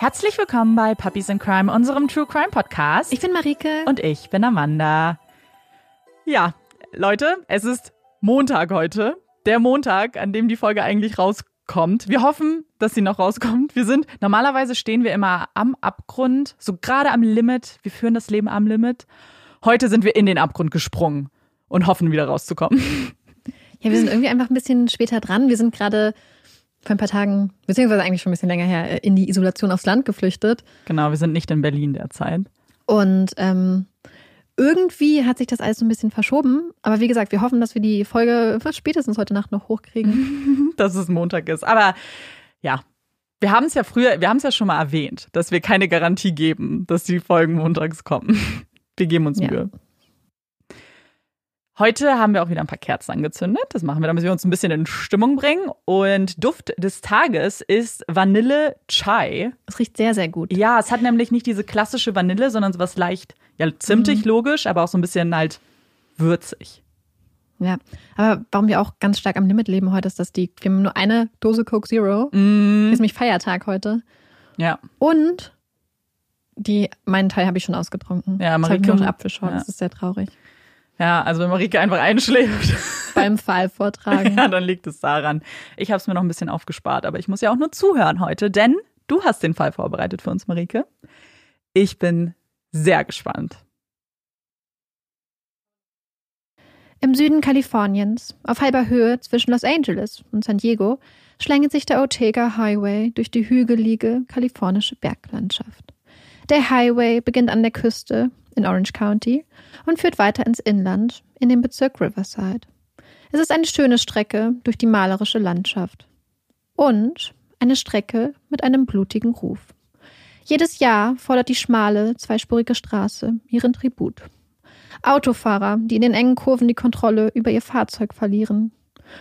Herzlich willkommen bei Puppies in Crime, unserem True Crime Podcast. Ich bin Marike. Und ich bin Amanda. Ja, Leute, es ist Montag heute. Der Montag, an dem die Folge eigentlich rauskommt. Wir hoffen, dass sie noch rauskommt. Wir sind, normalerweise stehen wir immer am Abgrund, so gerade am Limit. Wir führen das Leben am Limit. Heute sind wir in den Abgrund gesprungen und hoffen, wieder rauszukommen. Ja, wir sind irgendwie einfach ein bisschen später dran. Wir sind gerade vor ein paar Tagen, beziehungsweise eigentlich schon ein bisschen länger her, äh, in die Isolation aufs Land geflüchtet. Genau, wir sind nicht in Berlin derzeit. Und ähm, irgendwie hat sich das alles so ein bisschen verschoben. Aber wie gesagt, wir hoffen, dass wir die Folge spätestens heute Nacht noch hochkriegen. dass es Montag ist. Aber ja, wir haben es ja früher, wir haben es ja schon mal erwähnt, dass wir keine Garantie geben, dass die Folgen montags kommen. Wir geben uns ja. Mühe. Heute haben wir auch wieder ein paar Kerzen angezündet. Das machen wir, damit wir uns ein bisschen in Stimmung bringen. Und Duft des Tages ist Vanille Chai. Es riecht sehr, sehr gut. Ja, es hat nämlich nicht diese klassische Vanille, sondern so was leicht, ja, zimtig, mhm. logisch, aber auch so ein bisschen halt würzig. Ja, aber warum wir auch ganz stark am Limit leben heute, ist, dass die, wir haben nur eine Dose Coke Zero. Mm. Ist nämlich Feiertag heute. Ja. Und die, meinen Teil habe ich schon ausgetrunken. Ja, Marike. Jetzt habe ich Apfelschorle, ja. das ist sehr traurig. Ja, also wenn Marike einfach einschläft. Beim Fallvortragen. ja, dann liegt es daran. Ich habe es mir noch ein bisschen aufgespart, aber ich muss ja auch nur zuhören heute, denn du hast den Fall vorbereitet für uns, Marike. Ich bin sehr gespannt. Im Süden Kaliforniens, auf halber Höhe zwischen Los Angeles und San Diego, schlängelt sich der Ortega Highway durch die hügelige kalifornische Berglandschaft. Der Highway beginnt an der Küste in Orange County und führt weiter ins Inland in den Bezirk Riverside. Es ist eine schöne Strecke durch die malerische Landschaft und eine Strecke mit einem blutigen Ruf. Jedes Jahr fordert die schmale, zweispurige Straße ihren Tribut. Autofahrer, die in den engen Kurven die Kontrolle über ihr Fahrzeug verlieren.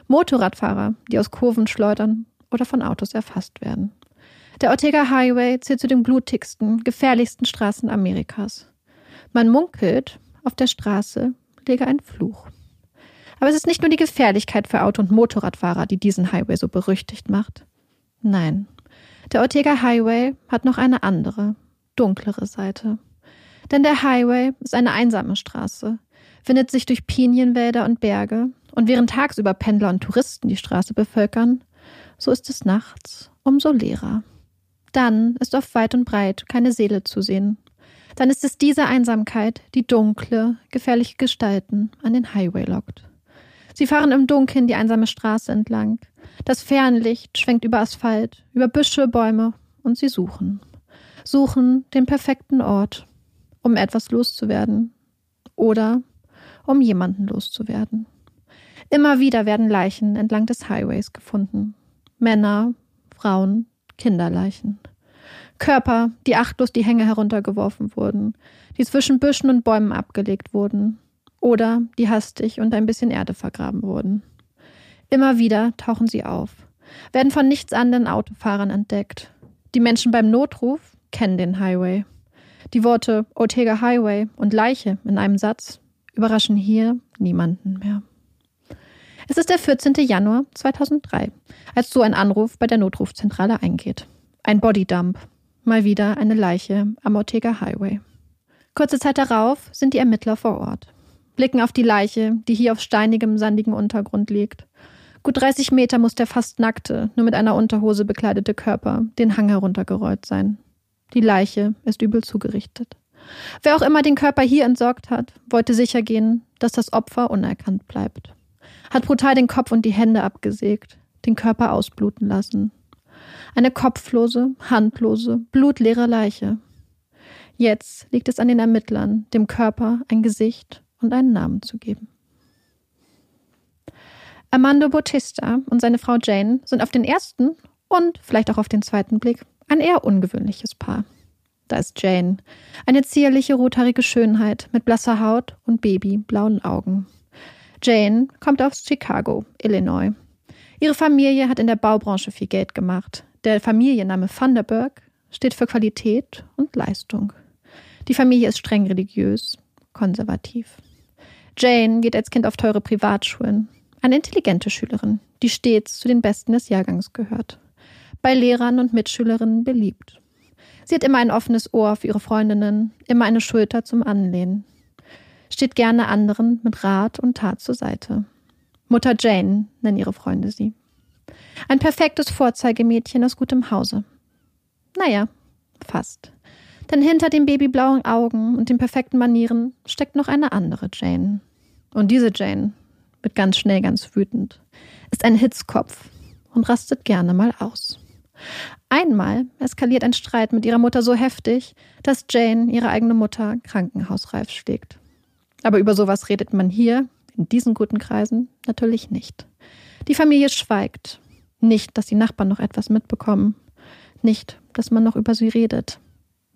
Motorradfahrer, die aus Kurven schleudern oder von Autos erfasst werden. Der Ortega Highway zählt zu den blutigsten, gefährlichsten Straßen Amerikas. Man munkelt, auf der Straße läge ein Fluch. Aber es ist nicht nur die Gefährlichkeit für Auto- und Motorradfahrer, die diesen Highway so berüchtigt macht. Nein, der Ortega Highway hat noch eine andere, dunklere Seite. Denn der Highway ist eine einsame Straße, findet sich durch Pinienwälder und Berge, und während tagsüber Pendler und Touristen die Straße bevölkern, so ist es nachts umso leerer. Dann ist auf weit und breit keine Seele zu sehen, dann ist es diese Einsamkeit, die dunkle, gefährliche Gestalten an den Highway lockt. Sie fahren im Dunkeln die einsame Straße entlang. Das Fernlicht schwenkt über Asphalt, über Büsche, Bäume und sie suchen. Suchen den perfekten Ort, um etwas loszuwerden oder um jemanden loszuwerden. Immer wieder werden Leichen entlang des Highways gefunden. Männer, Frauen, Kinderleichen. Körper, die achtlos die Hänge heruntergeworfen wurden, die zwischen Büschen und Bäumen abgelegt wurden oder die hastig unter ein bisschen Erde vergraben wurden. Immer wieder tauchen sie auf, werden von nichts anderen Autofahrern entdeckt. Die Menschen beim Notruf kennen den Highway. Die Worte Ortega Highway und Leiche in einem Satz überraschen hier niemanden mehr. Es ist der 14. Januar 2003, als so ein Anruf bei der Notrufzentrale eingeht. Ein Bodydump, Mal wieder eine Leiche am Ortega Highway. Kurze Zeit darauf sind die Ermittler vor Ort, blicken auf die Leiche, die hier auf steinigem, sandigem Untergrund liegt. Gut 30 Meter muss der fast nackte, nur mit einer Unterhose bekleidete Körper den Hang heruntergerollt sein. Die Leiche ist übel zugerichtet. Wer auch immer den Körper hier entsorgt hat, wollte sicher gehen, dass das Opfer unerkannt bleibt. Hat brutal den Kopf und die Hände abgesägt, den Körper ausbluten lassen. Eine kopflose, handlose, blutleere Leiche. Jetzt liegt es an den Ermittlern, dem Körper ein Gesicht und einen Namen zu geben. Armando Bautista und seine Frau Jane sind auf den ersten und vielleicht auch auf den zweiten Blick ein eher ungewöhnliches Paar. Da ist Jane, eine zierliche rothaarige Schönheit mit blasser Haut und babyblauen Augen. Jane kommt aus Chicago, Illinois. Ihre Familie hat in der Baubranche viel Geld gemacht. Der Familienname Vanderberg steht für Qualität und Leistung. Die Familie ist streng religiös, konservativ. Jane geht als Kind auf teure Privatschulen. Eine intelligente Schülerin, die stets zu den Besten des Jahrgangs gehört. Bei Lehrern und Mitschülerinnen beliebt. Sie hat immer ein offenes Ohr für ihre Freundinnen, immer eine Schulter zum Anlehnen. Steht gerne anderen mit Rat und Tat zur Seite. Mutter Jane nennen ihre Freunde sie. Ein perfektes Vorzeigemädchen aus gutem Hause. Naja, fast. Denn hinter den babyblauen Augen und den perfekten Manieren steckt noch eine andere Jane. Und diese Jane wird ganz schnell ganz wütend, ist ein Hitzkopf und rastet gerne mal aus. Einmal eskaliert ein Streit mit ihrer Mutter so heftig, dass Jane ihre eigene Mutter krankenhausreif schlägt. Aber über sowas redet man hier, in diesen guten Kreisen, natürlich nicht. Die Familie schweigt. Nicht, dass die Nachbarn noch etwas mitbekommen. Nicht, dass man noch über sie redet.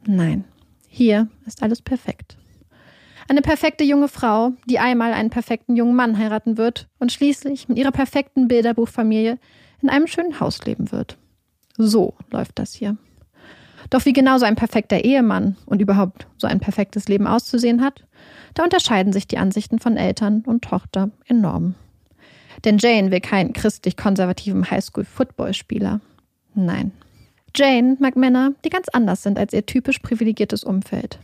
Nein, hier ist alles perfekt. Eine perfekte junge Frau, die einmal einen perfekten jungen Mann heiraten wird und schließlich mit ihrer perfekten Bilderbuchfamilie in einem schönen Haus leben wird. So läuft das hier. Doch wie genau so ein perfekter Ehemann und überhaupt so ein perfektes Leben auszusehen hat, da unterscheiden sich die Ansichten von Eltern und Tochter enorm. Denn Jane will keinen christlich-konservativen Highschool-Footballspieler. Nein. Jane mag Männer, die ganz anders sind als ihr typisch privilegiertes Umfeld.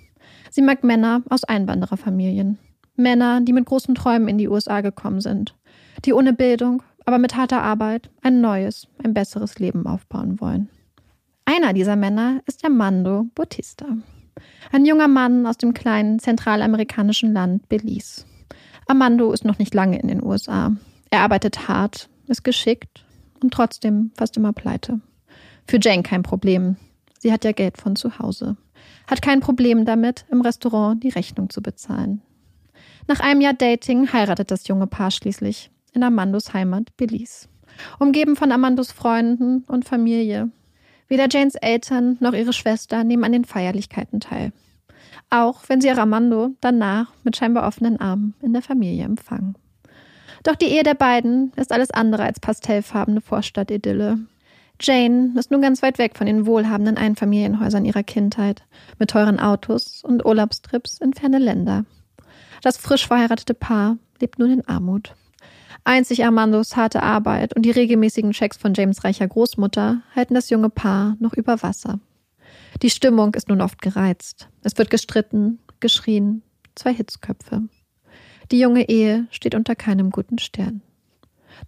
Sie mag Männer aus Einwandererfamilien. Männer, die mit großen Träumen in die USA gekommen sind. Die ohne Bildung, aber mit harter Arbeit ein neues, ein besseres Leben aufbauen wollen. Einer dieser Männer ist Armando Bautista. Ein junger Mann aus dem kleinen zentralamerikanischen Land Belize. Armando ist noch nicht lange in den USA. Er arbeitet hart, ist geschickt und trotzdem fast immer pleite. Für Jane kein Problem. Sie hat ja Geld von zu Hause. Hat kein Problem damit, im Restaurant die Rechnung zu bezahlen. Nach einem Jahr Dating heiratet das junge Paar schließlich in Amandos Heimat Belize. Umgeben von Amandos Freunden und Familie. Weder Janes Eltern noch ihre Schwester nehmen an den Feierlichkeiten teil. Auch wenn sie Armando danach mit scheinbar offenen Armen in der Familie empfangen. Doch die Ehe der beiden ist alles andere als pastellfarbene Vorstadtidylle. Jane ist nun ganz weit weg von den wohlhabenden Einfamilienhäusern ihrer Kindheit, mit teuren Autos und Urlaubstrips in ferne Länder. Das frisch verheiratete Paar lebt nun in Armut. Einzig Armandos harte Arbeit und die regelmäßigen Checks von James reicher Großmutter halten das junge Paar noch über Wasser. Die Stimmung ist nun oft gereizt. Es wird gestritten, geschrien, zwei Hitzköpfe. Die junge Ehe steht unter keinem guten Stern.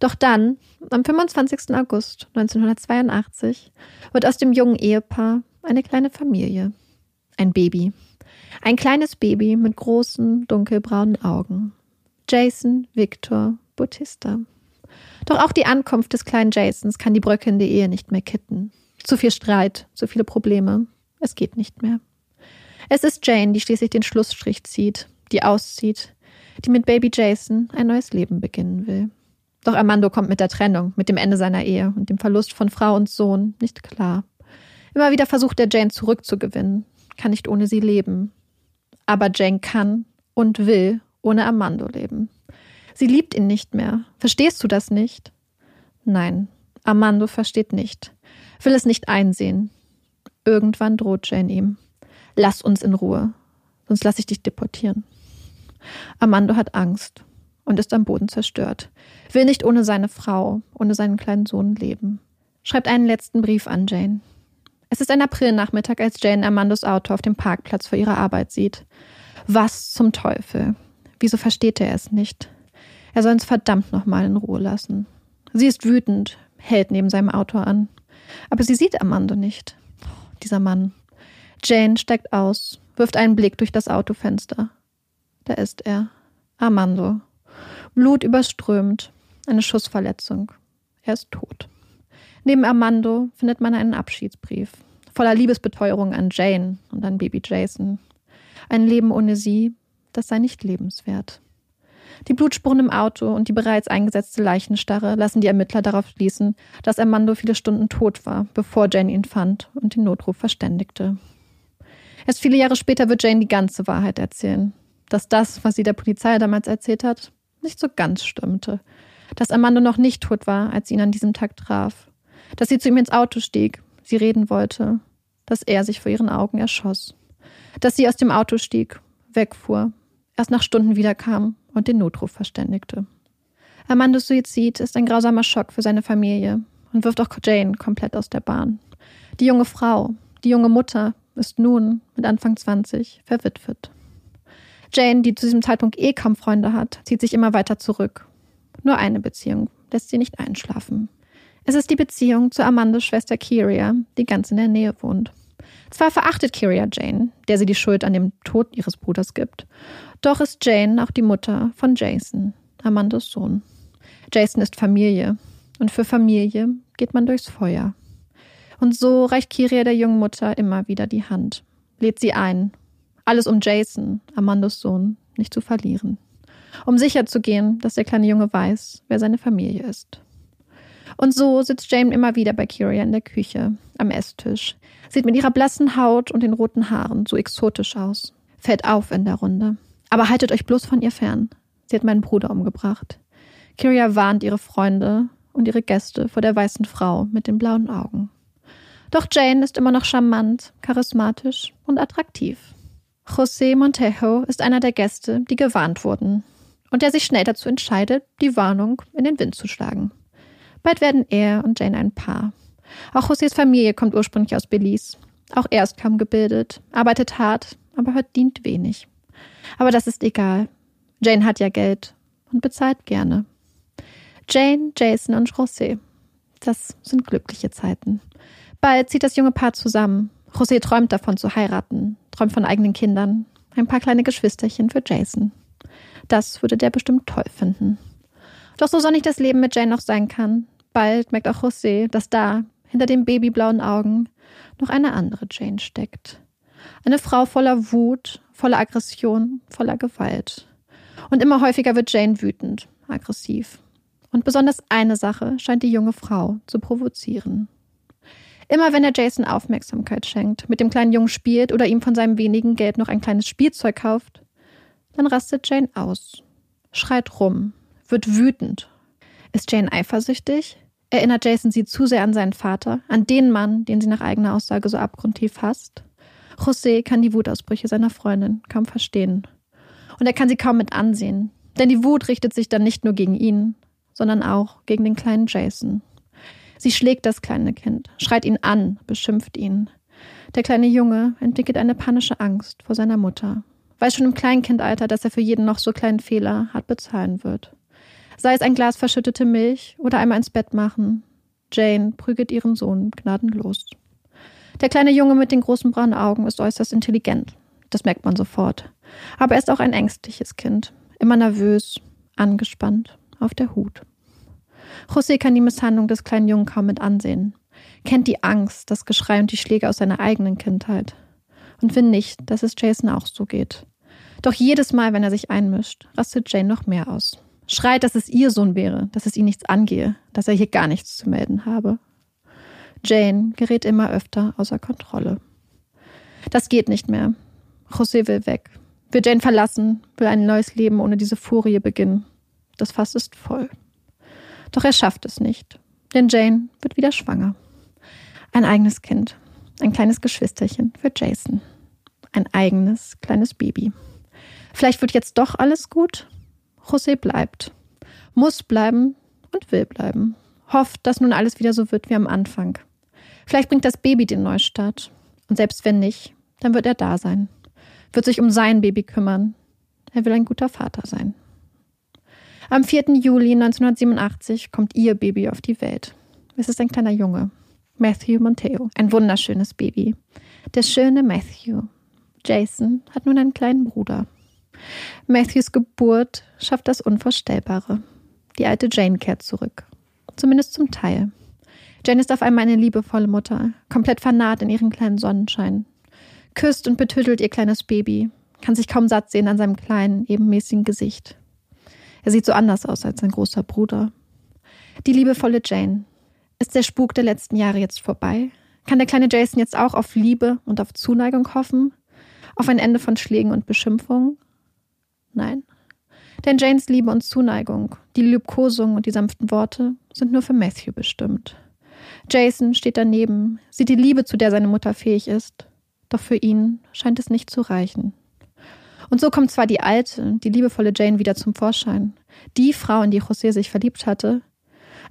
Doch dann, am 25. August 1982, wird aus dem jungen Ehepaar eine kleine Familie. Ein Baby. Ein kleines Baby mit großen, dunkelbraunen Augen. Jason Victor Bautista. Doch auch die Ankunft des kleinen Jasons kann die bröckelnde Ehe nicht mehr kitten. Zu viel Streit, zu viele Probleme. Es geht nicht mehr. Es ist Jane, die schließlich den Schlussstrich zieht, die auszieht, die mit Baby Jason ein neues Leben beginnen will. Doch Armando kommt mit der Trennung, mit dem Ende seiner Ehe und dem Verlust von Frau und Sohn nicht klar. Immer wieder versucht er Jane zurückzugewinnen, kann nicht ohne sie leben. Aber Jane kann und will ohne Armando leben. Sie liebt ihn nicht mehr. Verstehst du das nicht? Nein, Armando versteht nicht, will es nicht einsehen. Irgendwann droht Jane ihm. Lass uns in Ruhe, sonst lass ich dich deportieren. Armando hat Angst und ist am Boden zerstört, will nicht ohne seine Frau, ohne seinen kleinen Sohn leben. Schreibt einen letzten Brief an Jane. Es ist ein Aprilnachmittag, als Jane Armandos Auto auf dem Parkplatz vor ihrer Arbeit sieht. Was zum Teufel? Wieso versteht er es nicht? Er soll uns verdammt nochmal in Ruhe lassen. Sie ist wütend, hält neben seinem Auto an. Aber sie sieht Armando nicht. Dieser Mann. Jane steigt aus, wirft einen Blick durch das Autofenster. Da ist er. Armando. Blut überströmt. Eine Schussverletzung. Er ist tot. Neben Armando findet man einen Abschiedsbrief. Voller Liebesbeteuerung an Jane und an Baby Jason. Ein Leben ohne sie, das sei nicht lebenswert. Die Blutspuren im Auto und die bereits eingesetzte Leichenstarre lassen die Ermittler darauf schließen, dass Armando viele Stunden tot war, bevor Jane ihn fand und den Notruf verständigte. Erst viele Jahre später wird Jane die ganze Wahrheit erzählen. Dass das, was sie der Polizei damals erzählt hat, nicht so ganz stimmte. Dass Armando noch nicht tot war, als sie ihn an diesem Tag traf. Dass sie zu ihm ins Auto stieg, sie reden wollte. Dass er sich vor ihren Augen erschoss. Dass sie aus dem Auto stieg, wegfuhr, erst nach Stunden wiederkam und den Notruf verständigte. Armandos Suizid ist ein grausamer Schock für seine Familie und wirft auch Jane komplett aus der Bahn. Die junge Frau, die junge Mutter ist nun mit Anfang 20 verwitwet. Jane, die zu diesem Zeitpunkt eh kaum Freunde hat, zieht sich immer weiter zurück. Nur eine Beziehung lässt sie nicht einschlafen. Es ist die Beziehung zu Amandas Schwester Kyria, die ganz in der Nähe wohnt. Zwar verachtet Kyria Jane, der sie die Schuld an dem Tod ihres Bruders gibt, doch ist Jane auch die Mutter von Jason, Amandas Sohn. Jason ist Familie und für Familie geht man durchs Feuer. Und so reicht Kyria der jungen Mutter immer wieder die Hand, lädt sie ein. Alles um Jason, Amandas Sohn, nicht zu verlieren. Um sicherzugehen, dass der kleine Junge weiß, wer seine Familie ist. Und so sitzt Jane immer wieder bei Kyria in der Küche, am Esstisch. Sieht mit ihrer blassen Haut und den roten Haaren so exotisch aus. Fällt auf in der Runde. Aber haltet euch bloß von ihr fern. Sie hat meinen Bruder umgebracht. Kyria warnt ihre Freunde und ihre Gäste vor der weißen Frau mit den blauen Augen. Doch Jane ist immer noch charmant, charismatisch und attraktiv. José Montejo ist einer der Gäste, die gewarnt wurden und der sich schnell dazu entscheidet, die Warnung in den Wind zu schlagen. Bald werden er und Jane ein Paar. Auch Josés Familie kommt ursprünglich aus Belize. Auch er ist kaum gebildet, arbeitet hart, aber verdient wenig. Aber das ist egal. Jane hat ja Geld und bezahlt gerne. Jane, Jason und José. Das sind glückliche Zeiten. Bald zieht das junge Paar zusammen. José träumt davon zu heiraten, träumt von eigenen Kindern, ein paar kleine Geschwisterchen für Jason. Das würde der bestimmt toll finden. Doch so sonnig das Leben mit Jane noch sein kann, Bald merkt auch José, dass da, hinter den babyblauen Augen, noch eine andere Jane steckt. Eine Frau voller Wut, voller Aggression, voller Gewalt. Und immer häufiger wird Jane wütend, aggressiv. Und besonders eine Sache scheint die junge Frau zu provozieren. Immer wenn er Jason Aufmerksamkeit schenkt, mit dem kleinen Jungen spielt oder ihm von seinem wenigen Geld noch ein kleines Spielzeug kauft, dann rastet Jane aus, schreit rum, wird wütend. Ist Jane eifersüchtig? Erinnert Jason sie zu sehr an seinen Vater, an den Mann, den sie nach eigener Aussage so abgrundtief hasst? José kann die Wutausbrüche seiner Freundin kaum verstehen. Und er kann sie kaum mit ansehen. Denn die Wut richtet sich dann nicht nur gegen ihn, sondern auch gegen den kleinen Jason. Sie schlägt das kleine Kind, schreit ihn an, beschimpft ihn. Der kleine Junge entwickelt eine panische Angst vor seiner Mutter, weiß schon im Kleinkindalter, dass er für jeden noch so kleinen Fehler hart bezahlen wird. Sei es ein Glas verschüttete Milch oder einmal ins Bett machen. Jane prügelt ihren Sohn gnadenlos. Der kleine Junge mit den großen braunen Augen ist äußerst intelligent. Das merkt man sofort. Aber er ist auch ein ängstliches Kind. Immer nervös, angespannt, auf der Hut. José kann die Misshandlung des kleinen Jungen kaum mit ansehen. Kennt die Angst, das Geschrei und die Schläge aus seiner eigenen Kindheit. Und will nicht, dass es Jason auch so geht. Doch jedes Mal, wenn er sich einmischt, rastet Jane noch mehr aus schreit, dass es ihr Sohn wäre, dass es ihn nichts angehe, dass er hier gar nichts zu melden habe. Jane gerät immer öfter außer Kontrolle. Das geht nicht mehr. José will weg, will Jane verlassen, will ein neues Leben ohne diese Furie beginnen. Das Fass ist voll. Doch er schafft es nicht, denn Jane wird wieder schwanger. Ein eigenes Kind, ein kleines Geschwisterchen für Jason. Ein eigenes kleines Baby. Vielleicht wird jetzt doch alles gut José bleibt. Muss bleiben und will bleiben. Hofft, dass nun alles wieder so wird wie am Anfang. Vielleicht bringt das Baby den Neustart. Und selbst wenn nicht, dann wird er da sein. Wird sich um sein Baby kümmern. Er will ein guter Vater sein. Am 4. Juli 1987 kommt ihr Baby auf die Welt. Es ist ein kleiner Junge. Matthew Monteo. Ein wunderschönes Baby. Der schöne Matthew. Jason hat nun einen kleinen Bruder. Matthews Geburt schafft das Unvorstellbare. Die alte Jane kehrt zurück. Zumindest zum Teil. Jane ist auf einmal eine liebevolle Mutter, komplett vernarrt in ihren kleinen Sonnenschein. Küsst und betüttelt ihr kleines Baby, kann sich kaum satt sehen an seinem kleinen, ebenmäßigen Gesicht. Er sieht so anders aus als sein großer Bruder. Die liebevolle Jane. Ist der Spuk der letzten Jahre jetzt vorbei? Kann der kleine Jason jetzt auch auf Liebe und auf Zuneigung hoffen? Auf ein Ende von Schlägen und Beschimpfungen? Nein. Denn Janes Liebe und Zuneigung, die Liebkosung und die sanften Worte sind nur für Matthew bestimmt. Jason steht daneben, sieht die Liebe, zu der seine Mutter fähig ist, doch für ihn scheint es nicht zu reichen. Und so kommt zwar die alte, die liebevolle Jane wieder zum Vorschein, die Frau, in die José sich verliebt hatte,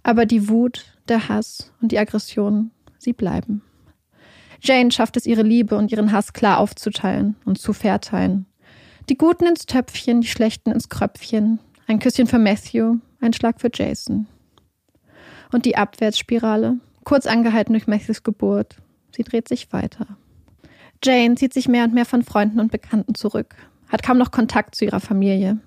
aber die Wut, der Hass und die Aggression, sie bleiben. Jane schafft es, ihre Liebe und ihren Hass klar aufzuteilen und zu verteilen. Die Guten ins Töpfchen, die Schlechten ins Kröpfchen. Ein Küsschen für Matthew, ein Schlag für Jason. Und die Abwärtsspirale, kurz angehalten durch Matthews Geburt, sie dreht sich weiter. Jane zieht sich mehr und mehr von Freunden und Bekannten zurück, hat kaum noch Kontakt zu ihrer Familie.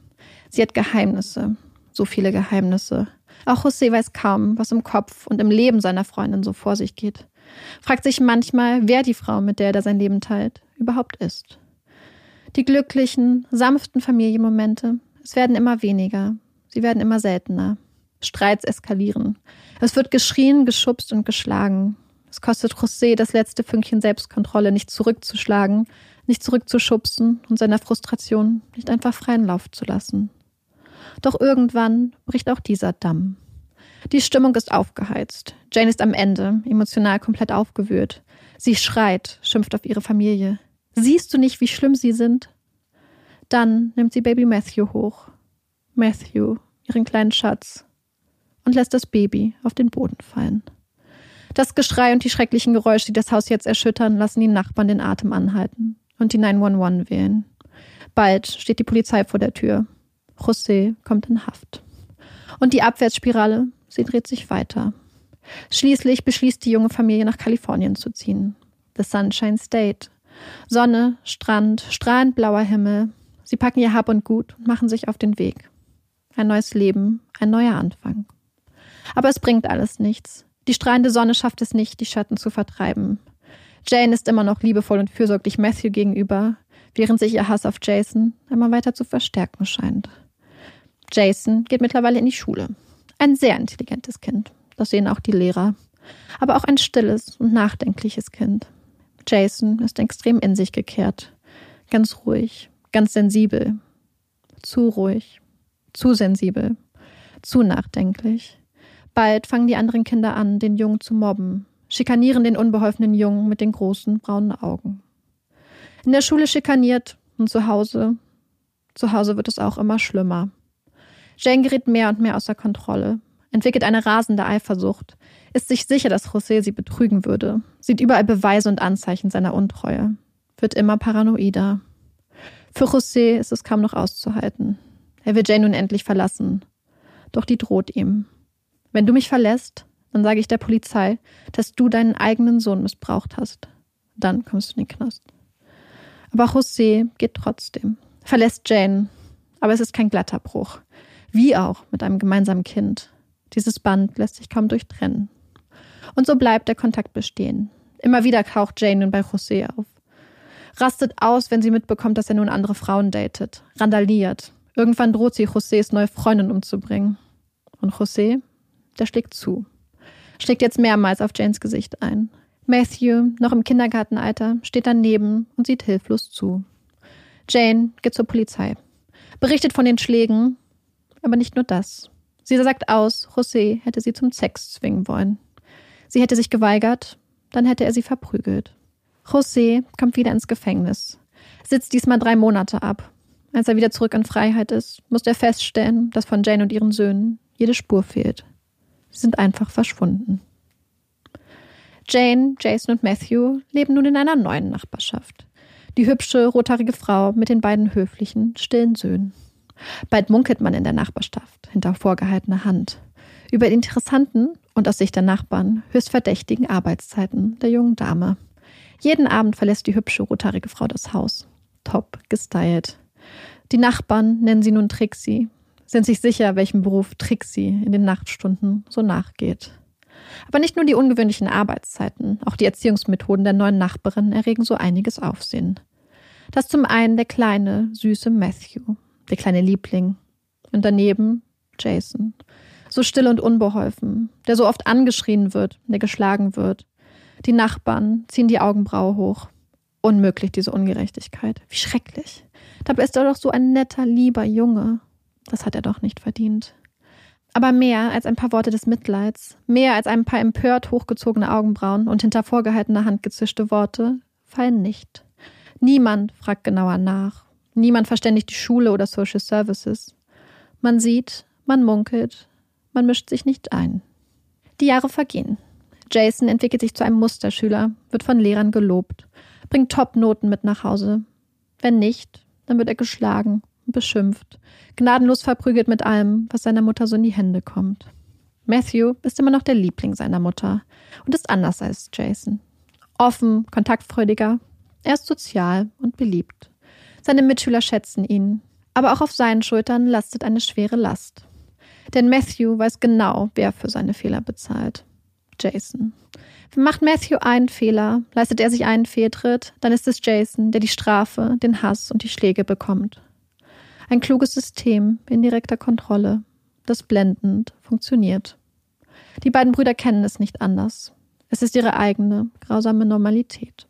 Sie hat Geheimnisse, so viele Geheimnisse. Auch José weiß kaum, was im Kopf und im Leben seiner Freundin so vor sich geht. Fragt sich manchmal, wer die Frau, mit der er sein Leben teilt, überhaupt ist. Die glücklichen, sanften Familienmomente, es werden immer weniger, sie werden immer seltener. Streits eskalieren. Es wird geschrien, geschubst und geschlagen. Es kostet José das letzte Fünkchen Selbstkontrolle, nicht zurückzuschlagen, nicht zurückzuschubsen und seiner Frustration nicht einfach freien Lauf zu lassen. Doch irgendwann bricht auch dieser Damm. Die Stimmung ist aufgeheizt. Jane ist am Ende, emotional komplett aufgewühlt. Sie schreit, schimpft auf ihre Familie. Siehst du nicht, wie schlimm sie sind? Dann nimmt sie Baby Matthew hoch. Matthew, ihren kleinen Schatz, und lässt das Baby auf den Boden fallen. Das Geschrei und die schrecklichen Geräusche, die das Haus jetzt erschüttern, lassen die Nachbarn den Atem anhalten und die 911 wählen. Bald steht die Polizei vor der Tür. José kommt in Haft. Und die Abwärtsspirale, sie dreht sich weiter. Schließlich beschließt die junge Familie nach Kalifornien zu ziehen. The Sunshine State. Sonne, Strand, strahlend blauer Himmel. Sie packen ihr Hab und Gut und machen sich auf den Weg. Ein neues Leben, ein neuer Anfang. Aber es bringt alles nichts. Die strahlende Sonne schafft es nicht, die Schatten zu vertreiben. Jane ist immer noch liebevoll und fürsorglich Matthew gegenüber, während sich ihr Hass auf Jason immer weiter zu verstärken scheint. Jason geht mittlerweile in die Schule. Ein sehr intelligentes Kind, das sehen auch die Lehrer. Aber auch ein stilles und nachdenkliches Kind. Jason ist extrem in sich gekehrt. Ganz ruhig, ganz sensibel. Zu ruhig, zu sensibel, zu nachdenklich. Bald fangen die anderen Kinder an, den Jungen zu mobben, schikanieren den unbeholfenen Jungen mit den großen braunen Augen. In der Schule schikaniert und zu Hause, zu Hause wird es auch immer schlimmer. Jane gerät mehr und mehr außer Kontrolle, entwickelt eine rasende Eifersucht, ist sich sicher, dass José sie betrügen würde, sieht überall Beweise und Anzeichen seiner Untreue, wird immer paranoider. Für José ist es kaum noch auszuhalten. Er will Jane nun endlich verlassen, doch die droht ihm. Wenn du mich verlässt, dann sage ich der Polizei, dass du deinen eigenen Sohn missbraucht hast. Dann kommst du in den Knast. Aber José geht trotzdem, verlässt Jane. Aber es ist kein glatter Bruch. Wie auch mit einem gemeinsamen Kind. Dieses Band lässt sich kaum durchtrennen. Und so bleibt der Kontakt bestehen. Immer wieder taucht Jane nun bei José auf. Rastet aus, wenn sie mitbekommt, dass er nun andere Frauen datet. Randaliert. Irgendwann droht sie, Josés neue Freundin umzubringen. Und José der schlägt zu. Schlägt jetzt mehrmals auf Janes Gesicht ein. Matthew, noch im Kindergartenalter, steht daneben und sieht hilflos zu. Jane geht zur Polizei. Berichtet von den Schlägen, aber nicht nur das. Sie sagt aus, José hätte sie zum Sex zwingen wollen. Sie hätte sich geweigert, dann hätte er sie verprügelt. José kommt wieder ins Gefängnis, sitzt diesmal drei Monate ab. Als er wieder zurück in Freiheit ist, muss er feststellen, dass von Jane und ihren Söhnen jede Spur fehlt. Sie sind einfach verschwunden. Jane, Jason und Matthew leben nun in einer neuen Nachbarschaft. Die hübsche, rothaarige Frau mit den beiden höflichen, stillen Söhnen. Bald munkelt man in der Nachbarschaft hinter vorgehaltener Hand über die interessanten und aus Sicht der Nachbarn höchst verdächtigen Arbeitszeiten der jungen Dame. Jeden Abend verlässt die hübsche, rothaarige Frau das Haus. Top gestylt. Die Nachbarn nennen sie nun Trixie sind sich sicher, welchem Beruf Trixie in den Nachtstunden so nachgeht. Aber nicht nur die ungewöhnlichen Arbeitszeiten, auch die Erziehungsmethoden der neuen Nachbarin erregen so einiges Aufsehen. Das zum einen der kleine, süße Matthew, der kleine Liebling. Und daneben Jason. So still und unbeholfen, der so oft angeschrien wird, der geschlagen wird. Die Nachbarn ziehen die Augenbraue hoch. Unmöglich, diese Ungerechtigkeit. Wie schrecklich. Dabei ist er doch so ein netter, lieber Junge. Das hat er doch nicht verdient. Aber mehr als ein paar Worte des Mitleids, mehr als ein paar empört hochgezogene Augenbrauen und hinter vorgehaltener Hand gezischte Worte fallen nicht. Niemand fragt genauer nach. Niemand verständigt die Schule oder Social Services. Man sieht, man munkelt, man mischt sich nicht ein. Die Jahre vergehen. Jason entwickelt sich zu einem Musterschüler, wird von Lehrern gelobt, bringt Top-Noten mit nach Hause. Wenn nicht, dann wird er geschlagen und beschimpft, gnadenlos verprügelt mit allem, was seiner Mutter so in die Hände kommt. Matthew ist immer noch der Liebling seiner Mutter und ist anders als Jason. Offen, kontaktfreudiger, er ist sozial und beliebt. Seine Mitschüler schätzen ihn, aber auch auf seinen Schultern lastet eine schwere Last. Denn Matthew weiß genau, wer für seine Fehler bezahlt. Jason. Macht Matthew einen Fehler, leistet er sich einen Fehltritt, dann ist es Jason, der die Strafe, den Hass und die Schläge bekommt. Ein kluges System in direkter Kontrolle, das blendend funktioniert. Die beiden Brüder kennen es nicht anders. Es ist ihre eigene, grausame Normalität.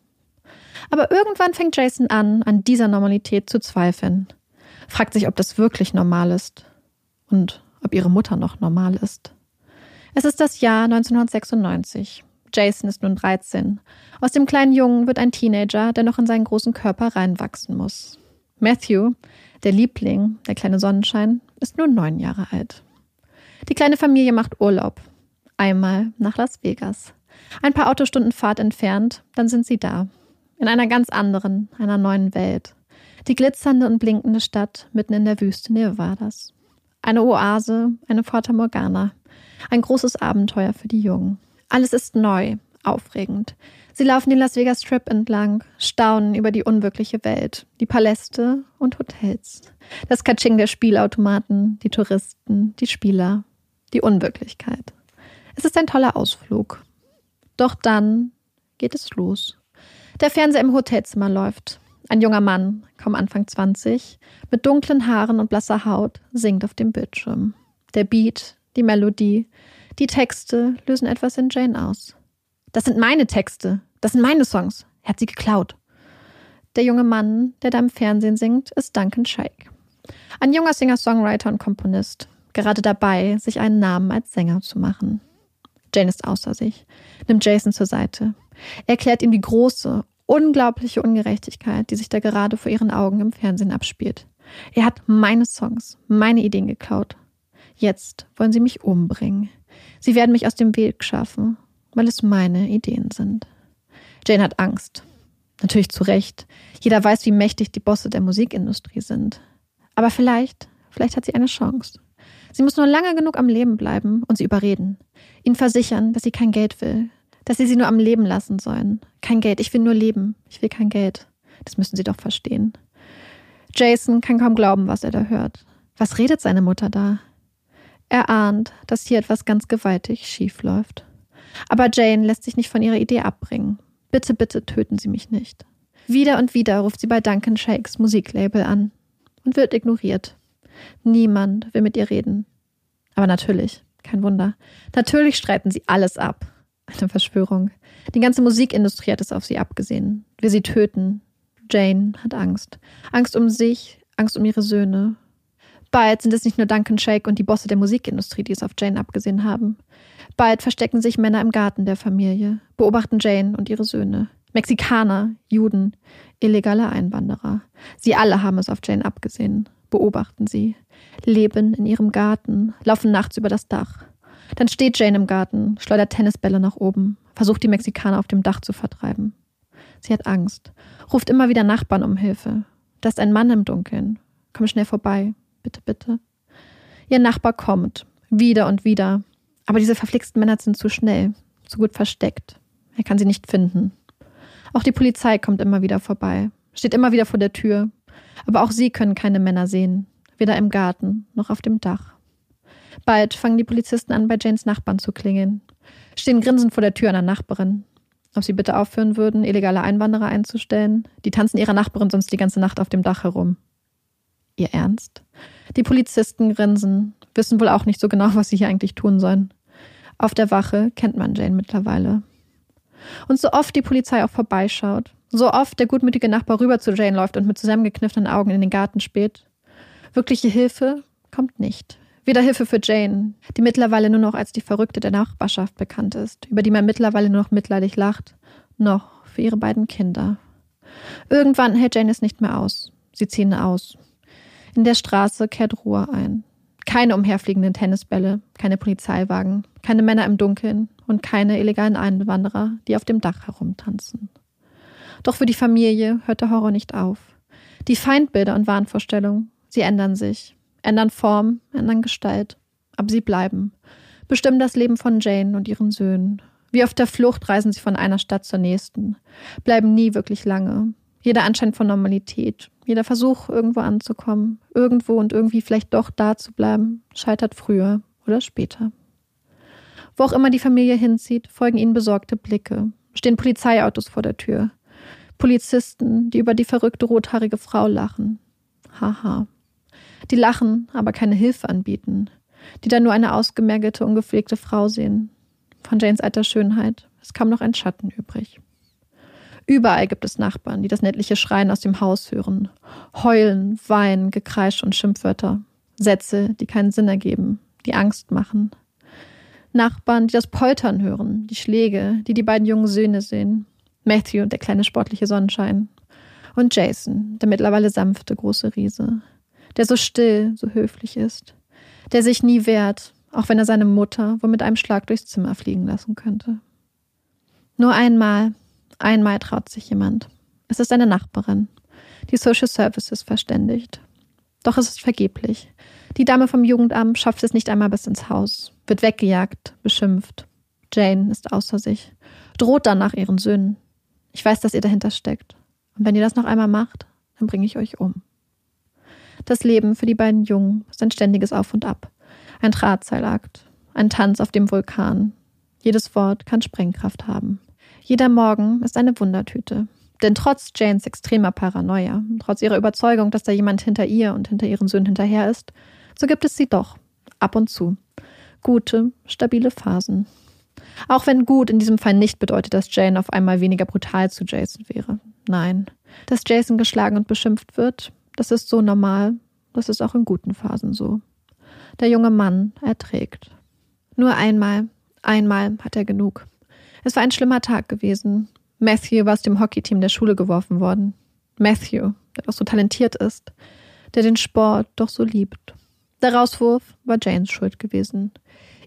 Aber irgendwann fängt Jason an, an dieser Normalität zu zweifeln. Fragt sich, ob das wirklich normal ist. Und ob ihre Mutter noch normal ist. Es ist das Jahr 1996. Jason ist nun 13. Aus dem kleinen Jungen wird ein Teenager, der noch in seinen großen Körper reinwachsen muss. Matthew, der Liebling, der kleine Sonnenschein, ist nun neun Jahre alt. Die kleine Familie macht Urlaub. Einmal nach Las Vegas. Ein paar Autostunden Fahrt entfernt, dann sind sie da. In einer ganz anderen, einer neuen Welt. Die glitzernde und blinkende Stadt mitten in der Wüste Nevadas. Eine Oase, eine Fata Morgana. Ein großes Abenteuer für die Jungen. Alles ist neu, aufregend. Sie laufen den Las Vegas Strip entlang, staunen über die unwirkliche Welt, die Paläste und Hotels, das Katsching der Spielautomaten, die Touristen, die Spieler, die Unwirklichkeit. Es ist ein toller Ausflug. Doch dann geht es los. Der Fernseher im Hotelzimmer läuft. Ein junger Mann, kaum Anfang 20, mit dunklen Haaren und blasser Haut, singt auf dem Bildschirm. Der Beat, die Melodie, die Texte lösen etwas in Jane aus. Das sind meine Texte, das sind meine Songs. Er hat sie geklaut. Der junge Mann, der da im Fernsehen singt, ist Duncan Shake. Ein junger Singer-Songwriter und Komponist, gerade dabei, sich einen Namen als Sänger zu machen. Jane ist außer sich, nimmt Jason zur Seite. Er erklärt ihm die große, unglaubliche Ungerechtigkeit, die sich da gerade vor ihren Augen im Fernsehen abspielt. Er hat meine Songs, meine Ideen geklaut. Jetzt wollen sie mich umbringen. Sie werden mich aus dem Weg schaffen, weil es meine Ideen sind. Jane hat Angst. Natürlich zu Recht. Jeder weiß, wie mächtig die Bosse der Musikindustrie sind. Aber vielleicht, vielleicht hat sie eine Chance. Sie muss nur lange genug am Leben bleiben und sie überreden. Ihnen versichern, dass sie kein Geld will, dass sie sie nur am Leben lassen sollen. Kein Geld, ich will nur leben, ich will kein Geld. Das müssen sie doch verstehen. Jason kann kaum glauben, was er da hört. Was redet seine Mutter da? Er ahnt, dass hier etwas ganz gewaltig schief läuft. Aber Jane lässt sich nicht von ihrer Idee abbringen. Bitte, bitte töten Sie mich nicht. Wieder und wieder ruft sie bei Duncan Shakes Musiklabel an und wird ignoriert. Niemand will mit ihr reden. Aber natürlich, kein Wunder. Natürlich streiten sie alles ab. Eine Verschwörung. Die ganze Musikindustrie hat es auf sie abgesehen. Wir sie töten. Jane hat Angst. Angst um sich, Angst um ihre Söhne. Bald sind es nicht nur Duncan Shake und die Bosse der Musikindustrie, die es auf Jane abgesehen haben. Bald verstecken sich Männer im Garten der Familie, beobachten Jane und ihre Söhne. Mexikaner, Juden, illegale Einwanderer. Sie alle haben es auf Jane abgesehen, beobachten sie, leben in ihrem Garten, laufen nachts über das Dach. Dann steht Jane im Garten, schleudert Tennisbälle nach oben, versucht die Mexikaner auf dem Dach zu vertreiben. Sie hat Angst, ruft immer wieder Nachbarn um Hilfe. Da ist ein Mann im Dunkeln. Komm schnell vorbei. Bitte, bitte. Ihr Nachbar kommt. Wieder und wieder. Aber diese verflixten Männer sind zu schnell, zu gut versteckt. Er kann sie nicht finden. Auch die Polizei kommt immer wieder vorbei, steht immer wieder vor der Tür. Aber auch sie können keine Männer sehen, weder im Garten noch auf dem Dach. Bald fangen die Polizisten an, bei Janes Nachbarn zu klingeln. Stehen grinsend vor der Tür einer Nachbarin. Ob sie bitte aufhören würden, illegale Einwanderer einzustellen? Die tanzen ihrer Nachbarin sonst die ganze Nacht auf dem Dach herum. Ihr Ernst? Die Polizisten grinsen, wissen wohl auch nicht so genau, was sie hier eigentlich tun sollen. Auf der Wache kennt man Jane mittlerweile. Und so oft die Polizei auch vorbeischaut, so oft der gutmütige Nachbar rüber zu Jane läuft und mit zusammengekniffenen Augen in den Garten späht, wirkliche Hilfe kommt nicht. Weder Hilfe für Jane, die mittlerweile nur noch als die Verrückte der Nachbarschaft bekannt ist, über die man mittlerweile nur noch mitleidig lacht, noch für ihre beiden Kinder. Irgendwann hält Jane es nicht mehr aus. Sie ziehen aus. In der Straße kehrt Ruhe ein. Keine umherfliegenden Tennisbälle, keine Polizeiwagen, keine Männer im Dunkeln und keine illegalen Einwanderer, die auf dem Dach herumtanzen. Doch für die Familie hört der Horror nicht auf. Die Feindbilder und Wahnvorstellungen, sie ändern sich, ändern Form, ändern Gestalt, aber sie bleiben, bestimmen das Leben von Jane und ihren Söhnen. Wie auf der Flucht reisen sie von einer Stadt zur nächsten, bleiben nie wirklich lange. Jeder Anschein von Normalität, jeder Versuch, irgendwo anzukommen, irgendwo und irgendwie vielleicht doch da zu bleiben, scheitert früher oder später. Wo auch immer die Familie hinzieht, folgen ihnen besorgte Blicke, stehen Polizeiautos vor der Tür. Polizisten, die über die verrückte rothaarige Frau lachen. Haha. Die lachen, aber keine Hilfe anbieten. Die da nur eine ausgemergelte, ungepflegte Frau sehen. Von Janes alter Schönheit ist kaum noch ein Schatten übrig. Überall gibt es Nachbarn, die das nettliche Schreien aus dem Haus hören. Heulen, Weinen, Gekreisch und Schimpfwörter. Sätze, die keinen Sinn ergeben, die Angst machen. Nachbarn, die das Poltern hören, die Schläge, die die beiden jungen Söhne sehen. Matthew, der kleine sportliche Sonnenschein. Und Jason, der mittlerweile sanfte große Riese. Der so still, so höflich ist. Der sich nie wehrt, auch wenn er seine Mutter wohl mit einem Schlag durchs Zimmer fliegen lassen könnte. Nur einmal, Einmal traut sich jemand. Es ist eine Nachbarin, die Social Services verständigt. Doch es ist vergeblich. Die Dame vom Jugendamt schafft es nicht einmal bis ins Haus, wird weggejagt, beschimpft. Jane ist außer sich, droht dann nach ihren Söhnen. Ich weiß, dass ihr dahinter steckt. Und wenn ihr das noch einmal macht, dann bringe ich euch um. Das Leben für die beiden Jungen ist ein ständiges Auf und Ab. Ein Drahtseilakt, ein Tanz auf dem Vulkan. Jedes Wort kann Sprengkraft haben. Jeder Morgen ist eine Wundertüte. Denn trotz Janes extremer Paranoia, trotz ihrer Überzeugung, dass da jemand hinter ihr und hinter ihren Söhnen hinterher ist, so gibt es sie doch, ab und zu. Gute, stabile Phasen. Auch wenn gut in diesem Fall nicht bedeutet, dass Jane auf einmal weniger brutal zu Jason wäre. Nein. Dass Jason geschlagen und beschimpft wird, das ist so normal, das ist auch in guten Phasen so. Der junge Mann erträgt. Nur einmal, einmal hat er genug. Es war ein schlimmer Tag gewesen. Matthew war aus dem Hockeyteam der Schule geworfen worden. Matthew, der doch so talentiert ist, der den Sport doch so liebt. Der Rauswurf war Janes Schuld gewesen.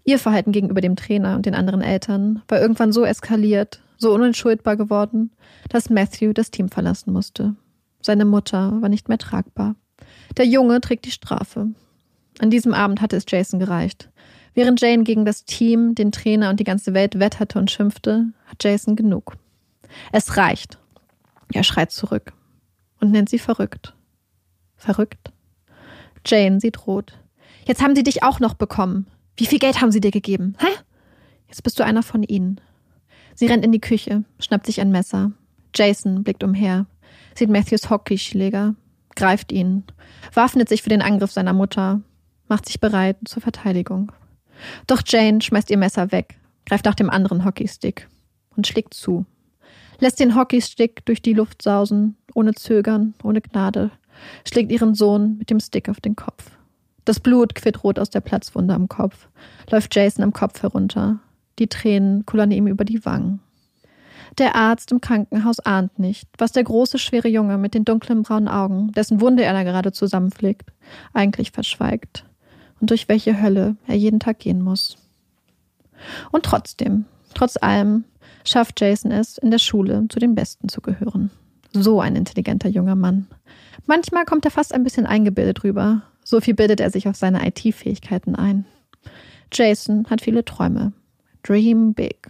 Ihr Verhalten gegenüber dem Trainer und den anderen Eltern war irgendwann so eskaliert, so unentschuldbar geworden, dass Matthew das Team verlassen musste. Seine Mutter war nicht mehr tragbar. Der Junge trägt die Strafe. An diesem Abend hatte es Jason gereicht. Während Jane gegen das Team, den Trainer und die ganze Welt wetterte und schimpfte, hat Jason genug. Es reicht. Er schreit zurück und nennt sie verrückt. Verrückt? Jane sieht rot. Jetzt haben sie dich auch noch bekommen. Wie viel Geld haben sie dir gegeben? Hä? Jetzt bist du einer von ihnen. Sie rennt in die Küche, schnappt sich ein Messer. Jason blickt umher, sieht Matthews Hockeyschläger, greift ihn, waffnet sich für den Angriff seiner Mutter, macht sich bereit zur Verteidigung. Doch Jane schmeißt ihr Messer weg, greift nach dem anderen Hockeystick und schlägt zu. Lässt den Hockeystick durch die Luft sausen, ohne Zögern, ohne Gnade, schlägt ihren Sohn mit dem Stick auf den Kopf. Das Blut quillt rot aus der Platzwunde am Kopf, läuft Jason am Kopf herunter. Die Tränen kullern ihm über die Wangen. Der Arzt im Krankenhaus ahnt nicht, was der große, schwere Junge mit den dunklen braunen Augen, dessen Wunde er da gerade zusammenflickt, eigentlich verschweigt und durch welche Hölle er jeden Tag gehen muss. Und trotzdem, trotz allem, schafft Jason es, in der Schule zu den Besten zu gehören. So ein intelligenter junger Mann. Manchmal kommt er fast ein bisschen eingebildet rüber. So viel bildet er sich auf seine IT-Fähigkeiten ein. Jason hat viele Träume. Dream big.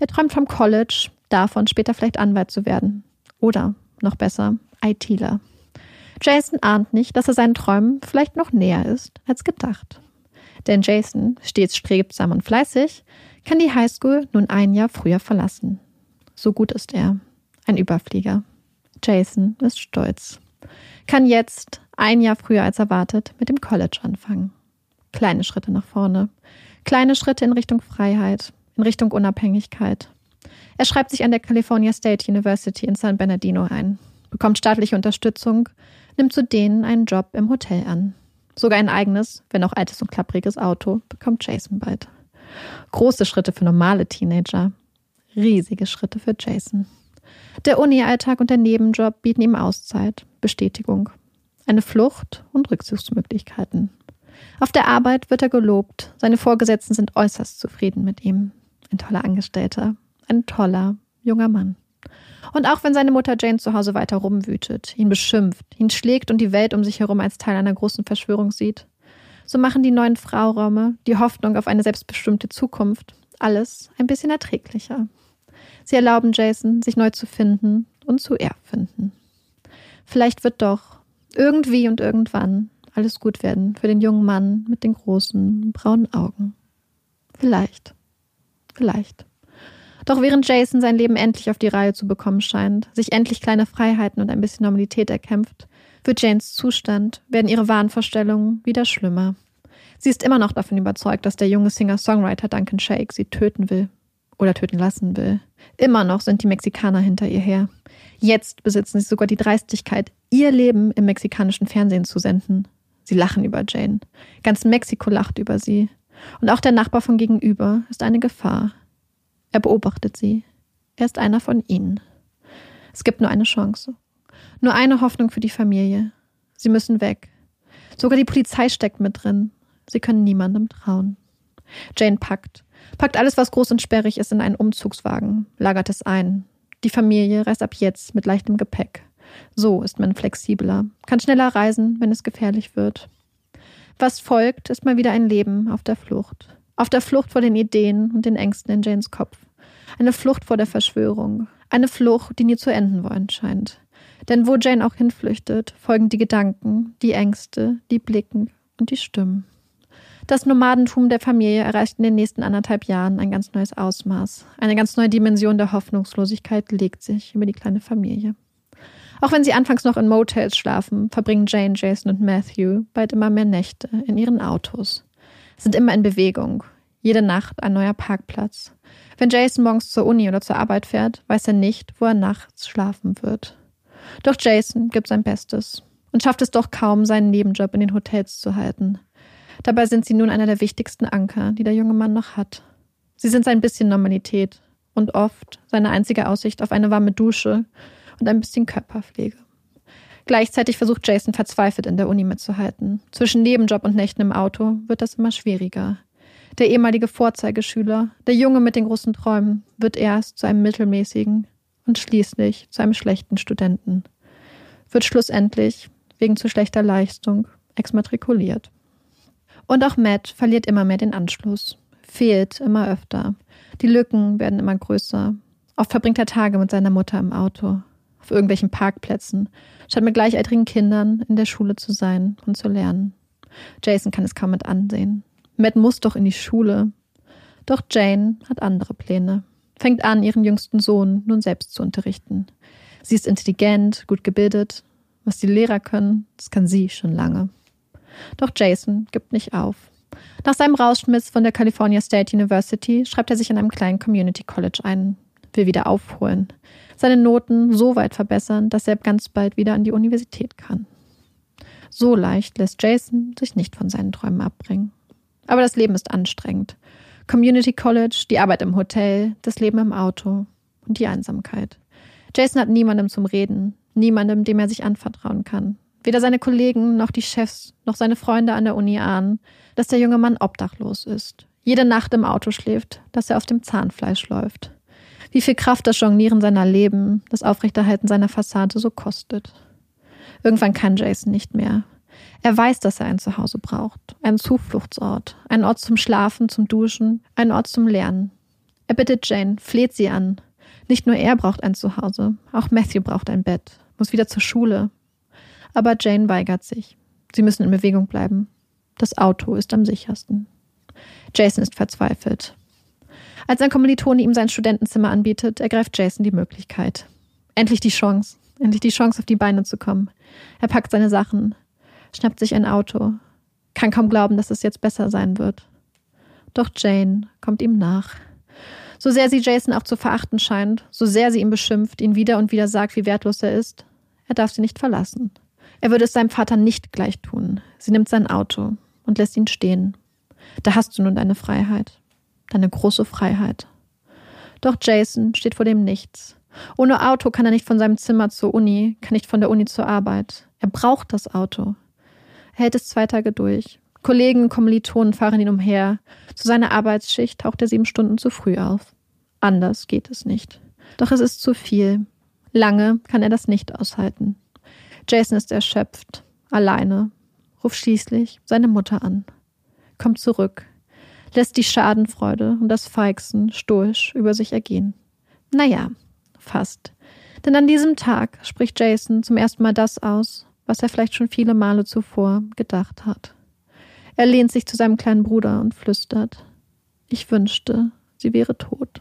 Er träumt vom College, davon später vielleicht Anwalt zu werden. Oder, noch besser, ITler. Jason ahnt nicht, dass er seinen Träumen vielleicht noch näher ist als gedacht. Denn Jason, stets strebsam und fleißig, kann die Highschool nun ein Jahr früher verlassen. So gut ist er. Ein Überflieger. Jason ist stolz. Kann jetzt, ein Jahr früher als erwartet, mit dem College anfangen. Kleine Schritte nach vorne. Kleine Schritte in Richtung Freiheit, in Richtung Unabhängigkeit. Er schreibt sich an der California State University in San Bernardino ein, bekommt staatliche Unterstützung, nimmt zu denen einen Job im Hotel an. Sogar ein eigenes, wenn auch altes und klappriges Auto bekommt Jason bald. Große Schritte für normale Teenager, riesige Schritte für Jason. Der Uni-Alltag und der Nebenjob bieten ihm Auszeit, Bestätigung, eine Flucht und Rückzugsmöglichkeiten. Auf der Arbeit wird er gelobt. Seine Vorgesetzten sind äußerst zufrieden mit ihm. Ein toller Angestellter. Ein toller, junger Mann. Und auch wenn seine Mutter Jane zu Hause weiter rumwütet, ihn beschimpft, ihn schlägt und die Welt um sich herum als Teil einer großen Verschwörung sieht, so machen die neuen Frauräume die Hoffnung auf eine selbstbestimmte Zukunft alles ein bisschen erträglicher. Sie erlauben Jason, sich neu zu finden und zu erfinden. Vielleicht wird doch irgendwie und irgendwann alles gut werden für den jungen Mann mit den großen braunen Augen. Vielleicht. Vielleicht. Doch während Jason sein Leben endlich auf die Reihe zu bekommen scheint, sich endlich kleine Freiheiten und ein bisschen Normalität erkämpft, wird Janes Zustand, werden ihre Wahnvorstellungen wieder schlimmer. Sie ist immer noch davon überzeugt, dass der junge Singer-Songwriter Duncan Shake sie töten will oder töten lassen will. Immer noch sind die Mexikaner hinter ihr her. Jetzt besitzen sie sogar die Dreistigkeit, ihr Leben im mexikanischen Fernsehen zu senden. Sie lachen über Jane. Ganz Mexiko lacht über sie. Und auch der Nachbar von gegenüber ist eine Gefahr. Er beobachtet sie. Er ist einer von ihnen. Es gibt nur eine Chance. Nur eine Hoffnung für die Familie. Sie müssen weg. Sogar die Polizei steckt mit drin. Sie können niemandem trauen. Jane packt. Packt alles, was groß und sperrig ist, in einen Umzugswagen, lagert es ein. Die Familie reist ab jetzt mit leichtem Gepäck. So ist man flexibler, kann schneller reisen, wenn es gefährlich wird. Was folgt, ist mal wieder ein Leben auf der Flucht. Auf der Flucht vor den Ideen und den Ängsten in Janes Kopf. Eine Flucht vor der Verschwörung. Eine Flucht, die nie zu enden wollen scheint. Denn wo Jane auch hinflüchtet, folgen die Gedanken, die Ängste, die Blicken und die Stimmen. Das Nomadentum der Familie erreicht in den nächsten anderthalb Jahren ein ganz neues Ausmaß. Eine ganz neue Dimension der Hoffnungslosigkeit legt sich über die kleine Familie. Auch wenn sie anfangs noch in Motels schlafen, verbringen Jane, Jason und Matthew bald immer mehr Nächte in ihren Autos sind immer in Bewegung. Jede Nacht ein neuer Parkplatz. Wenn Jason morgens zur Uni oder zur Arbeit fährt, weiß er nicht, wo er nachts schlafen wird. Doch Jason gibt sein Bestes und schafft es doch kaum, seinen Nebenjob in den Hotels zu halten. Dabei sind sie nun einer der wichtigsten Anker, die der junge Mann noch hat. Sie sind sein bisschen Normalität und oft seine einzige Aussicht auf eine warme Dusche und ein bisschen Körperpflege. Gleichzeitig versucht Jason verzweifelt in der Uni mitzuhalten. Zwischen Nebenjob und Nächten im Auto wird das immer schwieriger. Der ehemalige Vorzeigeschüler, der Junge mit den großen Träumen, wird erst zu einem mittelmäßigen und schließlich zu einem schlechten Studenten. Wird schlussendlich, wegen zu schlechter Leistung, exmatrikuliert. Und auch Matt verliert immer mehr den Anschluss, fehlt immer öfter. Die Lücken werden immer größer. Oft verbringt er Tage mit seiner Mutter im Auto, auf irgendwelchen Parkplätzen, statt mit gleichaltrigen Kindern in der Schule zu sein und zu lernen. Jason kann es kaum mit ansehen. Matt muss doch in die Schule. Doch Jane hat andere Pläne. Fängt an, ihren jüngsten Sohn nun selbst zu unterrichten. Sie ist intelligent, gut gebildet. Was die Lehrer können, das kann sie schon lange. Doch Jason gibt nicht auf. Nach seinem Rausschmiss von der California State University schreibt er sich an einem kleinen Community College ein, will wieder aufholen seine Noten so weit verbessern, dass er ganz bald wieder an die Universität kann. So leicht lässt Jason sich nicht von seinen Träumen abbringen. Aber das Leben ist anstrengend. Community College, die Arbeit im Hotel, das Leben im Auto und die Einsamkeit. Jason hat niemandem zum Reden, niemandem, dem er sich anvertrauen kann. Weder seine Kollegen noch die Chefs noch seine Freunde an der Uni ahnen, dass der junge Mann obdachlos ist, jede Nacht im Auto schläft, dass er auf dem Zahnfleisch läuft wie viel Kraft das Jonglieren seiner Leben, das Aufrechterhalten seiner Fassade so kostet. Irgendwann kann Jason nicht mehr. Er weiß, dass er ein Zuhause braucht, einen Zufluchtsort, einen Ort zum Schlafen, zum Duschen, einen Ort zum Lernen. Er bittet Jane, fleht sie an. Nicht nur er braucht ein Zuhause, auch Matthew braucht ein Bett, muss wieder zur Schule. Aber Jane weigert sich. Sie müssen in Bewegung bleiben. Das Auto ist am sichersten. Jason ist verzweifelt. Als ein Kommilitone ihm sein Studentenzimmer anbietet, ergreift Jason die Möglichkeit. Endlich die Chance. Endlich die Chance, auf die Beine zu kommen. Er packt seine Sachen, schnappt sich ein Auto, kann kaum glauben, dass es jetzt besser sein wird. Doch Jane kommt ihm nach. So sehr sie Jason auch zu verachten scheint, so sehr sie ihn beschimpft, ihn wieder und wieder sagt, wie wertlos er ist, er darf sie nicht verlassen. Er würde es seinem Vater nicht gleich tun. Sie nimmt sein Auto und lässt ihn stehen. Da hast du nun deine Freiheit deine große Freiheit. Doch Jason steht vor dem Nichts. Ohne Auto kann er nicht von seinem Zimmer zur Uni, kann nicht von der Uni zur Arbeit. Er braucht das Auto. Er hält es zwei Tage durch, Kollegen Kommilitonen fahren ihn umher. Zu seiner Arbeitsschicht taucht er sieben Stunden zu früh auf. Anders geht es nicht. Doch es ist zu viel. Lange kann er das nicht aushalten. Jason ist erschöpft, alleine, ruft schließlich seine Mutter an, kommt zurück, lässt die Schadenfreude und das Feixen stoisch über sich ergehen. Naja, fast. Denn an diesem Tag spricht Jason zum ersten Mal das aus, was er vielleicht schon viele Male zuvor gedacht hat. Er lehnt sich zu seinem kleinen Bruder und flüstert Ich wünschte, sie wäre tot.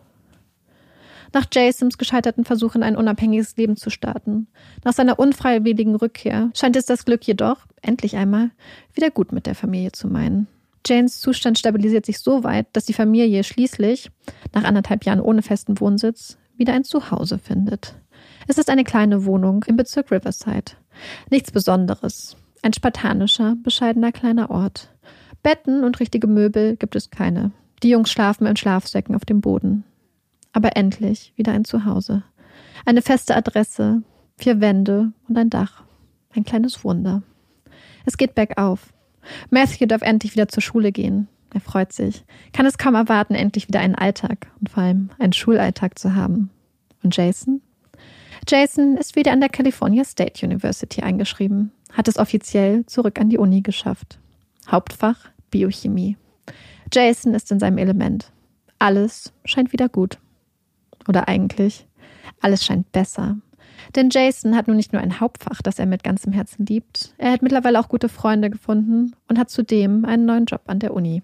Nach Jasons gescheiterten Versuchen, ein unabhängiges Leben zu starten, nach seiner unfreiwilligen Rückkehr, scheint es das Glück jedoch, endlich einmal, wieder gut mit der Familie zu meinen. Janes Zustand stabilisiert sich so weit, dass die Familie schließlich, nach anderthalb Jahren ohne festen Wohnsitz, wieder ein Zuhause findet. Es ist eine kleine Wohnung im Bezirk Riverside. Nichts Besonderes. Ein spartanischer, bescheidener kleiner Ort. Betten und richtige Möbel gibt es keine. Die Jungs schlafen in Schlafsäcken auf dem Boden. Aber endlich wieder ein Zuhause. Eine feste Adresse, vier Wände und ein Dach. Ein kleines Wunder. Es geht bergauf. Matthew darf endlich wieder zur Schule gehen. Er freut sich, kann es kaum erwarten, endlich wieder einen Alltag und vor allem einen Schulalltag zu haben. Und Jason? Jason ist wieder an der California State University eingeschrieben, hat es offiziell zurück an die Uni geschafft. Hauptfach Biochemie. Jason ist in seinem Element. Alles scheint wieder gut. Oder eigentlich, alles scheint besser. Denn Jason hat nun nicht nur ein Hauptfach, das er mit ganzem Herzen liebt, er hat mittlerweile auch gute Freunde gefunden und hat zudem einen neuen Job an der Uni.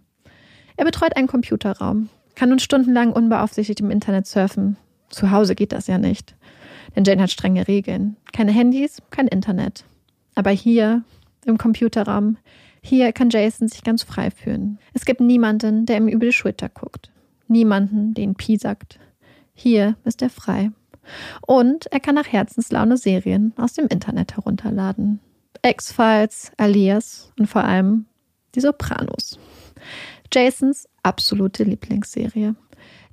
Er betreut einen Computerraum, kann nun stundenlang unbeaufsichtigt im Internet surfen. Zu Hause geht das ja nicht. Denn Jane hat strenge Regeln. Keine Handys, kein Internet. Aber hier, im Computerraum, hier kann Jason sich ganz frei fühlen. Es gibt niemanden, der ihm über die Schulter guckt. Niemanden, den Pi sagt. Hier ist er frei. Und er kann nach Herzenslaune Serien aus dem Internet herunterladen. X-Files, Alias und vor allem die Sopranos. Jasons absolute Lieblingsserie.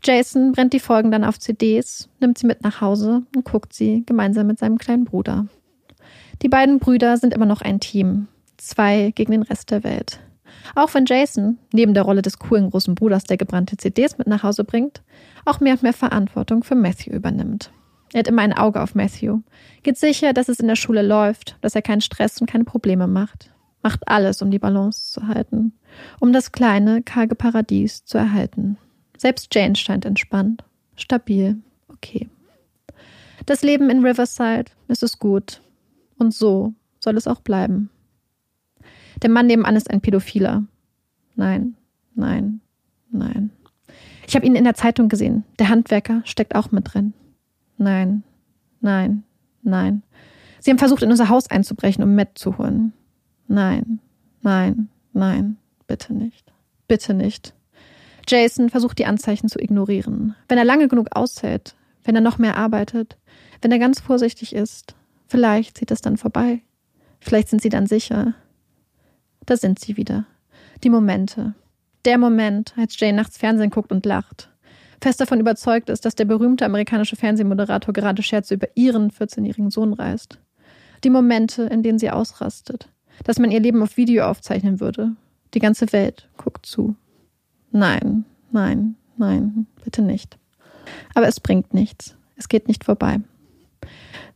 Jason brennt die Folgen dann auf CDs, nimmt sie mit nach Hause und guckt sie gemeinsam mit seinem kleinen Bruder. Die beiden Brüder sind immer noch ein Team. Zwei gegen den Rest der Welt. Auch wenn Jason, neben der Rolle des coolen großen Bruders, der gebrannte CDs mit nach Hause bringt, auch mehr und mehr Verantwortung für Matthew übernimmt. Er hat immer ein Auge auf Matthew, geht sicher, dass es in der Schule läuft, dass er keinen Stress und keine Probleme macht, macht alles, um die Balance zu halten, um das kleine, karge Paradies zu erhalten. Selbst Jane scheint entspannt, stabil, okay. Das Leben in Riverside ist es gut. Und so soll es auch bleiben. Der Mann nebenan ist ein Pädophiler. Nein, nein, nein. Ich habe ihn in der Zeitung gesehen. Der Handwerker steckt auch mit drin. Nein, nein, nein. Sie haben versucht, in unser Haus einzubrechen, um Matt zu holen. Nein, nein, nein, bitte nicht. Bitte nicht. Jason versucht die Anzeichen zu ignorieren. Wenn er lange genug aushält, wenn er noch mehr arbeitet, wenn er ganz vorsichtig ist, vielleicht zieht es dann vorbei. Vielleicht sind sie dann sicher. Da sind sie wieder. Die Momente, der Moment, als Jane nachts Fernsehen guckt und lacht. Fest davon überzeugt ist, dass der berühmte amerikanische Fernsehmoderator gerade Scherze über ihren 14-jährigen Sohn reißt. Die Momente, in denen sie ausrastet. Dass man ihr Leben auf Video aufzeichnen würde. Die ganze Welt guckt zu. Nein, nein, nein, bitte nicht. Aber es bringt nichts. Es geht nicht vorbei.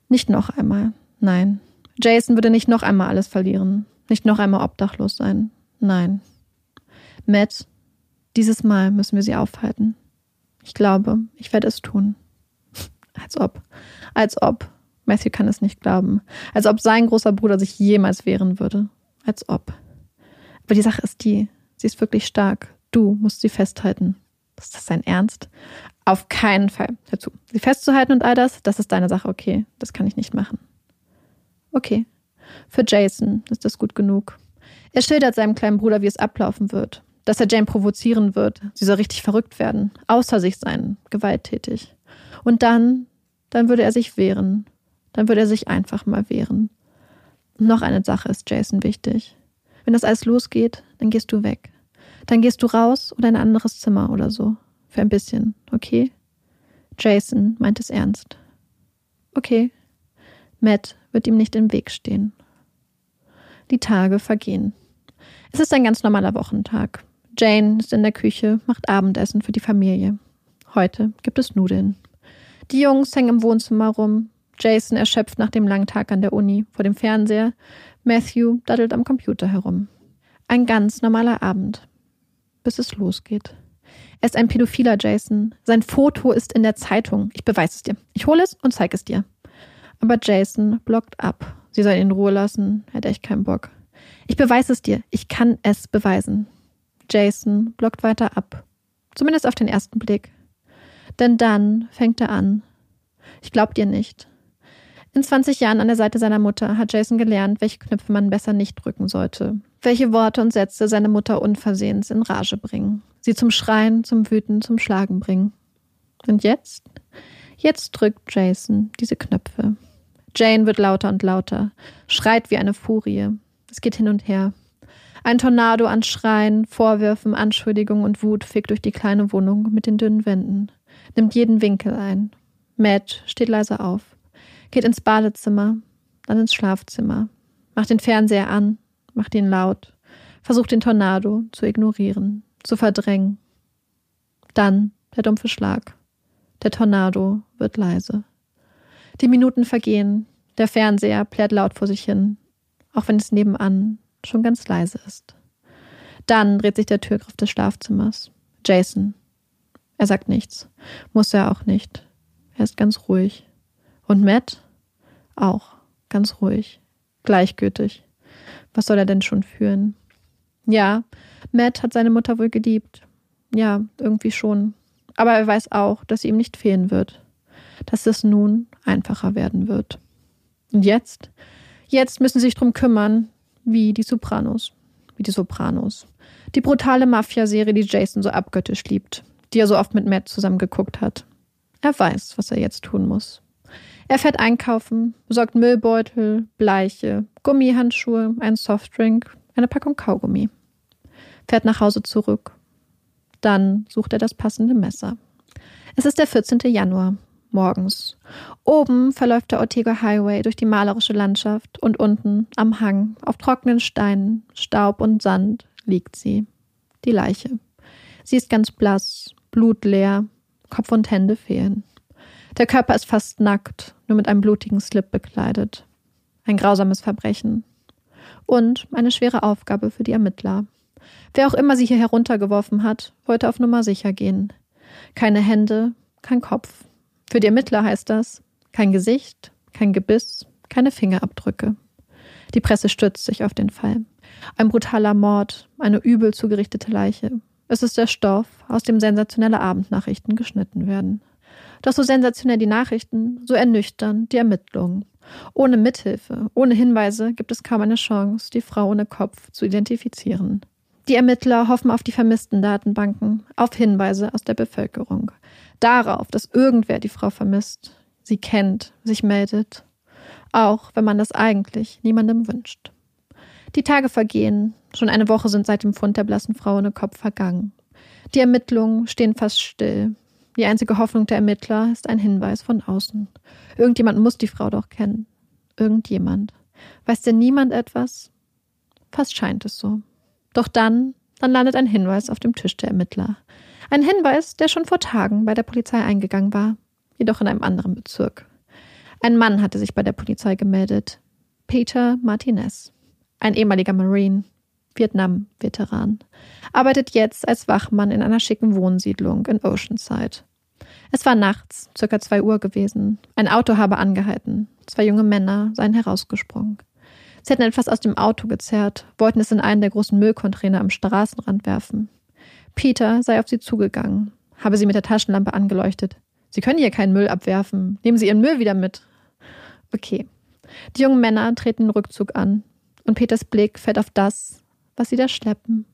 Nicht noch einmal. Nein. Jason würde nicht noch einmal alles verlieren. Nicht noch einmal obdachlos sein. Nein. Matt, dieses Mal müssen wir sie aufhalten. Ich glaube, ich werde es tun. Als ob. Als ob. Matthew kann es nicht glauben. Als ob sein großer Bruder sich jemals wehren würde. Als ob. Aber die Sache ist die, sie ist wirklich stark. Du musst sie festhalten. Ist das dein Ernst? Auf keinen Fall. Hör zu. Sie festzuhalten und all das, das ist deine Sache, okay. Das kann ich nicht machen. Okay. Für Jason ist das gut genug. Er schildert seinem kleinen Bruder, wie es ablaufen wird dass er Jane provozieren wird. Sie soll richtig verrückt werden, außer sich sein, gewalttätig. Und dann, dann würde er sich wehren. Dann würde er sich einfach mal wehren. Und noch eine Sache ist Jason wichtig. Wenn das alles losgeht, dann gehst du weg. Dann gehst du raus oder in ein anderes Zimmer oder so. Für ein bisschen, okay? Jason meint es ernst. Okay. Matt wird ihm nicht im Weg stehen. Die Tage vergehen. Es ist ein ganz normaler Wochentag. Jane ist in der Küche, macht Abendessen für die Familie. Heute gibt es Nudeln. Die Jungs hängen im Wohnzimmer rum. Jason erschöpft nach dem langen Tag an der Uni vor dem Fernseher. Matthew daddelt am Computer herum. Ein ganz normaler Abend. Bis es losgeht. Er ist ein pädophiler Jason. Sein Foto ist in der Zeitung. Ich beweise es dir. Ich hole es und zeige es dir. Aber Jason blockt ab. Sie soll ihn in Ruhe lassen. Hat echt keinen Bock. Ich beweise es dir. Ich kann es beweisen. Jason blockt weiter ab. Zumindest auf den ersten Blick. Denn dann fängt er an. Ich glaub dir nicht. In 20 Jahren an der Seite seiner Mutter hat Jason gelernt, welche Knöpfe man besser nicht drücken sollte. Welche Worte und Sätze seine Mutter unversehens in Rage bringen. Sie zum Schreien, zum Wüten, zum Schlagen bringen. Und jetzt? Jetzt drückt Jason diese Knöpfe. Jane wird lauter und lauter, schreit wie eine Furie. Es geht hin und her. Ein Tornado an Schreien, Vorwürfen, Anschuldigungen und Wut fegt durch die kleine Wohnung mit den dünnen Wänden, nimmt jeden Winkel ein. Matt steht leise auf, geht ins Badezimmer, dann ins Schlafzimmer, macht den Fernseher an, macht ihn laut, versucht den Tornado zu ignorieren, zu verdrängen. Dann der dumpfe Schlag. Der Tornado wird leise. Die Minuten vergehen, der Fernseher plärt laut vor sich hin, auch wenn es nebenan schon ganz leise ist. Dann dreht sich der Türgriff des Schlafzimmers. Jason. Er sagt nichts. Muss er auch nicht. Er ist ganz ruhig. Und Matt? Auch ganz ruhig. Gleichgültig. Was soll er denn schon fühlen? Ja, Matt hat seine Mutter wohl geliebt. Ja, irgendwie schon. Aber er weiß auch, dass sie ihm nicht fehlen wird. Dass es nun einfacher werden wird. Und jetzt? Jetzt müssen sie sich drum kümmern, wie die Sopranos. Wie die Sopranos. Die brutale Mafia-Serie, die Jason so abgöttisch liebt, die er so oft mit Matt zusammen geguckt hat. Er weiß, was er jetzt tun muss. Er fährt einkaufen, besorgt Müllbeutel, Bleiche, Gummihandschuhe, einen Softdrink, eine Packung Kaugummi. Fährt nach Hause zurück. Dann sucht er das passende Messer. Es ist der 14. Januar morgens. Oben verläuft der Ortega Highway durch die malerische Landschaft und unten am Hang auf trockenen Steinen, Staub und Sand liegt sie, die Leiche. Sie ist ganz blass, blutleer, Kopf und Hände fehlen. Der Körper ist fast nackt, nur mit einem blutigen Slip bekleidet. Ein grausames Verbrechen. Und eine schwere Aufgabe für die Ermittler. Wer auch immer sie hier heruntergeworfen hat, wollte auf Nummer sicher gehen. Keine Hände, kein Kopf. Für die Ermittler heißt das kein Gesicht, kein Gebiss, keine Fingerabdrücke. Die Presse stürzt sich auf den Fall. Ein brutaler Mord, eine übel zugerichtete Leiche. Es ist der Stoff, aus dem sensationelle Abendnachrichten geschnitten werden. Doch so sensationell die Nachrichten, so ernüchternd die Ermittlungen. Ohne Mithilfe, ohne Hinweise gibt es kaum eine Chance, die Frau ohne Kopf zu identifizieren. Die Ermittler hoffen auf die vermissten Datenbanken, auf Hinweise aus der Bevölkerung, darauf, dass irgendwer die Frau vermisst, sie kennt, sich meldet, auch wenn man das eigentlich niemandem wünscht. Die Tage vergehen, schon eine Woche sind seit dem Fund der blassen Frau ohne Kopf vergangen. Die Ermittlungen stehen fast still. Die einzige Hoffnung der Ermittler ist ein Hinweis von außen. Irgendjemand muss die Frau doch kennen. Irgendjemand. Weiß denn niemand etwas? Fast scheint es so. Doch dann, dann landet ein Hinweis auf dem Tisch der Ermittler. Ein Hinweis, der schon vor Tagen bei der Polizei eingegangen war, jedoch in einem anderen Bezirk. Ein Mann hatte sich bei der Polizei gemeldet. Peter Martinez. Ein ehemaliger Marine, Vietnam-Veteran. Arbeitet jetzt als Wachmann in einer schicken Wohnsiedlung in Oceanside. Es war nachts, circa zwei Uhr gewesen. Ein Auto habe angehalten. Zwei junge Männer seien herausgesprungen. Sie hatten etwas aus dem Auto gezerrt, wollten es in einen der großen Müllcontainer am Straßenrand werfen. Peter sei auf sie zugegangen, habe sie mit der Taschenlampe angeleuchtet. Sie können hier keinen Müll abwerfen. Nehmen Sie Ihren Müll wieder mit. Okay. Die jungen Männer treten den Rückzug an und Peters Blick fällt auf das, was sie da schleppen.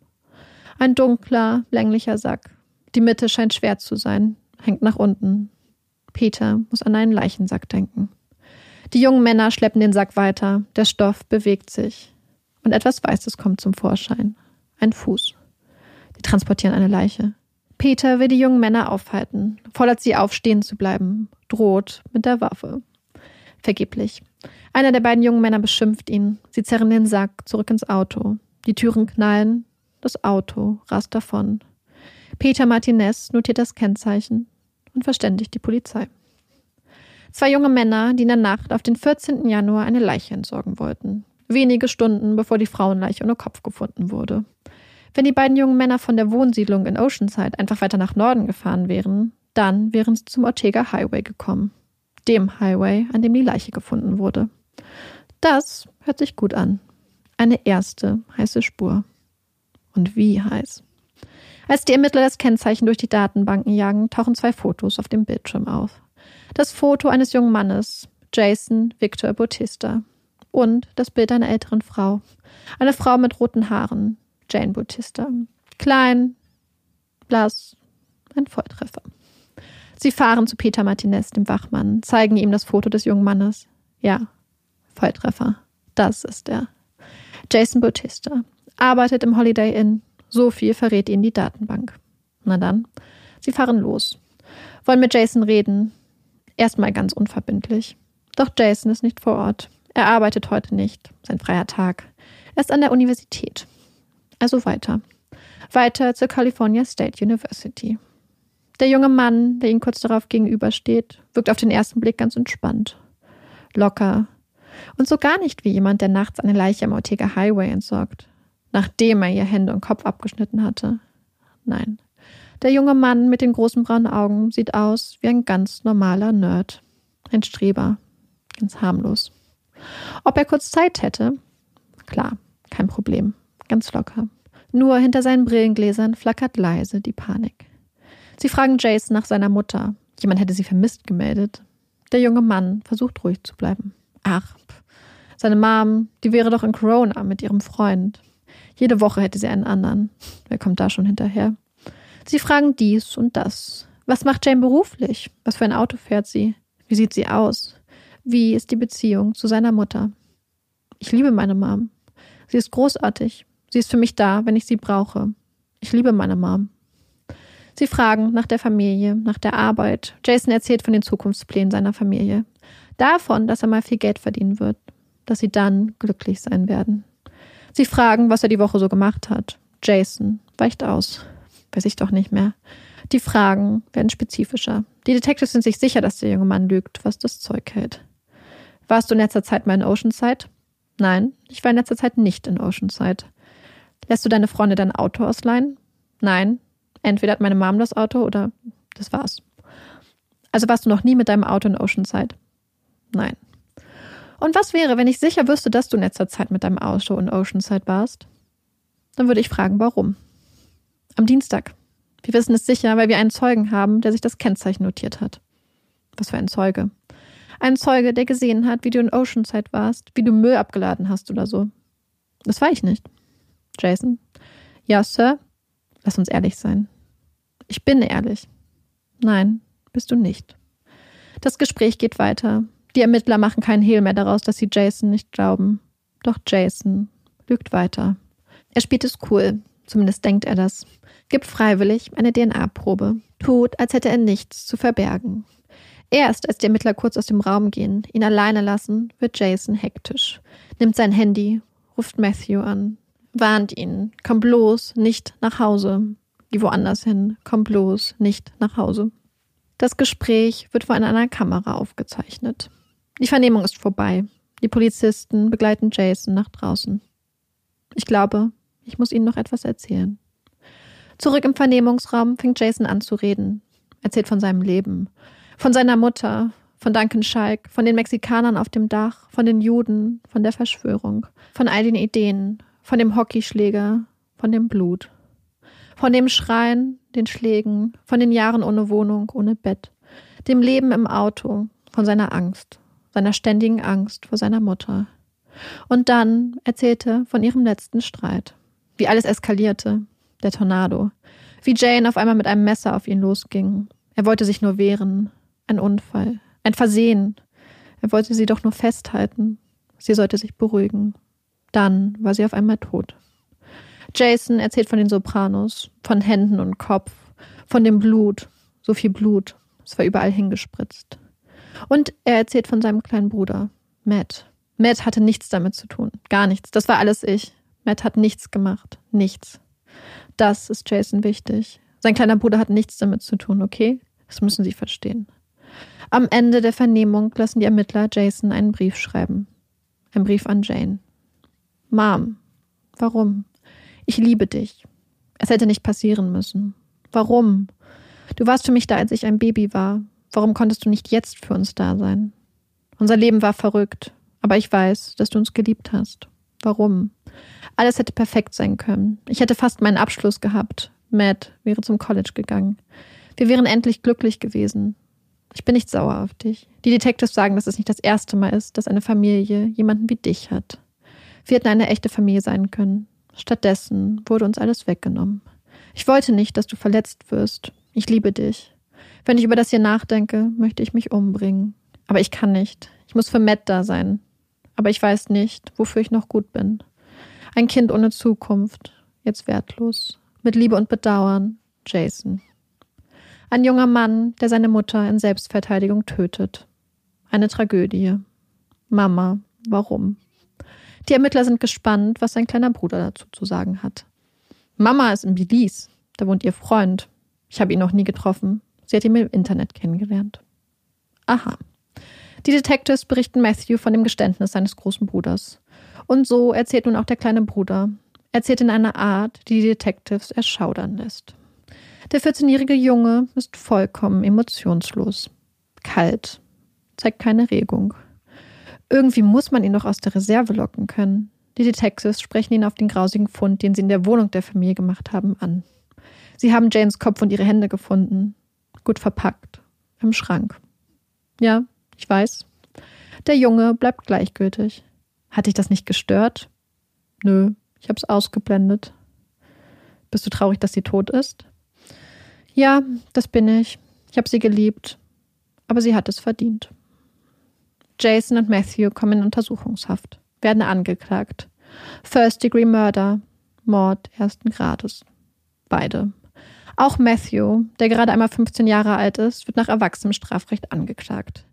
Ein dunkler, länglicher Sack. Die Mitte scheint schwer zu sein, hängt nach unten. Peter muss an einen Leichensack denken. Die jungen Männer schleppen den Sack weiter, der Stoff bewegt sich. Und etwas Weißes kommt zum Vorschein. Ein Fuß. Die transportieren eine Leiche. Peter will die jungen Männer aufhalten, fordert sie auf, stehen zu bleiben, droht mit der Waffe. Vergeblich. Einer der beiden jungen Männer beschimpft ihn. Sie zerren den Sack zurück ins Auto. Die Türen knallen, das Auto rast davon. Peter Martinez notiert das Kennzeichen und verständigt die Polizei. Zwei junge Männer, die in der Nacht auf den 14. Januar eine Leiche entsorgen wollten. Wenige Stunden bevor die Frauenleiche ohne Kopf gefunden wurde. Wenn die beiden jungen Männer von der Wohnsiedlung in Oceanside einfach weiter nach Norden gefahren wären, dann wären sie zum Ortega Highway gekommen. Dem Highway, an dem die Leiche gefunden wurde. Das hört sich gut an. Eine erste heiße Spur. Und wie heiß. Als die Ermittler das Kennzeichen durch die Datenbanken jagen, tauchen zwei Fotos auf dem Bildschirm auf. Das Foto eines jungen Mannes, Jason Victor Bautista. Und das Bild einer älteren Frau. Eine Frau mit roten Haaren, Jane Bautista. Klein, blass, ein Volltreffer. Sie fahren zu Peter Martinez, dem Wachmann, zeigen ihm das Foto des jungen Mannes. Ja, Volltreffer. Das ist er. Jason Bautista arbeitet im Holiday Inn. So viel verrät ihnen die Datenbank. Na dann, sie fahren los. Wollen mit Jason reden. Erstmal ganz unverbindlich. Doch Jason ist nicht vor Ort. Er arbeitet heute nicht. Sein freier Tag. Er ist an der Universität. Also weiter. Weiter zur California State University. Der junge Mann, der ihm kurz darauf gegenübersteht, wirkt auf den ersten Blick ganz entspannt. Locker. Und so gar nicht wie jemand, der nachts eine Leiche am Ortega Highway entsorgt nachdem er ihr Hände und Kopf abgeschnitten hatte. Nein. Der junge Mann mit den großen braunen Augen sieht aus wie ein ganz normaler Nerd. Ein Streber. Ganz harmlos. Ob er kurz Zeit hätte? Klar, kein Problem. Ganz locker. Nur hinter seinen Brillengläsern flackert leise die Panik. Sie fragen Jason nach seiner Mutter. Jemand hätte sie vermisst gemeldet. Der junge Mann versucht ruhig zu bleiben. Ach, seine Mom, die wäre doch in Corona mit ihrem Freund. Jede Woche hätte sie einen anderen. Wer kommt da schon hinterher? Sie fragen dies und das. Was macht Jane beruflich? Was für ein Auto fährt sie? Wie sieht sie aus? Wie ist die Beziehung zu seiner Mutter? Ich liebe meine Mom. Sie ist großartig. Sie ist für mich da, wenn ich sie brauche. Ich liebe meine Mom. Sie fragen nach der Familie, nach der Arbeit. Jason erzählt von den Zukunftsplänen seiner Familie. Davon, dass er mal viel Geld verdienen wird. Dass sie dann glücklich sein werden. Sie fragen, was er die Woche so gemacht hat. Jason weicht aus. Weiß ich doch nicht mehr. Die Fragen werden spezifischer. Die Detectives sind sich sicher, dass der junge Mann lügt, was das Zeug hält. Warst du in letzter Zeit mal in Oceanside? Nein, ich war in letzter Zeit nicht in Oceanside. Lässt du deine Freunde dein Auto ausleihen? Nein. Entweder hat meine Mom das Auto oder das war's. Also warst du noch nie mit deinem Auto in Oceanside? Nein. Und was wäre, wenn ich sicher wüsste, dass du in letzter Zeit mit deinem Auto in Oceanside warst? Dann würde ich fragen, warum. Am Dienstag. Wir wissen es sicher, weil wir einen Zeugen haben, der sich das Kennzeichen notiert hat. Was für ein Zeuge? Ein Zeuge, der gesehen hat, wie du in Oceanside warst, wie du Müll abgeladen hast oder so. Das war ich nicht. Jason? Ja, Sir? Lass uns ehrlich sein. Ich bin ehrlich. Nein, bist du nicht. Das Gespräch geht weiter. Die Ermittler machen keinen Hehl mehr daraus, dass sie Jason nicht glauben. Doch Jason lügt weiter. Er spielt es cool, zumindest denkt er das, gibt freiwillig eine DNA-Probe, tut, als hätte er nichts zu verbergen. Erst als die Ermittler kurz aus dem Raum gehen, ihn alleine lassen, wird Jason hektisch, nimmt sein Handy, ruft Matthew an, warnt ihn, komm bloß nicht nach Hause, geh woanders hin, komm bloß nicht nach Hause. Das Gespräch wird von einer Kamera aufgezeichnet. Die Vernehmung ist vorbei. Die Polizisten begleiten Jason nach draußen. Ich glaube, ich muss Ihnen noch etwas erzählen. Zurück im Vernehmungsraum fängt Jason an zu reden. Erzählt von seinem Leben, von seiner Mutter, von Duncan Schalk, von den Mexikanern auf dem Dach, von den Juden, von der Verschwörung, von all den Ideen, von dem Hockeyschläger, von dem Blut, von dem Schreien, den Schlägen, von den Jahren ohne Wohnung, ohne Bett, dem Leben im Auto, von seiner Angst, seiner ständigen Angst vor seiner Mutter. Und dann erzählte von ihrem letzten Streit, wie alles eskalierte, der Tornado, wie Jane auf einmal mit einem Messer auf ihn losging. Er wollte sich nur wehren, ein Unfall, ein Versehen. Er wollte sie doch nur festhalten. Sie sollte sich beruhigen. Dann war sie auf einmal tot. Jason erzählt von den Sopranos, von Händen und Kopf, von dem Blut, so viel Blut, es war überall hingespritzt. Und er erzählt von seinem kleinen Bruder, Matt. Matt hatte nichts damit zu tun. Gar nichts. Das war alles ich. Matt hat nichts gemacht. Nichts. Das ist Jason wichtig. Sein kleiner Bruder hat nichts damit zu tun, okay? Das müssen Sie verstehen. Am Ende der Vernehmung lassen die Ermittler Jason einen Brief schreiben. Ein Brief an Jane. Mom, warum? Ich liebe dich. Es hätte nicht passieren müssen. Warum? Du warst für mich da, als ich ein Baby war. Warum konntest du nicht jetzt für uns da sein? Unser Leben war verrückt, aber ich weiß, dass du uns geliebt hast. Warum? Alles hätte perfekt sein können. Ich hätte fast meinen Abschluss gehabt. Matt wäre zum College gegangen. Wir wären endlich glücklich gewesen. Ich bin nicht sauer auf dich. Die Detectives sagen, dass es nicht das erste Mal ist, dass eine Familie jemanden wie dich hat. Wir hätten eine echte Familie sein können. Stattdessen wurde uns alles weggenommen. Ich wollte nicht, dass du verletzt wirst. Ich liebe dich. Wenn ich über das hier nachdenke, möchte ich mich umbringen. Aber ich kann nicht. Ich muss für Matt da sein. Aber ich weiß nicht, wofür ich noch gut bin. Ein Kind ohne Zukunft, jetzt wertlos. Mit Liebe und Bedauern, Jason. Ein junger Mann, der seine Mutter in Selbstverteidigung tötet. Eine Tragödie. Mama, warum? Die Ermittler sind gespannt, was sein kleiner Bruder dazu zu sagen hat. Mama ist in Belize. Da wohnt ihr Freund. Ich habe ihn noch nie getroffen. Sie hat ihn im Internet kennengelernt. Aha. Die Detectives berichten Matthew von dem Geständnis seines großen Bruders. Und so erzählt nun auch der kleine Bruder. Erzählt in einer Art, die die Detectives erschaudern lässt. Der 14-jährige Junge ist vollkommen emotionslos. Kalt. Zeigt keine Regung. Irgendwie muss man ihn doch aus der Reserve locken können. Die Detectives sprechen ihn auf den grausigen Fund, den sie in der Wohnung der Familie gemacht haben, an. Sie haben Janes Kopf und ihre Hände gefunden. Gut verpackt. Im Schrank. Ja, ich weiß. Der Junge bleibt gleichgültig. Hat dich das nicht gestört? Nö, ich hab's ausgeblendet. Bist du traurig, dass sie tot ist? Ja, das bin ich. Ich habe sie geliebt. Aber sie hat es verdient. Jason und Matthew kommen in Untersuchungshaft, werden angeklagt. First Degree Murder, Mord ersten Grades. Beide. Auch Matthew, der gerade einmal 15 Jahre alt ist, wird nach erwachsenem Strafrecht angeklagt.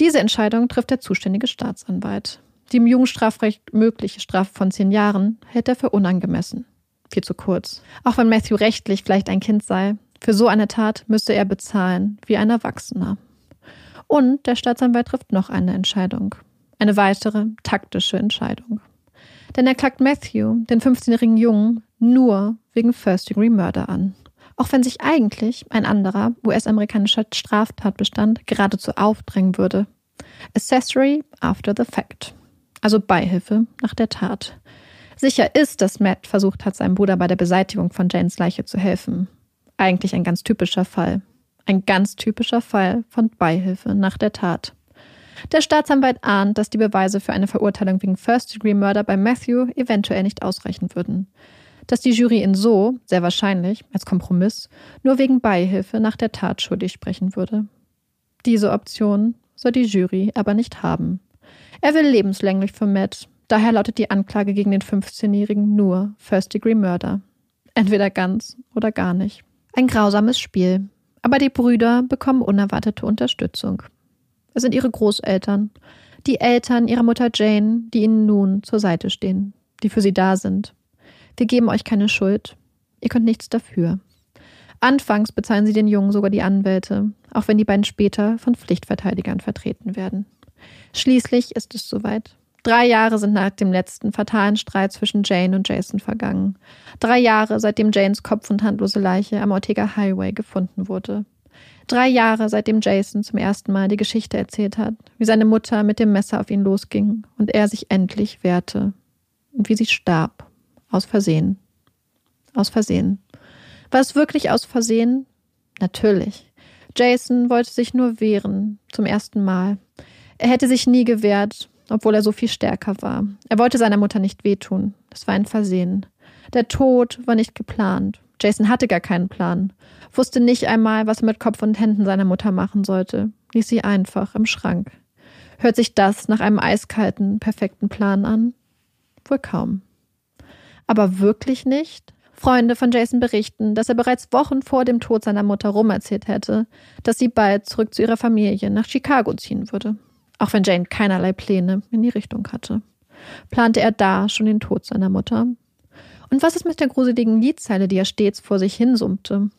Diese Entscheidung trifft der zuständige Staatsanwalt. Die im Jugendstrafrecht mögliche Strafe von zehn Jahren hält er für unangemessen. Viel zu kurz. Auch wenn Matthew rechtlich vielleicht ein Kind sei, für so eine Tat müsste er bezahlen wie ein Erwachsener. Und der Staatsanwalt trifft noch eine Entscheidung. Eine weitere taktische Entscheidung. Denn er klagt Matthew, den 15-jährigen Jungen, nur wegen First-Degree Murder an. Auch wenn sich eigentlich ein anderer US-amerikanischer Straftatbestand geradezu aufdrängen würde. Accessory after the fact. Also Beihilfe nach der Tat. Sicher ist, dass Matt versucht hat, seinem Bruder bei der Beseitigung von Janes Leiche zu helfen. Eigentlich ein ganz typischer Fall. Ein ganz typischer Fall von Beihilfe nach der Tat. Der Staatsanwalt ahnt, dass die Beweise für eine Verurteilung wegen First-Degree-Murder bei Matthew eventuell nicht ausreichen würden. Dass die Jury ihn so, sehr wahrscheinlich, als Kompromiss, nur wegen Beihilfe nach der Tat schuldig sprechen würde. Diese Option soll die Jury aber nicht haben. Er will lebenslänglich für Matt, daher lautet die Anklage gegen den 15-Jährigen nur First-Degree-Murder. Entweder ganz oder gar nicht. Ein grausames Spiel, aber die Brüder bekommen unerwartete Unterstützung. Es sind ihre Großeltern, die Eltern ihrer Mutter Jane, die ihnen nun zur Seite stehen, die für sie da sind. Wir geben euch keine Schuld. Ihr könnt nichts dafür. Anfangs bezahlen sie den Jungen sogar die Anwälte, auch wenn die beiden später von Pflichtverteidigern vertreten werden. Schließlich ist es soweit. Drei Jahre sind nach dem letzten fatalen Streit zwischen Jane und Jason vergangen. Drei Jahre, seitdem Janes Kopf und handlose Leiche am Ortega Highway gefunden wurde. Drei Jahre, seitdem Jason zum ersten Mal die Geschichte erzählt hat, wie seine Mutter mit dem Messer auf ihn losging und er sich endlich wehrte. Und wie sie starb. Aus Versehen. Aus Versehen. War es wirklich aus Versehen? Natürlich. Jason wollte sich nur wehren, zum ersten Mal. Er hätte sich nie gewehrt, obwohl er so viel stärker war. Er wollte seiner Mutter nicht wehtun. Das war ein Versehen. Der Tod war nicht geplant. Jason hatte gar keinen Plan, wusste nicht einmal, was er mit Kopf und Händen seiner Mutter machen sollte, ließ sie einfach im Schrank. Hört sich das nach einem eiskalten, perfekten Plan an? Wohl kaum. Aber wirklich nicht? Freunde von Jason berichten, dass er bereits Wochen vor dem Tod seiner Mutter rumerzählt hätte, dass sie bald zurück zu ihrer Familie nach Chicago ziehen würde. Auch wenn Jane keinerlei Pläne in die Richtung hatte. Plante er da schon den Tod seiner Mutter? Und was ist mit der gruseligen Liedzeile, die er stets vor sich hinsummte?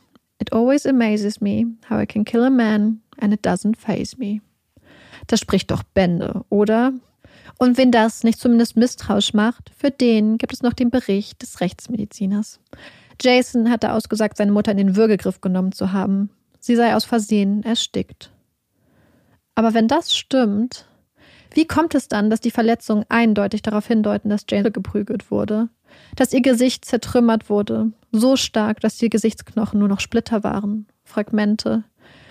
It always amazes me how I can kill a man and it doesn't phase me. Das spricht doch Bände, oder? Und wenn das nicht zumindest misstrauisch macht, für den gibt es noch den Bericht des Rechtsmediziners. Jason hatte ausgesagt, seine Mutter in den Würgegriff genommen zu haben. Sie sei aus Versehen erstickt. Aber wenn das stimmt, wie kommt es dann, dass die Verletzungen eindeutig darauf hindeuten, dass Jane geprügelt wurde? Dass ihr Gesicht zertrümmert wurde, so stark, dass die Gesichtsknochen nur noch Splitter waren, Fragmente.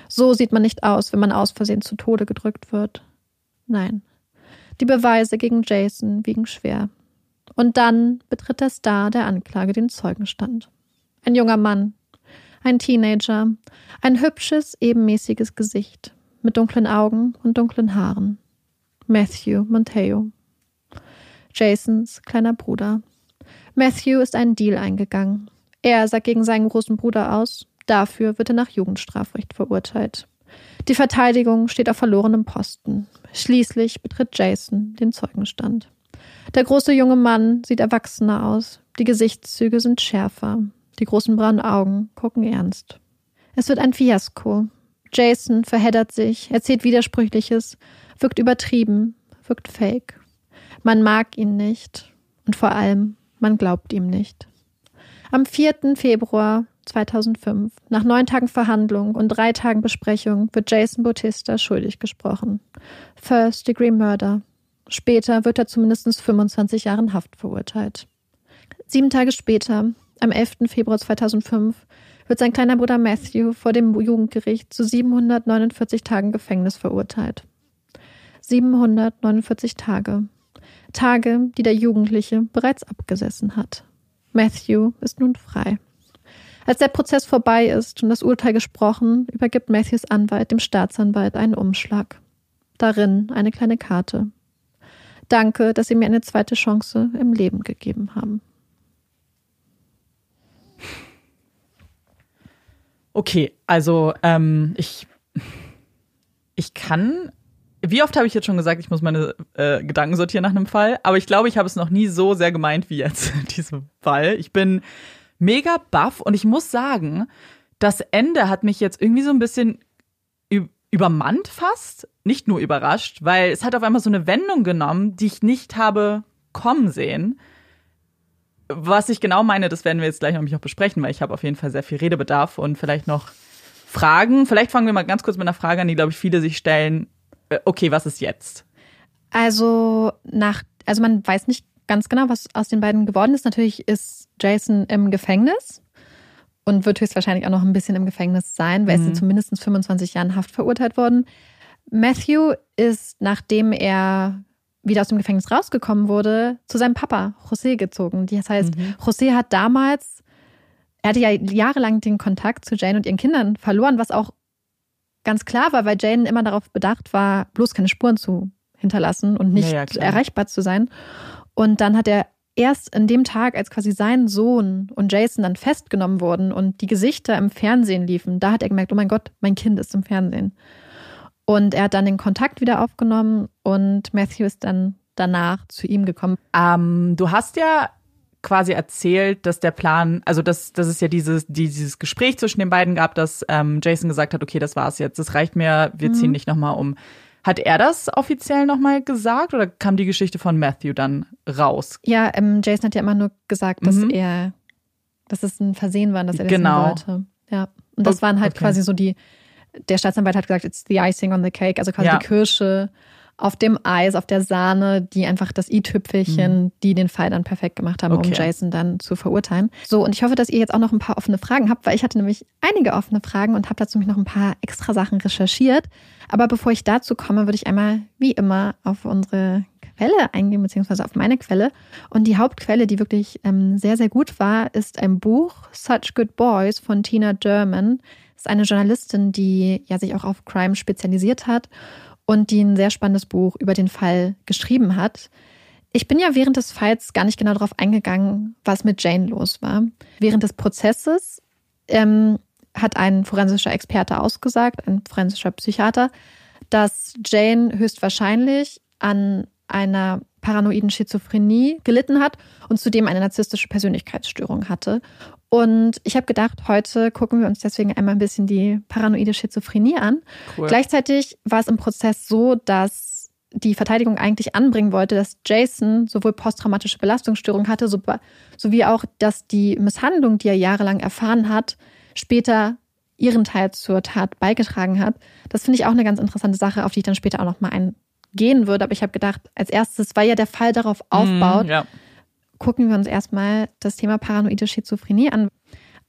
So sieht man nicht aus, wenn man aus Versehen zu Tode gedrückt wird. Nein. Die Beweise gegen Jason wiegen schwer. Und dann betritt der Star der Anklage den Zeugenstand. Ein junger Mann, ein Teenager, ein hübsches, ebenmäßiges Gesicht, mit dunklen Augen und dunklen Haaren. Matthew Monteo. Jasons kleiner Bruder. Matthew ist einen Deal eingegangen. Er sagt gegen seinen großen Bruder aus. Dafür wird er nach Jugendstrafrecht verurteilt. Die Verteidigung steht auf verlorenem Posten. Schließlich betritt Jason den Zeugenstand. Der große junge Mann sieht erwachsener aus. Die Gesichtszüge sind schärfer. Die großen braunen Augen gucken ernst. Es wird ein Fiasko. Jason verheddert sich, erzählt Widersprüchliches, wirkt übertrieben, wirkt fake. Man mag ihn nicht und vor allem, man glaubt ihm nicht. Am 4. Februar 2005, nach neun Tagen Verhandlung und drei Tagen Besprechung, wird Jason Bautista schuldig gesprochen. First Degree Murder. Später wird er zu mindestens 25 Jahren Haft verurteilt. Sieben Tage später, am 11. Februar 2005, wird sein kleiner Bruder Matthew vor dem Jugendgericht zu 749 Tagen Gefängnis verurteilt. 749 Tage. Tage, die der Jugendliche bereits abgesessen hat. Matthew ist nun frei. Als der Prozess vorbei ist und das Urteil gesprochen, übergibt Matthews Anwalt dem Staatsanwalt einen Umschlag. Darin eine kleine Karte. Danke, dass Sie mir eine zweite Chance im Leben gegeben haben. Okay, also ähm, ich, ich kann wie oft habe ich jetzt schon gesagt, ich muss meine äh, Gedanken sortieren nach einem Fall, aber ich glaube, ich habe es noch nie so sehr gemeint wie jetzt in diesem Fall. Ich bin mega baff und ich muss sagen, das Ende hat mich jetzt irgendwie so ein bisschen übermannt fast, nicht nur überrascht, weil es hat auf einmal so eine Wendung genommen, die ich nicht habe kommen sehen. Was ich genau meine, das werden wir jetzt gleich noch besprechen, weil ich habe auf jeden Fall sehr viel Redebedarf und vielleicht noch Fragen. Vielleicht fangen wir mal ganz kurz mit einer Frage an, die, glaube ich, viele sich stellen äh, okay, was ist jetzt? Also nach, also man weiß nicht ganz genau, was aus den beiden geworden ist. Natürlich ist Jason im Gefängnis und wird höchstwahrscheinlich auch noch ein bisschen im Gefängnis sein, weil mhm. er ist zu mindestens 25 Jahren Haft verurteilt worden. Matthew ist, nachdem er wieder aus dem Gefängnis rausgekommen wurde, zu seinem Papa José gezogen. Das heißt, mhm. José hat damals, er hatte ja jahrelang den Kontakt zu Jane und ihren Kindern verloren, was auch ganz klar war, weil Jane immer darauf bedacht war, bloß keine Spuren zu hinterlassen und nicht ja, ja, erreichbar zu sein. Und dann hat er erst in dem Tag, als quasi sein Sohn und Jason dann festgenommen wurden und die Gesichter im Fernsehen liefen, da hat er gemerkt, oh mein Gott, mein Kind ist im Fernsehen. Und er hat dann den Kontakt wieder aufgenommen und Matthew ist dann danach zu ihm gekommen. Ähm, du hast ja quasi erzählt, dass der Plan, also dass, dass es ja dieses, dieses Gespräch zwischen den beiden gab, dass ähm, Jason gesagt hat, okay, das war's jetzt, das reicht mir, wir mhm. ziehen dich nochmal um. Hat er das offiziell nochmal gesagt oder kam die Geschichte von Matthew dann raus? Ja, ähm, Jason hat ja immer nur gesagt, dass mhm. er, dass es ein Versehen war, dass er das genau. wollte. Ja. Und das okay. waren halt quasi so die, der Staatsanwalt hat gesagt, it's the icing on the cake, also quasi ja. die Kirsche auf dem Eis, auf der Sahne, die einfach das i-Tüpfelchen, mhm. die den Fall dann perfekt gemacht haben, okay. um Jason dann zu verurteilen. So, und ich hoffe, dass ihr jetzt auch noch ein paar offene Fragen habt, weil ich hatte nämlich einige offene Fragen und habe dazu mich noch ein paar extra Sachen recherchiert. Aber bevor ich dazu komme, würde ich einmal, wie immer, auf unsere Quelle eingehen, beziehungsweise auf meine Quelle. Und die Hauptquelle, die wirklich ähm, sehr, sehr gut war, ist ein Buch, Such Good Boys von Tina German. Ist eine Journalistin, die ja sich auch auf Crime spezialisiert hat und die ein sehr spannendes Buch über den Fall geschrieben hat. Ich bin ja während des Falls gar nicht genau darauf eingegangen, was mit Jane los war. Während des Prozesses ähm, hat ein forensischer Experte ausgesagt, ein forensischer Psychiater, dass Jane höchstwahrscheinlich an einer paranoiden Schizophrenie gelitten hat und zudem eine narzisstische Persönlichkeitsstörung hatte. Und ich habe gedacht, heute gucken wir uns deswegen einmal ein bisschen die paranoide Schizophrenie an. Cool. Gleichzeitig war es im Prozess so, dass die Verteidigung eigentlich anbringen wollte, dass Jason sowohl posttraumatische Belastungsstörung hatte, sowie auch, dass die Misshandlung, die er jahrelang erfahren hat, später ihren Teil zur Tat beigetragen hat. Das finde ich auch eine ganz interessante Sache, auf die ich dann später auch nochmal eingehen würde. Aber ich habe gedacht, als erstes, weil ja der Fall darauf aufbaut, mm, ja gucken wir uns erstmal das Thema paranoide Schizophrenie an.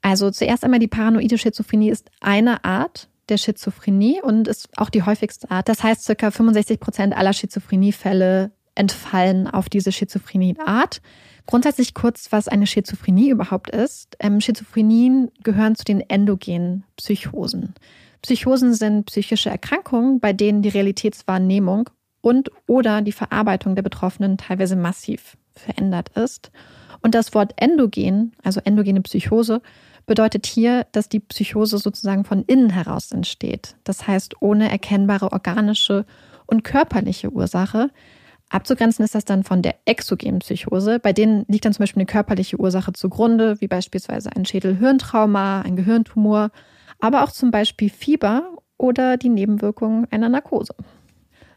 Also zuerst einmal die paranoide Schizophrenie ist eine Art der Schizophrenie und ist auch die häufigste Art. Das heißt, circa 65 Prozent aller Schizophreniefälle entfallen auf diese Schizophrenie-Art. Grundsätzlich kurz, was eine Schizophrenie überhaupt ist. Ähm, Schizophrenien gehören zu den endogenen Psychosen. Psychosen sind psychische Erkrankungen, bei denen die Realitätswahrnehmung und oder die Verarbeitung der Betroffenen teilweise massiv verändert ist. Und das Wort endogen, also endogene Psychose, bedeutet hier, dass die Psychose sozusagen von innen heraus entsteht. Das heißt, ohne erkennbare organische und körperliche Ursache. Abzugrenzen ist das dann von der exogenen Psychose. Bei denen liegt dann zum Beispiel eine körperliche Ursache zugrunde, wie beispielsweise ein Schädelhirntrauma, ein Gehirntumor, aber auch zum Beispiel Fieber oder die Nebenwirkungen einer Narkose.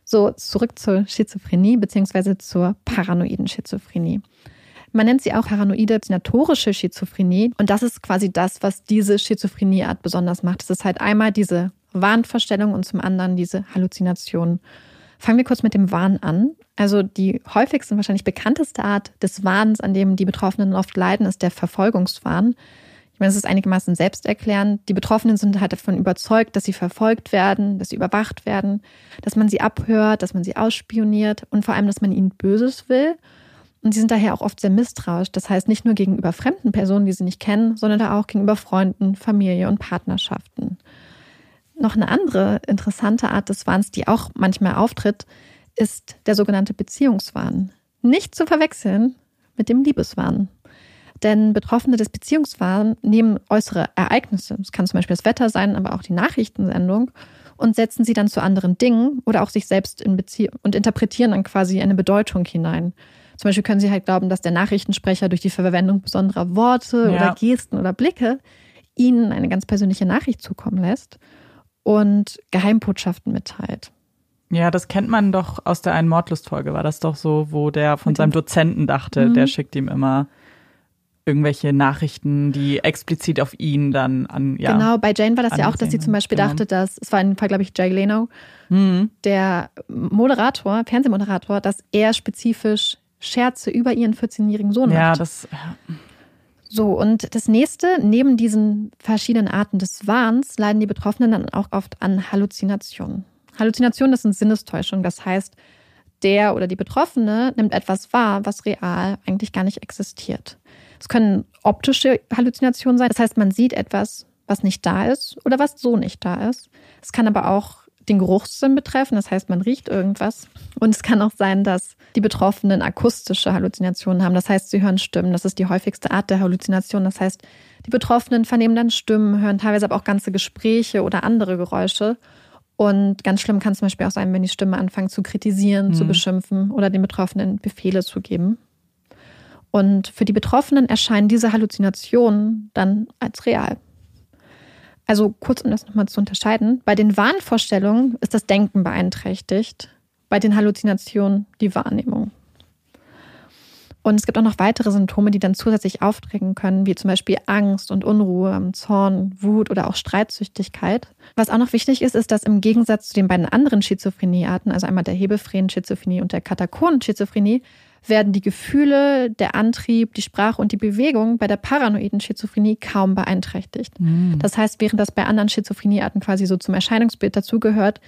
So, zurück zur Schizophrenie bzw. zur paranoiden Schizophrenie. Man nennt sie auch paranoide sinatorische Schizophrenie und das ist quasi das, was diese Schizophrenieart besonders macht. Es ist halt einmal diese Wahnvorstellung und zum anderen diese Halluzination. Fangen wir kurz mit dem Wahn an. Also die häufigste und wahrscheinlich bekannteste Art des Wahns, an dem die Betroffenen oft leiden, ist der Verfolgungswahn. Meine, es ist einigermaßen selbsterklärend. Die Betroffenen sind halt davon überzeugt, dass sie verfolgt werden, dass sie überwacht werden, dass man sie abhört, dass man sie ausspioniert und vor allem, dass man ihnen Böses will. Und sie sind daher auch oft sehr misstrauisch. Das heißt, nicht nur gegenüber fremden Personen, die sie nicht kennen, sondern auch gegenüber Freunden, Familie und Partnerschaften. Noch eine andere interessante Art des Wahns, die auch manchmal auftritt, ist der sogenannte Beziehungswahn. Nicht zu verwechseln mit dem Liebeswahn. Denn Betroffene des Beziehungswahns nehmen äußere Ereignisse, es kann zum Beispiel das Wetter sein, aber auch die Nachrichtensendung, und setzen sie dann zu anderen Dingen oder auch sich selbst in Beziehung und interpretieren dann quasi eine Bedeutung hinein. Zum Beispiel können sie halt glauben, dass der Nachrichtensprecher durch die Verwendung besonderer Worte ja. oder Gesten oder Blicke ihnen eine ganz persönliche Nachricht zukommen lässt und Geheimbotschaften mitteilt. Ja, das kennt man doch aus der einen Mordlustfolge, war das doch so, wo der von seinem Dozenten dachte, mhm. der schickt ihm immer irgendwelche Nachrichten, die explizit auf ihn dann an. Ja, genau, bei Jane war das ja auch, dass sie zum Beispiel genau. dachte, dass, es war in dem Fall, glaube ich, Jay Leno, mhm. der Moderator, Fernsehmoderator, dass er spezifisch Scherze über ihren 14-jährigen Sohn ja, macht. Das, ja, So, und das nächste, neben diesen verschiedenen Arten des Wahns, leiden die Betroffenen dann auch oft an Halluzinationen. Halluzinationen, das sind Sinnestäuschungen. Das heißt, der oder die Betroffene nimmt etwas wahr, was real eigentlich gar nicht existiert. Es können optische Halluzinationen sein. Das heißt, man sieht etwas, was nicht da ist oder was so nicht da ist. Es kann aber auch den Geruchssinn betreffen. Das heißt, man riecht irgendwas. Und es kann auch sein, dass die Betroffenen akustische Halluzinationen haben. Das heißt, sie hören Stimmen. Das ist die häufigste Art der Halluzination. Das heißt, die Betroffenen vernehmen dann Stimmen, hören teilweise aber auch ganze Gespräche oder andere Geräusche. Und ganz schlimm kann es zum Beispiel auch sein, wenn die Stimme anfangen zu kritisieren, mhm. zu beschimpfen oder den Betroffenen Befehle zu geben. Und für die Betroffenen erscheinen diese Halluzinationen dann als real. Also kurz, um das nochmal zu unterscheiden. Bei den Wahnvorstellungen ist das Denken beeinträchtigt, bei den Halluzinationen die Wahrnehmung. Und es gibt auch noch weitere Symptome, die dann zusätzlich auftreten können, wie zum Beispiel Angst und Unruhe, Zorn, Wut oder auch Streitsüchtigkeit. Was auch noch wichtig ist, ist, dass im Gegensatz zu den beiden anderen Schizophreniearten, also einmal der Hebephrän-Schizophrenie und der Katakonen-Schizophrenie, werden die Gefühle, der Antrieb, die Sprache und die Bewegung bei der paranoiden Schizophrenie kaum beeinträchtigt. Mhm. Das heißt, während das bei anderen Schizophreniearten quasi so zum Erscheinungsbild dazugehört,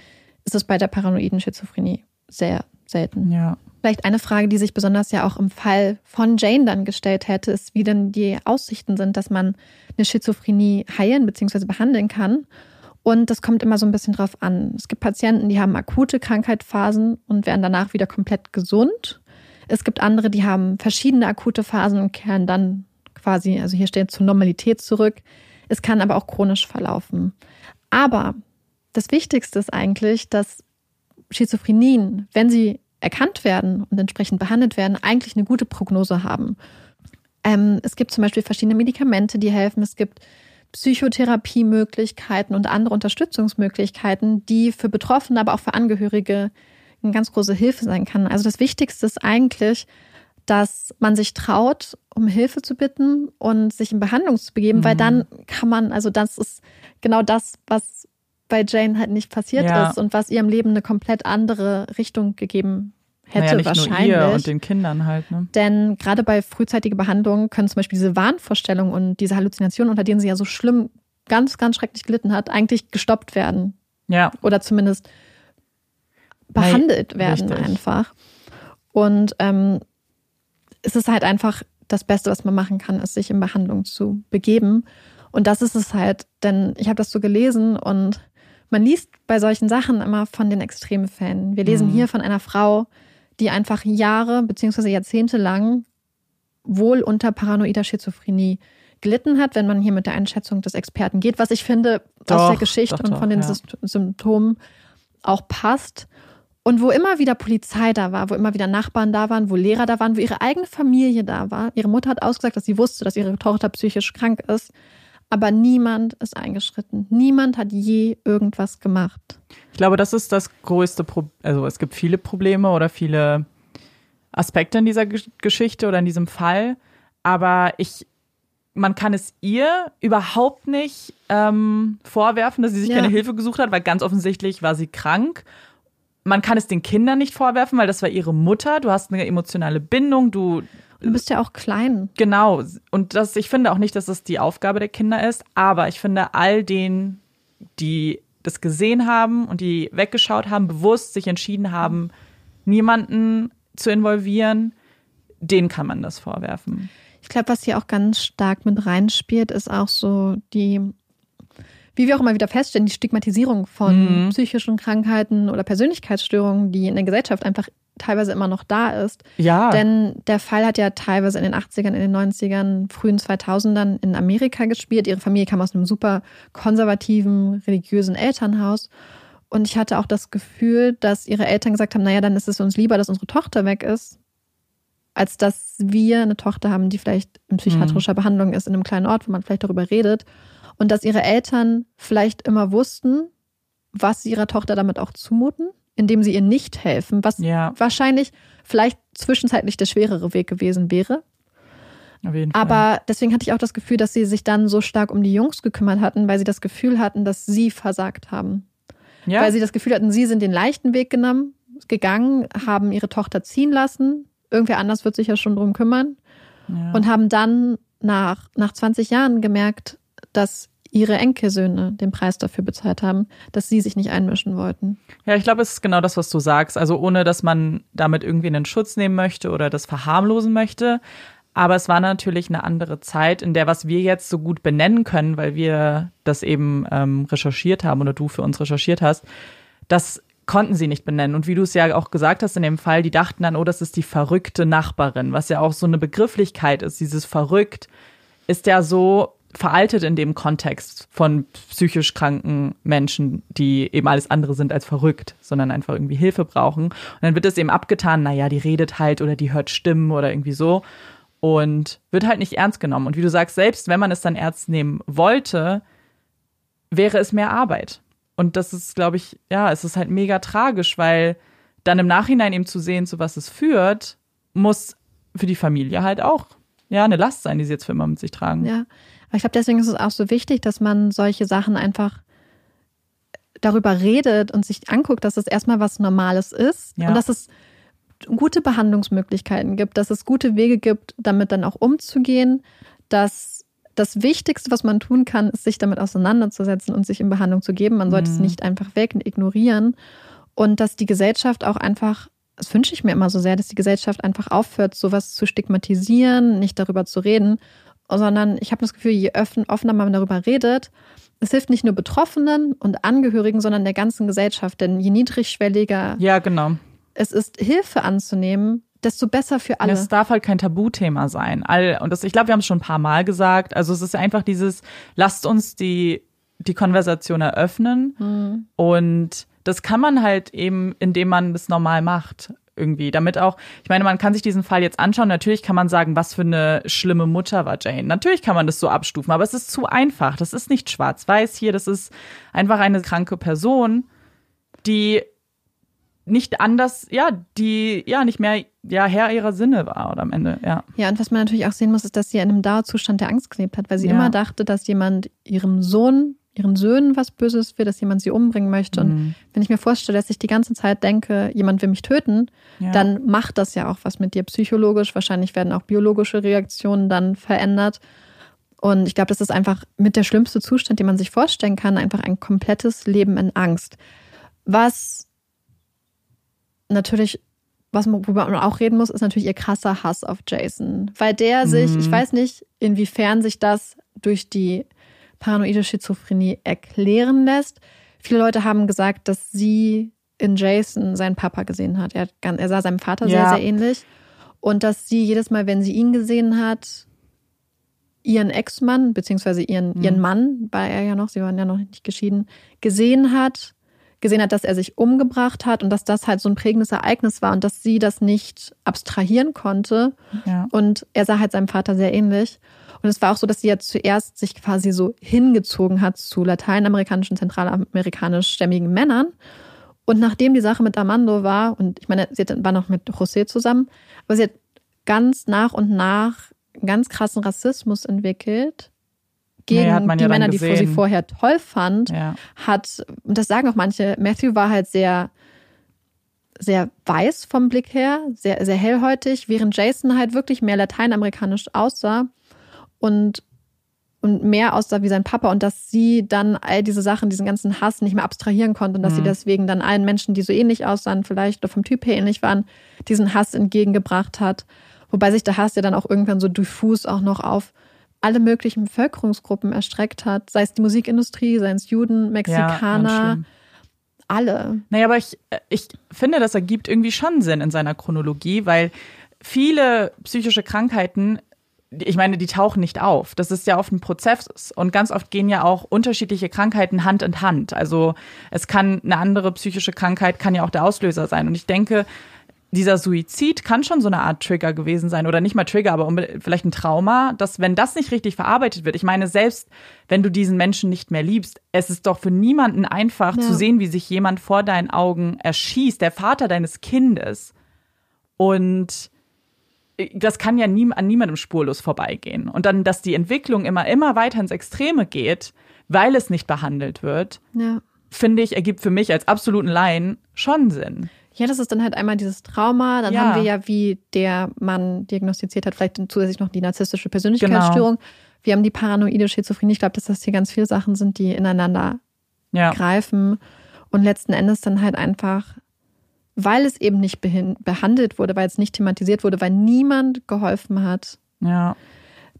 ist es bei der paranoiden Schizophrenie sehr selten. Ja. Vielleicht eine Frage, die sich besonders ja auch im Fall von Jane dann gestellt hätte, ist, wie denn die Aussichten sind, dass man eine Schizophrenie heilen bzw. behandeln kann. Und das kommt immer so ein bisschen drauf an. Es gibt Patienten, die haben akute Krankheitsphasen und werden danach wieder komplett gesund. Es gibt andere, die haben verschiedene akute Phasen und kehren dann quasi, also hier steht zur Normalität zurück. Es kann aber auch chronisch verlaufen. Aber das Wichtigste ist eigentlich, dass Schizophrenien, wenn sie erkannt werden und entsprechend behandelt werden, eigentlich eine gute Prognose haben. Ähm, es gibt zum Beispiel verschiedene Medikamente, die helfen. Es gibt Psychotherapiemöglichkeiten und andere Unterstützungsmöglichkeiten, die für Betroffene, aber auch für Angehörige eine ganz große Hilfe sein kann. Also das Wichtigste ist eigentlich, dass man sich traut, um Hilfe zu bitten und sich in Behandlung zu begeben, mhm. weil dann kann man, also das ist genau das, was bei Jane halt nicht passiert ja. ist und was ihrem Leben eine komplett andere Richtung gegeben hätte naja, nicht wahrscheinlich. Nur ihr und den Kindern halt. Ne? Denn gerade bei frühzeitiger Behandlung können zum Beispiel diese Wahnvorstellungen und diese Halluzinationen, unter denen sie ja so schlimm, ganz, ganz schrecklich gelitten hat, eigentlich gestoppt werden. Ja. Oder zumindest behandelt hey, werden richtig. einfach. Und ähm, es ist halt einfach das Beste, was man machen kann, ist sich in Behandlung zu begeben. Und das ist es halt, denn ich habe das so gelesen und man liest bei solchen Sachen immer von den Extremfällen. Wir lesen mhm. hier von einer Frau, die einfach Jahre bzw. Jahrzehnte lang wohl unter paranoider Schizophrenie gelitten hat, wenn man hier mit der Einschätzung des Experten geht, was ich finde doch, aus der Geschichte doch, und von den ja. Symptomen auch passt. Und wo immer wieder Polizei da war, wo immer wieder Nachbarn da waren, wo Lehrer da waren, wo ihre eigene Familie da war. Ihre Mutter hat ausgesagt, dass sie wusste, dass ihre Tochter psychisch krank ist. Aber niemand ist eingeschritten. Niemand hat je irgendwas gemacht. Ich glaube, das ist das größte Problem. Also es gibt viele Probleme oder viele Aspekte in dieser Geschichte oder in diesem Fall. Aber ich, man kann es ihr überhaupt nicht ähm, vorwerfen, dass sie sich ja. keine Hilfe gesucht hat, weil ganz offensichtlich war sie krank. Man kann es den Kindern nicht vorwerfen, weil das war ihre Mutter. Du hast eine emotionale Bindung, du Du bist ja auch klein. Genau. Und das, ich finde auch nicht, dass das die Aufgabe der Kinder ist, aber ich finde all denen, die das gesehen haben und die weggeschaut haben, bewusst sich entschieden haben, niemanden zu involvieren, denen kann man das vorwerfen. Ich glaube, was hier auch ganz stark mit reinspielt, ist auch so die, wie wir auch immer wieder feststellen, die Stigmatisierung von mhm. psychischen Krankheiten oder Persönlichkeitsstörungen, die in der Gesellschaft einfach teilweise immer noch da ist. Ja. Denn der Fall hat ja teilweise in den 80ern, in den 90ern, frühen 2000ern in Amerika gespielt. Ihre Familie kam aus einem super konservativen, religiösen Elternhaus. Und ich hatte auch das Gefühl, dass ihre Eltern gesagt haben, naja, dann ist es uns lieber, dass unsere Tochter weg ist, als dass wir eine Tochter haben, die vielleicht in psychiatrischer mhm. Behandlung ist, in einem kleinen Ort, wo man vielleicht darüber redet. Und dass ihre Eltern vielleicht immer wussten, was sie ihrer Tochter damit auch zumuten indem sie ihr nicht helfen, was ja. wahrscheinlich vielleicht zwischenzeitlich der schwerere Weg gewesen wäre. Aber deswegen hatte ich auch das Gefühl, dass sie sich dann so stark um die Jungs gekümmert hatten, weil sie das Gefühl hatten, dass sie versagt haben. Ja. Weil sie das Gefühl hatten, sie sind den leichten Weg genommen, gegangen, haben ihre Tochter ziehen lassen. Irgendwer anders wird sich ja schon drum kümmern. Ja. Und haben dann nach, nach 20 Jahren gemerkt, dass ihre Enkelsöhne den Preis dafür bezahlt haben, dass sie sich nicht einmischen wollten. Ja, ich glaube, es ist genau das, was du sagst. Also ohne, dass man damit irgendwie einen Schutz nehmen möchte oder das verharmlosen möchte. Aber es war natürlich eine andere Zeit, in der was wir jetzt so gut benennen können, weil wir das eben ähm, recherchiert haben oder du für uns recherchiert hast, das konnten sie nicht benennen. Und wie du es ja auch gesagt hast in dem Fall, die dachten dann, oh, das ist die verrückte Nachbarin, was ja auch so eine Begrifflichkeit ist. Dieses verrückt ist ja so veraltet in dem Kontext von psychisch kranken Menschen, die eben alles andere sind als verrückt, sondern einfach irgendwie Hilfe brauchen. Und dann wird es eben abgetan, naja, die redet halt oder die hört Stimmen oder irgendwie so und wird halt nicht ernst genommen. Und wie du sagst, selbst wenn man es dann ernst nehmen wollte, wäre es mehr Arbeit. Und das ist, glaube ich, ja, es ist halt mega tragisch, weil dann im Nachhinein eben zu sehen, zu was es führt, muss für die Familie halt auch ja eine Last sein, die sie jetzt für immer mit sich tragen. Ja, aber ich glaube, deswegen ist es auch so wichtig, dass man solche Sachen einfach darüber redet und sich anguckt, dass es erstmal was Normales ist ja. und dass es gute Behandlungsmöglichkeiten gibt, dass es gute Wege gibt, damit dann auch umzugehen, dass das Wichtigste, was man tun kann, ist, sich damit auseinanderzusetzen und sich in Behandlung zu geben. Man sollte mhm. es nicht einfach weg und ignorieren. Und dass die Gesellschaft auch einfach, das wünsche ich mir immer so sehr, dass die Gesellschaft einfach aufhört, sowas zu stigmatisieren, nicht darüber zu reden sondern ich habe das Gefühl, je offener man darüber redet, es hilft nicht nur Betroffenen und Angehörigen, sondern der ganzen Gesellschaft. Denn je niedrigschwelliger ja, genau. es ist, Hilfe anzunehmen, desto besser für alle. Es darf halt kein Tabuthema sein. All, und das, ich glaube, wir haben es schon ein paar Mal gesagt. Also es ist einfach dieses, lasst uns die, die Konversation eröffnen. Mhm. Und das kann man halt eben, indem man das normal macht irgendwie. Damit auch, ich meine, man kann sich diesen Fall jetzt anschauen. Natürlich kann man sagen, was für eine schlimme Mutter war Jane. Natürlich kann man das so abstufen, aber es ist zu einfach. Das ist nicht schwarz-weiß hier. Das ist einfach eine kranke Person, die nicht anders, ja, die ja nicht mehr ja Herr ihrer Sinne war oder am Ende, ja. Ja, und was man natürlich auch sehen muss, ist, dass sie in einem Dauerzustand der Angst gelebt hat, weil sie ja. immer dachte, dass jemand ihrem Sohn, ihren Söhnen was Böses will, dass jemand sie umbringen möchte. Mhm. Und wenn ich mir vorstelle, dass ich die ganze Zeit denke, jemand will mich töten, ja. dann macht das ja auch was mit dir psychologisch. Wahrscheinlich werden auch biologische Reaktionen dann verändert. Und ich glaube, das ist einfach mit der schlimmste Zustand, den man sich vorstellen kann, einfach ein komplettes Leben in Angst. Was natürlich, was worüber man auch reden muss, ist natürlich ihr krasser Hass auf Jason. Weil der sich, mhm. ich weiß nicht, inwiefern sich das durch die paranoide Schizophrenie erklären lässt. Viele Leute haben gesagt, dass sie in Jason seinen Papa gesehen hat. Er, hat, er sah seinem Vater ja. sehr, sehr ähnlich. Und dass sie jedes Mal, wenn sie ihn gesehen hat, ihren Ex-Mann, beziehungsweise ihren, mhm. ihren Mann, war er ja noch, sie waren ja noch nicht geschieden, gesehen hat gesehen hat, dass er sich umgebracht hat und dass das halt so ein prägendes Ereignis war und dass sie das nicht abstrahieren konnte. Ja. Und er sah halt seinem Vater sehr ähnlich. Und es war auch so, dass sie ja zuerst sich quasi so hingezogen hat zu lateinamerikanischen, zentralamerikanisch-stämmigen Männern. Und nachdem die Sache mit Armando war, und ich meine, sie war noch mit José zusammen, aber sie hat ganz nach und nach ganz krassen Rassismus entwickelt gegen nee, die ja Männer, die sie vorher toll fand, ja. hat, und das sagen auch manche, Matthew war halt sehr, sehr weiß vom Blick her, sehr, sehr hellhäutig, während Jason halt wirklich mehr lateinamerikanisch aussah und, und mehr aussah wie sein Papa und dass sie dann all diese Sachen, diesen ganzen Hass nicht mehr abstrahieren konnte und dass mhm. sie deswegen dann allen Menschen, die so ähnlich aussahen, vielleicht oder vom Typ her ähnlich waren, diesen Hass entgegengebracht hat. Wobei sich der Hass ja dann auch irgendwann so diffus auch noch auf alle möglichen Bevölkerungsgruppen erstreckt hat, sei es die Musikindustrie, seien es Juden, Mexikaner, ja, alle. Naja, aber ich, ich finde, das ergibt irgendwie schon Sinn in seiner Chronologie, weil viele psychische Krankheiten ich meine, die tauchen nicht auf. Das ist ja oft ein Prozess und ganz oft gehen ja auch unterschiedliche Krankheiten Hand in Hand. Also es kann eine andere psychische Krankheit kann ja auch der Auslöser sein. Und ich denke, dieser Suizid kann schon so eine Art Trigger gewesen sein oder nicht mal Trigger, aber vielleicht ein Trauma, dass wenn das nicht richtig verarbeitet wird, ich meine, selbst wenn du diesen Menschen nicht mehr liebst, es ist doch für niemanden einfach ja. zu sehen, wie sich jemand vor deinen Augen erschießt, der Vater deines Kindes. Und das kann ja nie, an niemandem spurlos vorbeigehen. Und dann, dass die Entwicklung immer, immer weiter ins Extreme geht, weil es nicht behandelt wird, ja. finde ich, ergibt für mich als absoluten Laien schon Sinn. Ja, das ist dann halt einmal dieses Trauma. Dann ja. haben wir ja, wie der Mann diagnostiziert hat, vielleicht zusätzlich noch die narzisstische Persönlichkeitsstörung. Genau. Wir haben die paranoide Schizophrenie. Ich glaube, dass das hier ganz viele Sachen sind, die ineinander ja. greifen. Und letzten Endes dann halt einfach, weil es eben nicht behandelt wurde, weil es nicht thematisiert wurde, weil niemand geholfen hat, ja.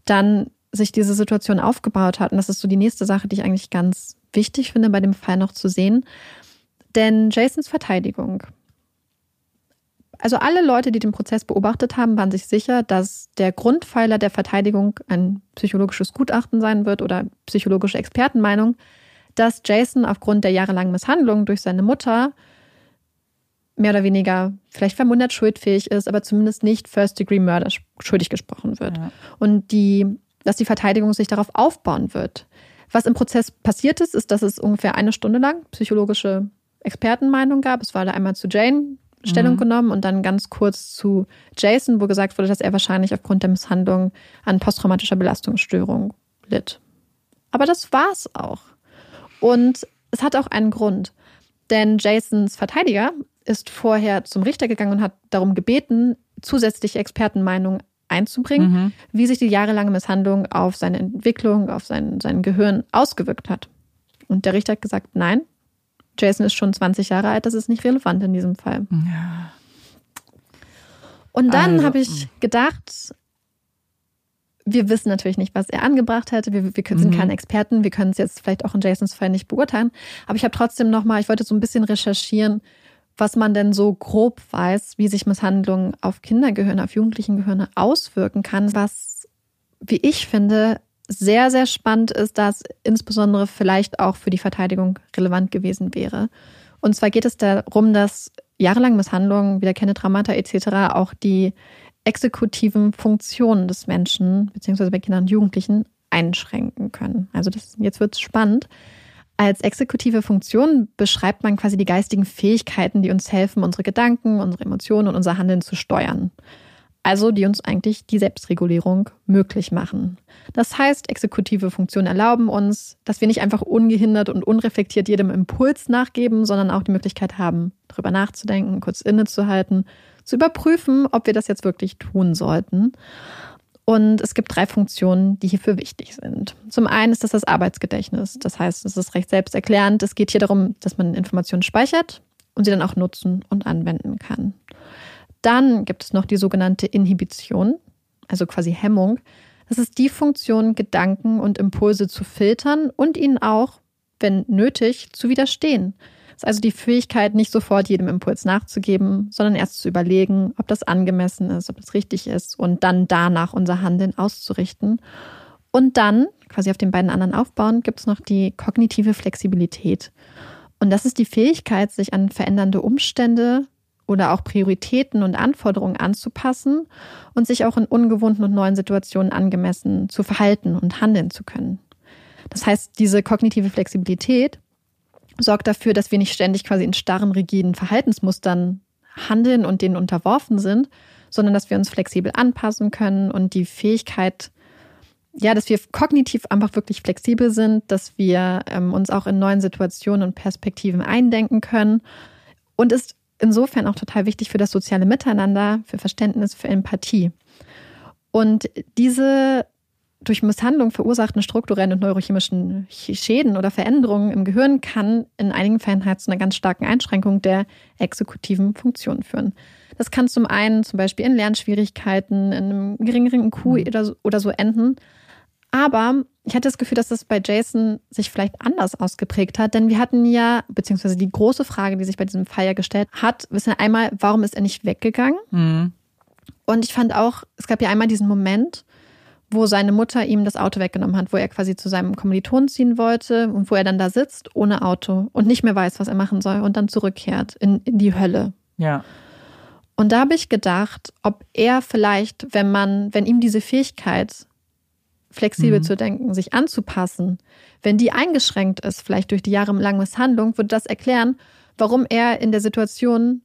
dann sich diese Situation aufgebaut hat. Und das ist so die nächste Sache, die ich eigentlich ganz wichtig finde, bei dem Fall noch zu sehen. Denn Jasons Verteidigung also alle Leute, die den Prozess beobachtet haben, waren sich sicher, dass der Grundpfeiler der Verteidigung ein psychologisches Gutachten sein wird oder psychologische Expertenmeinung, dass Jason aufgrund der jahrelangen Misshandlung durch seine Mutter mehr oder weniger vielleicht verwundert schuldfähig ist, aber zumindest nicht First-Degree-Murder schuldig gesprochen wird. Ja. Und die, dass die Verteidigung sich darauf aufbauen wird. Was im Prozess passiert ist, ist, dass es ungefähr eine Stunde lang psychologische Expertenmeinung gab. Es war da einmal zu Jane, Stellung mhm. genommen und dann ganz kurz zu Jason, wo gesagt wurde, dass er wahrscheinlich aufgrund der Misshandlung an posttraumatischer Belastungsstörung litt. Aber das war's auch. Und es hat auch einen Grund. Denn Jasons Verteidiger ist vorher zum Richter gegangen und hat darum gebeten, zusätzliche Expertenmeinungen einzubringen, mhm. wie sich die jahrelange Misshandlung auf seine Entwicklung, auf sein, sein Gehirn ausgewirkt hat. Und der Richter hat gesagt, nein, Jason ist schon 20 Jahre alt, das ist nicht relevant in diesem Fall. Ja. Und dann also, habe ich gedacht, wir wissen natürlich nicht, was er angebracht hätte. Wir, wir sind mhm. keine Experten. Wir können es jetzt vielleicht auch in Jasons Fall nicht beurteilen. Aber ich habe trotzdem nochmal, ich wollte so ein bisschen recherchieren, was man denn so grob weiß, wie sich Misshandlungen auf Kindergehirne, auf Jugendlichen auswirken kann, was, wie ich finde, sehr, sehr spannend ist, dass insbesondere vielleicht auch für die Verteidigung relevant gewesen wäre. Und zwar geht es darum, dass jahrelang Misshandlungen, wiederkehrende Traumata etc. auch die exekutiven Funktionen des Menschen, beziehungsweise bei Kindern und Jugendlichen, einschränken können. Also das, jetzt wird es spannend. Als exekutive Funktion beschreibt man quasi die geistigen Fähigkeiten, die uns helfen, unsere Gedanken, unsere Emotionen und unser Handeln zu steuern. Also die uns eigentlich die Selbstregulierung möglich machen. Das heißt, exekutive Funktionen erlauben uns, dass wir nicht einfach ungehindert und unreflektiert jedem Impuls nachgeben, sondern auch die Möglichkeit haben, darüber nachzudenken, kurz innezuhalten zu überprüfen, ob wir das jetzt wirklich tun sollten. Und es gibt drei Funktionen, die hierfür wichtig sind. Zum einen ist das das Arbeitsgedächtnis. Das heißt, es ist recht selbsterklärend. Es geht hier darum, dass man Informationen speichert und sie dann auch nutzen und anwenden kann. Dann gibt es noch die sogenannte Inhibition, also quasi Hemmung. Das ist die Funktion, Gedanken und Impulse zu filtern und ihnen auch, wenn nötig, zu widerstehen ist also die Fähigkeit, nicht sofort jedem Impuls nachzugeben, sondern erst zu überlegen, ob das angemessen ist, ob das richtig ist und dann danach unser Handeln auszurichten. Und dann, quasi auf den beiden anderen aufbauen, gibt es noch die kognitive Flexibilität. Und das ist die Fähigkeit, sich an verändernde Umstände oder auch Prioritäten und Anforderungen anzupassen und sich auch in ungewohnten und neuen Situationen angemessen zu verhalten und handeln zu können. Das heißt, diese kognitive Flexibilität sorgt dafür, dass wir nicht ständig quasi in starren, rigiden Verhaltensmustern handeln und denen unterworfen sind, sondern dass wir uns flexibel anpassen können und die Fähigkeit, ja, dass wir kognitiv einfach wirklich flexibel sind, dass wir ähm, uns auch in neuen Situationen und Perspektiven eindenken können und ist insofern auch total wichtig für das soziale Miteinander, für Verständnis, für Empathie. Und diese durch Misshandlung verursachten strukturellen und neurochemischen Schäden oder Veränderungen im Gehirn kann in einigen Fällen halt zu einer ganz starken Einschränkung der exekutiven Funktion führen. Das kann zum einen zum Beispiel in Lernschwierigkeiten, in einem geringeren IQ mhm. oder, so, enden. Aber ich hatte das Gefühl, dass das bei Jason sich vielleicht anders ausgeprägt hat, denn wir hatten ja, beziehungsweise die große Frage, die sich bei diesem Fall ja gestellt hat, wissen wir einmal, warum ist er nicht weggegangen? Mhm. Und ich fand auch, es gab ja einmal diesen Moment, wo seine Mutter ihm das Auto weggenommen hat, wo er quasi zu seinem Kommiliton ziehen wollte und wo er dann da sitzt ohne Auto und nicht mehr weiß, was er machen soll und dann zurückkehrt in, in die Hölle. Ja. Und da habe ich gedacht, ob er vielleicht, wenn man, wenn ihm diese Fähigkeit, flexibel mhm. zu denken, sich anzupassen, wenn die eingeschränkt ist, vielleicht durch die jahrelange Misshandlung, würde das erklären, warum er in der Situation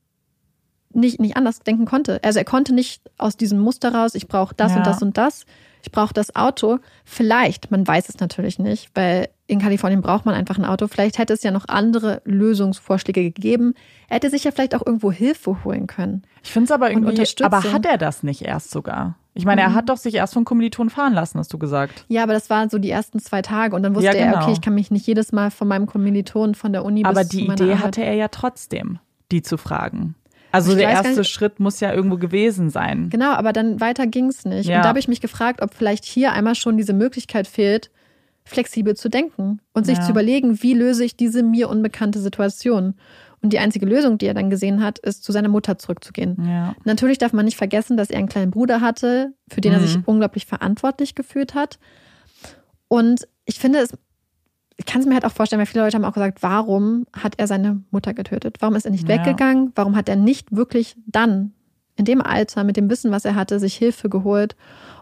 nicht, nicht anders denken konnte. Also er konnte nicht aus diesem Muster raus, ich brauche das ja. und das und das ich brauche das Auto. Vielleicht, man weiß es natürlich nicht, weil in Kalifornien braucht man einfach ein Auto. Vielleicht hätte es ja noch andere Lösungsvorschläge gegeben. Er hätte sich ja vielleicht auch irgendwo Hilfe holen können. Ich finde es aber irgendwie, aber hat er das nicht erst sogar? Ich meine, er mhm. hat doch sich erst von Kommilitonen fahren lassen, hast du gesagt. Ja, aber das waren so die ersten zwei Tage und dann wusste ja, genau. er, okay, ich kann mich nicht jedes Mal von meinem Kommilitonen von der Uni aber bis die Idee Arbeit. hatte er ja trotzdem, die zu fragen. Also der erste nicht, Schritt muss ja irgendwo gewesen sein. Genau, aber dann weiter ging es nicht. Ja. Und da habe ich mich gefragt, ob vielleicht hier einmal schon diese Möglichkeit fehlt, flexibel zu denken und sich ja. zu überlegen, wie löse ich diese mir unbekannte Situation. Und die einzige Lösung, die er dann gesehen hat, ist, zu seiner Mutter zurückzugehen. Ja. Natürlich darf man nicht vergessen, dass er einen kleinen Bruder hatte, für den mhm. er sich mhm. unglaublich verantwortlich gefühlt hat. Und ich finde, es ich kann es mir halt auch vorstellen, weil viele Leute haben auch gesagt, warum hat er seine Mutter getötet? Warum ist er nicht ja. weggegangen? Warum hat er nicht wirklich dann in dem Alter mit dem Wissen, was er hatte, sich Hilfe geholt?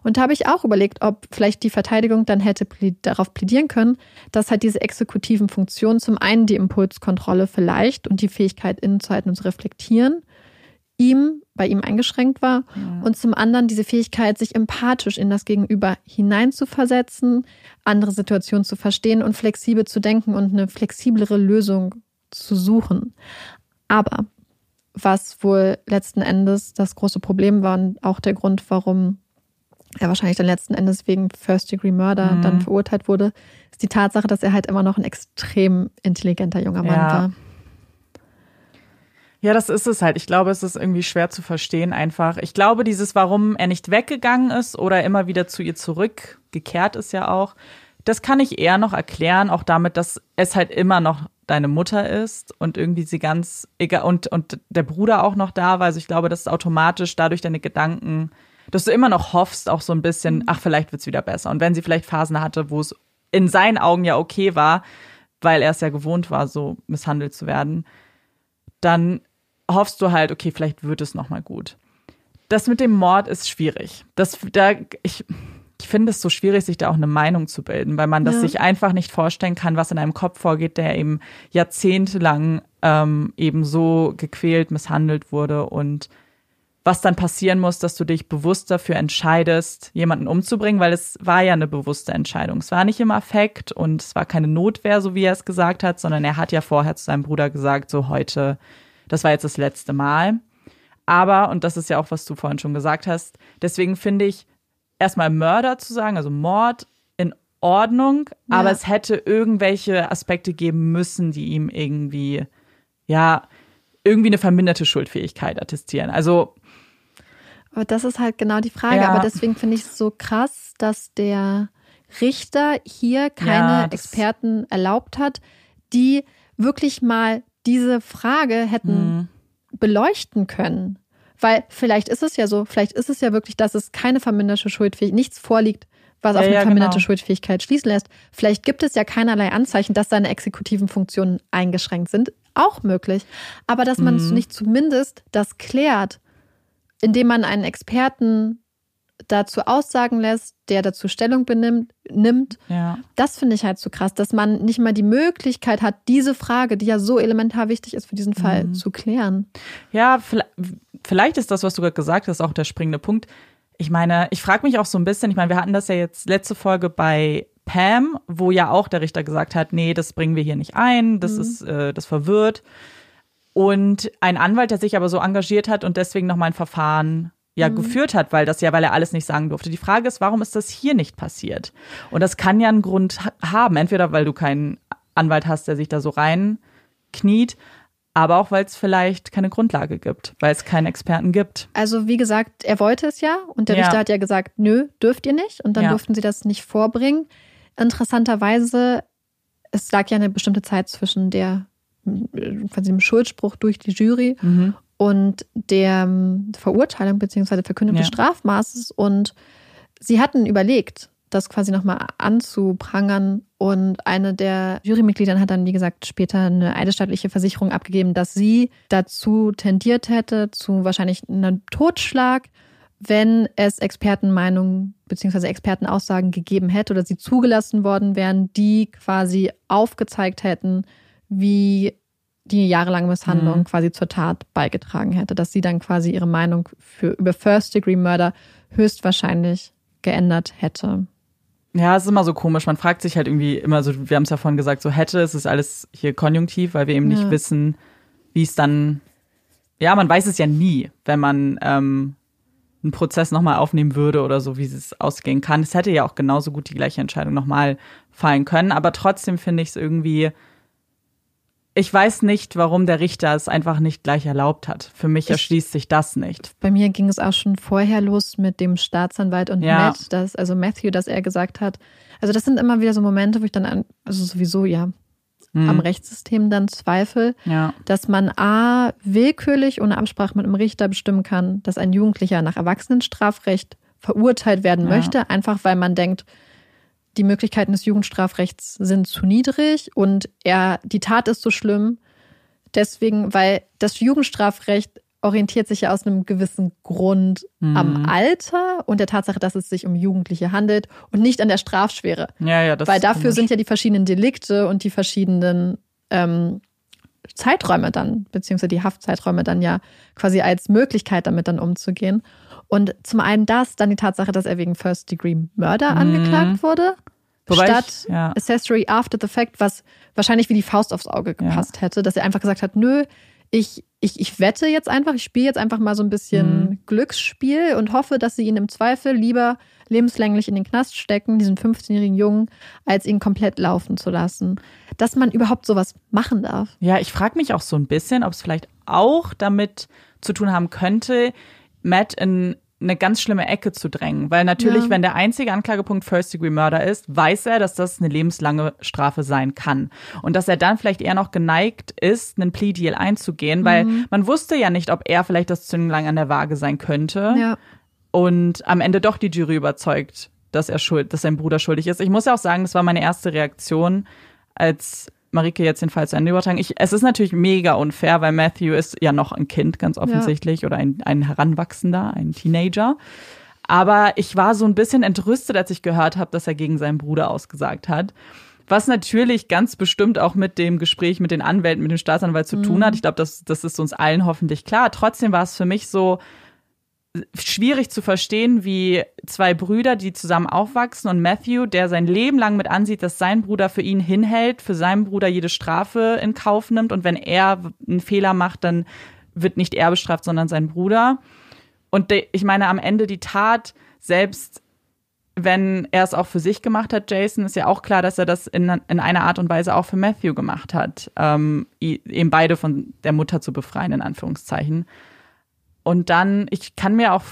Und da habe ich auch überlegt, ob vielleicht die Verteidigung dann hätte darauf plädieren können, dass halt diese exekutiven Funktionen zum einen die Impulskontrolle vielleicht und die Fähigkeit innezuhalten und zu reflektieren ihm, bei ihm eingeschränkt war ja. und zum anderen diese Fähigkeit, sich empathisch in das Gegenüber hineinzuversetzen, andere Situationen zu verstehen und flexibel zu denken und eine flexiblere Lösung zu suchen. Aber was wohl letzten Endes das große Problem war und auch der Grund, warum er wahrscheinlich dann letzten Endes wegen First-Degree-Murder mhm. dann verurteilt wurde, ist die Tatsache, dass er halt immer noch ein extrem intelligenter junger Mann ja. war. Ja, das ist es halt. Ich glaube, es ist irgendwie schwer zu verstehen einfach. Ich glaube, dieses, warum er nicht weggegangen ist oder immer wieder zu ihr zurückgekehrt ist ja auch, das kann ich eher noch erklären, auch damit, dass es halt immer noch deine Mutter ist und irgendwie sie ganz egal und, und der Bruder auch noch da war. Also ich glaube, dass automatisch dadurch deine Gedanken, dass du immer noch hoffst, auch so ein bisschen, mhm. ach, vielleicht wird's wieder besser. Und wenn sie vielleicht Phasen hatte, wo es in seinen Augen ja okay war, weil er es ja gewohnt war, so misshandelt zu werden, dann hoffst du halt, okay, vielleicht wird es nochmal gut. Das mit dem Mord ist schwierig. Das, da, ich, ich finde es so schwierig, sich da auch eine Meinung zu bilden, weil man das ja. sich einfach nicht vorstellen kann, was in einem Kopf vorgeht, der eben jahrzehntelang ähm, eben so gequält, misshandelt wurde und was dann passieren muss, dass du dich bewusst dafür entscheidest, jemanden umzubringen, weil es war ja eine bewusste Entscheidung. Es war nicht im Affekt und es war keine Notwehr, so wie er es gesagt hat, sondern er hat ja vorher zu seinem Bruder gesagt, so heute, das war jetzt das letzte Mal. Aber, und das ist ja auch, was du vorhin schon gesagt hast, deswegen finde ich, erstmal Mörder zu sagen, also Mord in Ordnung, ja. aber es hätte irgendwelche Aspekte geben müssen, die ihm irgendwie, ja, irgendwie eine verminderte Schuldfähigkeit attestieren. Also aber das ist halt genau die Frage. Ja. Aber deswegen finde ich es so krass, dass der Richter hier keine ja, Experten erlaubt hat, die wirklich mal diese Frage hätten mhm. beleuchten können. Weil vielleicht ist es ja so, vielleicht ist es ja wirklich, dass es keine verminderte Schuldfähigkeit, nichts vorliegt, was ja, auf eine ja, verminderte genau. Schuldfähigkeit schließen lässt. Vielleicht gibt es ja keinerlei Anzeichen, dass seine exekutiven Funktionen eingeschränkt sind. Auch möglich. Aber dass man mhm. nicht zumindest das klärt indem man einen Experten dazu aussagen lässt, der dazu Stellung benimmt, nimmt. Ja. Das finde ich halt so krass, dass man nicht mal die Möglichkeit hat, diese Frage, die ja so elementar wichtig ist für diesen Fall, mhm. zu klären. Ja, vielleicht ist das, was du gerade gesagt hast, auch der springende Punkt. Ich meine, ich frage mich auch so ein bisschen, ich meine, wir hatten das ja jetzt letzte Folge bei Pam, wo ja auch der Richter gesagt hat, nee, das bringen wir hier nicht ein, das mhm. ist, äh, das verwirrt. Und ein Anwalt, der sich aber so engagiert hat und deswegen nochmal ein Verfahren ja mhm. geführt hat, weil das ja, weil er alles nicht sagen durfte. Die Frage ist, warum ist das hier nicht passiert? Und das kann ja einen Grund haben, entweder weil du keinen Anwalt hast, der sich da so reinkniet, aber auch weil es vielleicht keine Grundlage gibt, weil es keinen Experten gibt. Also wie gesagt, er wollte es ja und der ja. Richter hat ja gesagt, nö, dürft ihr nicht und dann ja. durften sie das nicht vorbringen. Interessanterweise, es lag ja eine bestimmte Zeit zwischen der quasi dem Schuldspruch durch die Jury mhm. Und der Verurteilung bzw. Verkündung ja. des Strafmaßes. Und sie hatten überlegt, das quasi nochmal anzuprangern. Und eine der Jurymitglieder hat dann, wie gesagt, später eine eidesstattliche Versicherung abgegeben, dass sie dazu tendiert hätte, zu wahrscheinlich einem Totschlag, wenn es Expertenmeinungen bzw. Expertenaussagen gegeben hätte oder sie zugelassen worden wären, die quasi aufgezeigt hätten, wie die jahrelange Misshandlung mhm. quasi zur Tat beigetragen hätte, dass sie dann quasi ihre Meinung für über First-Degree-Murder höchstwahrscheinlich geändert hätte. Ja, es ist immer so komisch. Man fragt sich halt irgendwie immer so, wir haben es ja vorhin gesagt, so hätte, es ist alles hier konjunktiv, weil wir eben ja. nicht wissen, wie es dann. Ja, man weiß es ja nie, wenn man ähm, einen Prozess nochmal aufnehmen würde oder so, wie es ausgehen kann. Es hätte ja auch genauso gut die gleiche Entscheidung nochmal fallen können, aber trotzdem finde ich es irgendwie ich weiß nicht, warum der Richter es einfach nicht gleich erlaubt hat. Für mich ich, erschließt sich das nicht. Bei mir ging es auch schon vorher los mit dem Staatsanwalt und ja. Matt, das, also Matthew, dass er gesagt hat. Also das sind immer wieder so Momente, wo ich dann, an, also sowieso ja, hm. am Rechtssystem dann zweifle, ja. dass man A, willkürlich ohne Absprache mit einem Richter bestimmen kann, dass ein Jugendlicher nach Erwachsenenstrafrecht verurteilt werden ja. möchte, einfach weil man denkt, die Möglichkeiten des Jugendstrafrechts sind zu niedrig und er, die Tat ist so schlimm. Deswegen, weil das Jugendstrafrecht orientiert sich ja aus einem gewissen Grund mhm. am Alter und der Tatsache, dass es sich um Jugendliche handelt und nicht an der Strafschwere. Ja, ja, das Weil dafür komisch. sind ja die verschiedenen Delikte und die verschiedenen ähm, Zeiträume dann, beziehungsweise die Haftzeiträume dann ja quasi als Möglichkeit damit dann umzugehen. Und zum einen das, dann die Tatsache, dass er wegen First Degree Murder mhm. angeklagt wurde. Wobei statt ich, ja. Accessory After the Fact, was wahrscheinlich wie die Faust aufs Auge gepasst ja. hätte, dass er einfach gesagt hat, nö, ich, ich, ich wette jetzt einfach, ich spiele jetzt einfach mal so ein bisschen mhm. Glücksspiel und hoffe, dass sie ihn im Zweifel lieber lebenslänglich in den Knast stecken, diesen 15-jährigen Jungen, als ihn komplett laufen zu lassen. Dass man überhaupt sowas machen darf. Ja, ich frage mich auch so ein bisschen, ob es vielleicht auch damit zu tun haben könnte, Matt in eine ganz schlimme Ecke zu drängen. Weil natürlich, ja. wenn der einzige Anklagepunkt First Degree Murder ist, weiß er, dass das eine lebenslange Strafe sein kann. Und dass er dann vielleicht eher noch geneigt ist, einen Plea Deal einzugehen, weil mhm. man wusste ja nicht, ob er vielleicht das Zünglein an der Waage sein könnte. Ja. Und am Ende doch die Jury überzeugt, dass er schuld, dass sein Bruder schuldig ist. Ich muss ja auch sagen, das war meine erste Reaktion, als Marike jetzt den Fall zu Ende übertragen. Ich, es ist natürlich mega unfair, weil Matthew ist ja noch ein Kind, ganz offensichtlich, ja. oder ein, ein Heranwachsender, ein Teenager. Aber ich war so ein bisschen entrüstet, als ich gehört habe, dass er gegen seinen Bruder ausgesagt hat. Was natürlich ganz bestimmt auch mit dem Gespräch mit den Anwälten, mit dem Staatsanwalt zu mhm. tun hat. Ich glaube, das, das ist uns allen hoffentlich klar. Trotzdem war es für mich so, schwierig zu verstehen, wie zwei Brüder, die zusammen aufwachsen und Matthew, der sein Leben lang mit ansieht, dass sein Bruder für ihn hinhält, für seinen Bruder jede Strafe in Kauf nimmt und wenn er einen Fehler macht, dann wird nicht er bestraft, sondern sein Bruder. Und ich meine, am Ende die Tat, selbst wenn er es auch für sich gemacht hat, Jason, ist ja auch klar, dass er das in, in einer Art und Weise auch für Matthew gemacht hat, ähm, eben beide von der Mutter zu befreien, in Anführungszeichen. Und dann, ich kann mir auch,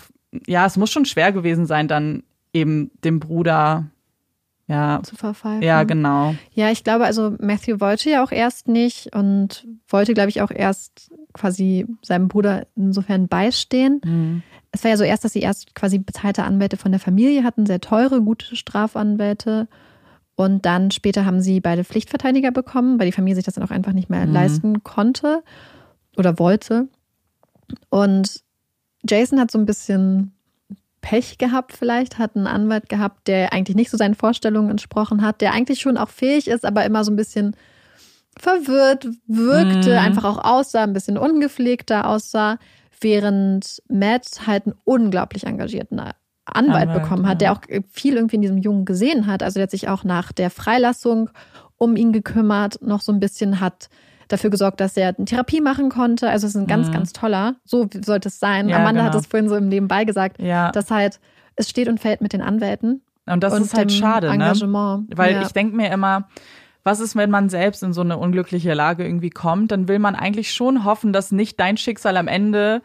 ja, es muss schon schwer gewesen sein, dann eben dem Bruder ja, zu verfallen. Ja, genau. Ja, ich glaube, also Matthew wollte ja auch erst nicht und wollte, glaube ich, auch erst quasi seinem Bruder insofern beistehen. Mhm. Es war ja so erst, dass sie erst quasi bezahlte Anwälte von der Familie hatten, sehr teure, gute Strafanwälte. Und dann später haben sie beide Pflichtverteidiger bekommen, weil die Familie sich das dann auch einfach nicht mehr mhm. leisten konnte oder wollte. Und Jason hat so ein bisschen Pech gehabt vielleicht, hat einen Anwalt gehabt, der eigentlich nicht so seinen Vorstellungen entsprochen hat, der eigentlich schon auch fähig ist, aber immer so ein bisschen verwirrt wirkte, mhm. einfach auch aussah, ein bisschen ungepflegter aussah, während Matt halt einen unglaublich engagierten Anwalt, Anwalt bekommen hat, ja. der auch viel irgendwie in diesem Jungen gesehen hat. Also der hat sich auch nach der Freilassung um ihn gekümmert, noch so ein bisschen hat dafür gesorgt, dass er eine Therapie machen konnte. Also es ist ein ganz, mhm. ganz toller. So sollte es sein. Ja, Amanda genau. hat es vorhin so im Nebenbei gesagt, ja. dass halt es steht und fällt mit den Anwälten. Und das und ist halt schade, ne? Engagement. ne? Weil ja. ich denke mir immer, was ist, wenn man selbst in so eine unglückliche Lage irgendwie kommt? Dann will man eigentlich schon hoffen, dass nicht dein Schicksal am Ende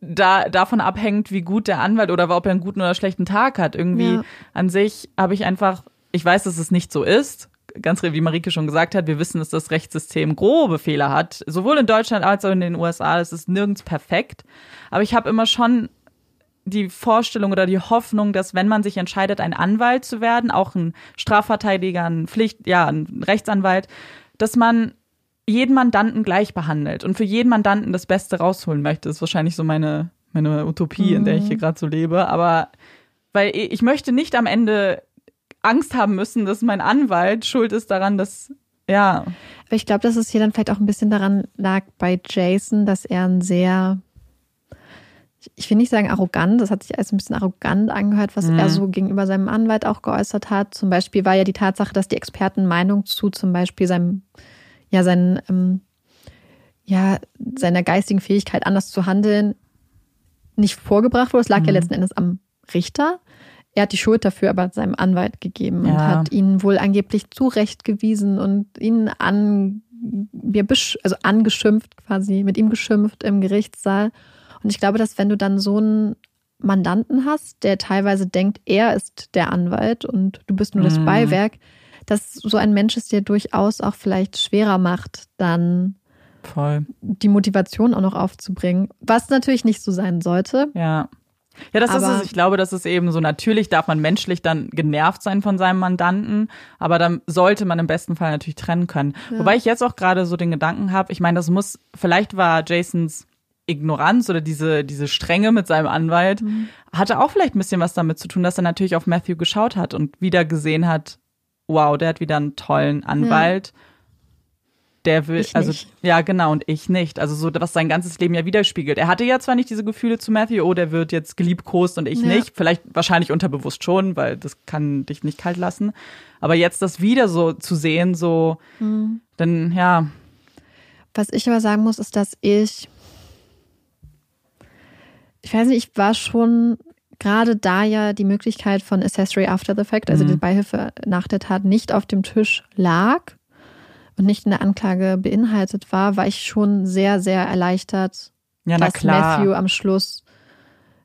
da davon abhängt, wie gut der Anwalt oder ob er einen guten oder schlechten Tag hat. Irgendwie ja. an sich habe ich einfach, ich weiß, dass es nicht so ist ganz wie Marike schon gesagt hat, wir wissen, dass das Rechtssystem grobe Fehler hat, sowohl in Deutschland als auch in den USA. Es ist nirgends perfekt. Aber ich habe immer schon die Vorstellung oder die Hoffnung, dass wenn man sich entscheidet, ein Anwalt zu werden, auch ein Strafverteidiger, ein Pflicht, ja, ein Rechtsanwalt, dass man jeden Mandanten gleich behandelt und für jeden Mandanten das Beste rausholen möchte. Das ist wahrscheinlich so meine, meine Utopie, mhm. in der ich hier gerade so lebe. Aber weil ich möchte nicht am Ende Angst haben müssen, dass mein Anwalt schuld ist daran, dass ja. Aber ich glaube, dass es hier dann vielleicht auch ein bisschen daran lag bei Jason, dass er ein sehr, ich will nicht sagen arrogant, das hat sich alles ein bisschen arrogant angehört, was mhm. er so gegenüber seinem Anwalt auch geäußert hat. Zum Beispiel war ja die Tatsache, dass die Experten Meinung zu zum Beispiel seinem, ja, seinen, ähm, ja, seiner geistigen Fähigkeit anders zu handeln nicht vorgebracht wurde. Es lag mhm. ja letzten Endes am Richter. Er hat die Schuld dafür aber seinem Anwalt gegeben ja. und hat ihn wohl angeblich zurechtgewiesen und ihn an, also angeschimpft quasi, mit ihm geschimpft im Gerichtssaal. Und ich glaube, dass wenn du dann so einen Mandanten hast, der teilweise denkt, er ist der Anwalt und du bist nur das mhm. Beiwerk, dass so ein Mensch es dir durchaus auch vielleicht schwerer macht, dann Voll. die Motivation auch noch aufzubringen. Was natürlich nicht so sein sollte. Ja. Ja, das aber ist es. Ich glaube, das ist eben so natürlich darf man menschlich dann genervt sein von seinem Mandanten, aber dann sollte man im besten Fall natürlich trennen können. Ja. Wobei ich jetzt auch gerade so den Gedanken habe, ich meine, das muss, vielleicht war Jasons Ignoranz oder diese, diese Strenge mit seinem Anwalt, mhm. hatte auch vielleicht ein bisschen was damit zu tun, dass er natürlich auf Matthew geschaut hat und wieder gesehen hat, wow, der hat wieder einen tollen Anwalt. Ja der will, ich also nicht. ja genau und ich nicht. Also so, was sein ganzes Leben ja widerspiegelt. Er hatte ja zwar nicht diese Gefühle zu Matthew, oh, der wird jetzt geliebkost und ich ja. nicht. Vielleicht wahrscheinlich unterbewusst schon, weil das kann dich nicht kalt lassen. Aber jetzt das wieder so zu sehen, so, mhm. dann ja. Was ich aber sagen muss, ist, dass ich, ich weiß nicht, ich war schon gerade da ja die Möglichkeit von Accessory After the Fact, also mhm. die Beihilfe nach der Tat, nicht auf dem Tisch lag und nicht in der Anklage beinhaltet war, war ich schon sehr, sehr erleichtert, ja, dass Matthew am Schluss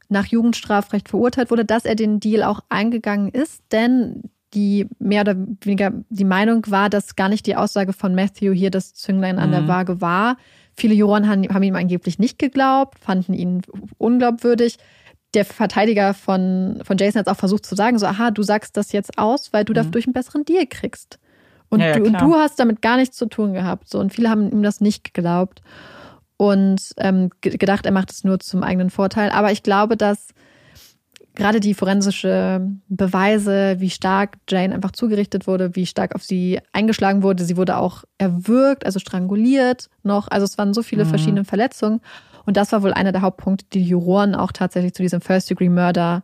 nach Jugendstrafrecht verurteilt wurde, dass er den Deal auch eingegangen ist, denn die mehr oder weniger die Meinung war, dass gar nicht die Aussage von Matthew hier das Zünglein an der mhm. Waage war. Viele Juroren haben, haben ihm angeblich nicht geglaubt, fanden ihn unglaubwürdig. Der Verteidiger von, von Jason hat auch versucht zu sagen, so, aha, du sagst das jetzt aus, weil du mhm. dadurch einen besseren Deal kriegst. Und, Ja, ja, du, und du hast damit gar nichts zu tun gehabt. So, und viele haben ihm das nicht geglaubt und ähm, ge- gedacht, er macht es nur zum eigenen Vorteil. Aber ich glaube, dass gerade die forensische Beweise, wie stark Jane einfach zugerichtet wurde, wie stark auf sie eingeschlagen wurde, sie wurde auch erwürgt, also stranguliert noch. Also es waren so viele Mhm. verschiedene Verletzungen. Und das war wohl einer der Hauptpunkte, die die Juroren auch tatsächlich zu diesem First-Degree-Murder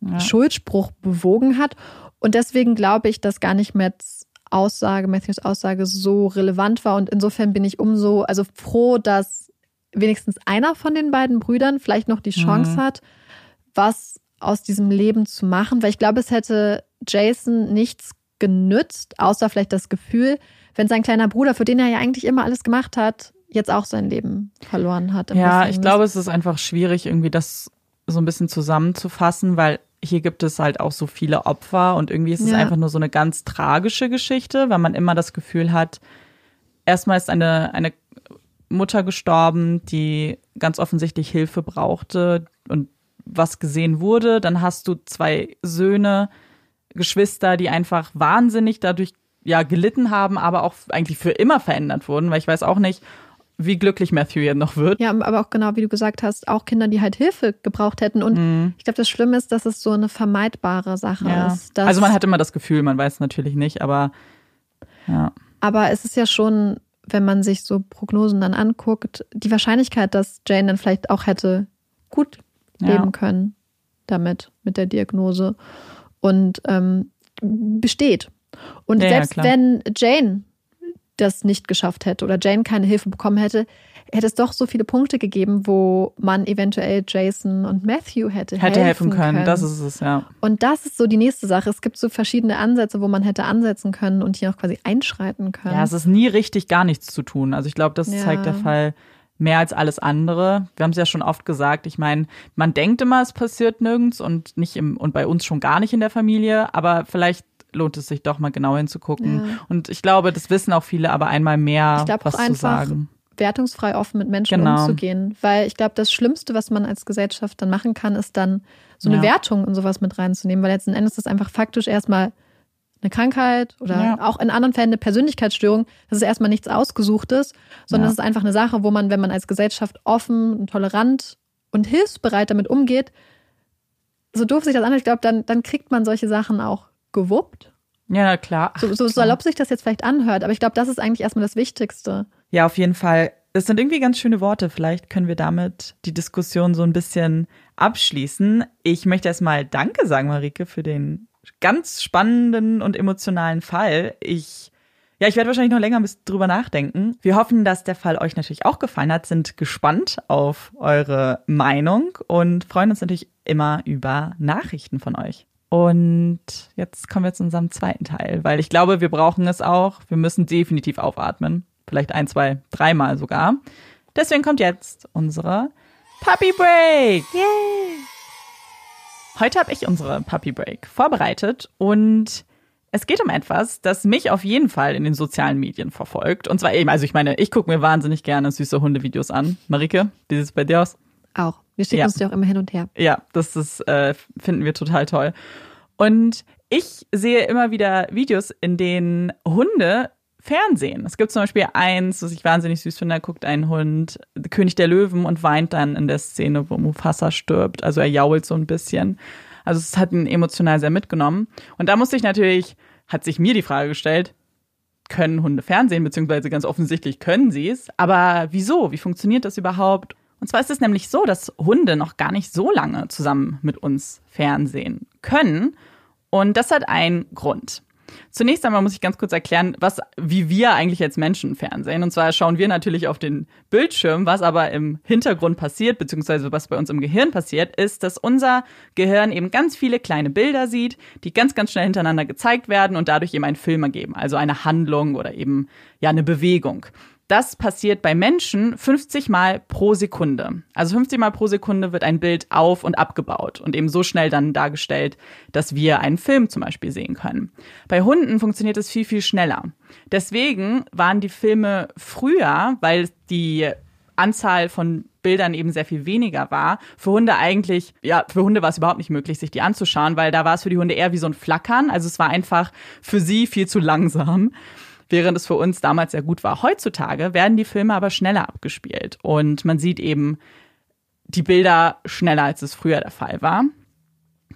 Ja. Schuldspruch bewogen hat. Und deswegen glaube ich, dass gar nicht Matts Aussage, Matthews Aussage so relevant war. Und insofern bin ich umso, also froh, dass wenigstens einer von den beiden Brüdern vielleicht noch die Chance Mhm. hat, was aus diesem Leben zu machen. Weil ich glaube, es hätte Jason nichts genützt, außer vielleicht das Gefühl, wenn sein kleiner Bruder, für den er ja eigentlich immer alles gemacht hat, jetzt auch sein Leben verloren hat. Ja, ich Gefängnis. glaube, es ist einfach schwierig, irgendwie das so ein bisschen zusammenzufassen, weil hier gibt es halt auch so viele Opfer und irgendwie ist es Ja. einfach nur so eine ganz tragische Geschichte, weil man immer das Gefühl hat, erstmal ist eine, eine Mutter gestorben, die ganz offensichtlich Hilfe brauchte und was gesehen wurde. Dann hast du zwei Söhne, Geschwister, die einfach wahnsinnig dadurch ja gelitten haben, aber auch eigentlich für immer verändert wurden, weil ich weiß auch nicht, wie glücklich Matthew jetzt noch wird. Ja, aber auch genau wie du gesagt hast, auch Kinder, die halt Hilfe gebraucht hätten. Und Mhm. ich glaube, das Schlimme ist, dass es so eine vermeidbare Sache Ja. ist. Also man hat immer das Gefühl, man weiß natürlich nicht, aber ja. aber es ist ja schon, wenn man sich so Prognosen dann anguckt, die Wahrscheinlichkeit, dass Jane dann vielleicht auch hätte gut Ja. leben können damit, mit der Diagnose. Und ähm, besteht. Und Ja, ja, selbst klar. wenn Jane das nicht geschafft hätte oder Jane keine Hilfe bekommen hätte, hätte es doch so viele Punkte gegeben, wo man eventuell Jason und Matthew hätte, Hätte helfen können. Das ist es, ja. und das ist so die nächste Sache. Es gibt so verschiedene Ansätze, wo man hätte ansetzen können und hier auch quasi einschreiten können. Ja, es ist nie richtig, gar nichts zu tun. Also ich glaube, das Ja. zeigt der Fall mehr als alles andere. Wir haben es ja schon oft gesagt. Ich meine, man denkt immer, es passiert nirgends und nicht im und bei uns schon gar nicht in der Familie, aber vielleicht lohnt es sich doch mal genau hinzugucken. Ja. Und ich glaube, das wissen auch viele, aber einmal mehr Ich glaub was zu sagen. wertungsfrei offen mit Menschen Genau. umzugehen. Weil ich glaube, das Schlimmste, was man als Gesellschaft dann machen kann, ist dann so eine Ja. Wertung und sowas mit reinzunehmen. Weil letzten Endes ist das einfach faktisch erstmal eine Krankheit oder Ja. auch in anderen Fällen eine Persönlichkeitsstörung. Das ist erstmal nichts Ausgesuchtes, sondern Ja. es ist einfach eine Sache, wo man, wenn man als Gesellschaft offen und tolerant und hilfsbereit damit umgeht, so doof sich das anhört, ich glaube, dann, dann kriegt man solche Sachen auch gewuppt. Ja, na klar. So, so salopp sich das jetzt vielleicht anhört, aber ich glaube, das ist eigentlich erstmal das Wichtigste. Ja, auf jeden Fall. Das sind irgendwie ganz schöne Worte. Vielleicht können wir damit die Diskussion so ein bisschen abschließen. Ich möchte erstmal Danke sagen, Marike, für den ganz spannenden und emotionalen Fall. Ich, ja, ich werde wahrscheinlich noch länger drüber nachdenken. Wir hoffen, dass der Fall euch natürlich auch gefallen hat, sind gespannt auf eure Meinung und freuen uns natürlich immer über Nachrichten von euch. Und jetzt kommen wir zu unserem zweiten Teil, weil ich glaube, wir brauchen es auch. Wir müssen definitiv aufatmen. Vielleicht ein, zwei, dreimal sogar. Deswegen kommt jetzt unsere Puppy Break. Yay! Heute habe ich unsere Puppy Break vorbereitet und es geht um etwas, das mich auf jeden Fall in den sozialen Medien verfolgt. Und zwar eben, also ich meine, ich gucke mir wahnsinnig gerne süße Hundevideos an. Marike, wie sieht es bei dir aus? Auch. Wir schicken Ja. uns ja auch immer hin und her. Ja, das ist, äh, finden wir total toll. Und ich sehe immer wieder Videos, in denen Hunde Fernsehen. Es gibt zum Beispiel eins, das ich wahnsinnig süß finde, da guckt ein Hund König der Löwen und weint dann in der Szene, wo Mufasa stirbt. Also er jault so ein bisschen. Also es hat ihn emotional sehr mitgenommen. Und da musste ich natürlich, hat sich mir die Frage gestellt, können Hunde Fernsehen, beziehungsweise ganz offensichtlich können sie es. Aber wieso? Wie funktioniert das überhaupt? Und zwar ist es nämlich so, dass Hunde noch gar nicht so lange zusammen mit uns Fernsehen können. Und das hat einen Grund. Zunächst einmal muss ich ganz kurz erklären, was, wie wir eigentlich als Menschen fernsehen. Und zwar schauen wir natürlich auf den Bildschirm, was aber im Hintergrund passiert, beziehungsweise was bei uns im Gehirn passiert, ist, dass unser Gehirn eben ganz viele kleine Bilder sieht, die ganz, ganz schnell hintereinander gezeigt werden und dadurch eben einen Film ergeben. Also eine Handlung oder eben, ja, eine Bewegung. Das passiert bei Menschen 50 Mal pro Sekunde. Also 50 Mal pro Sekunde wird ein Bild auf- und abgebaut und eben so schnell dann dargestellt, dass wir einen Film zum Beispiel sehen können. Bei Hunden funktioniert es viel, viel schneller. Deswegen waren die Filme früher, weil die Anzahl von Bildern eben sehr viel weniger war. Für Hunde eigentlich, ja, für Hunde war es überhaupt nicht möglich, sich die anzuschauen, weil da war es für die Hunde eher wie so ein Flackern. Also es war einfach für sie viel zu langsam während es für uns damals sehr gut war. Heutzutage werden die Filme aber schneller abgespielt und man sieht eben die Bilder schneller, als es früher der Fall war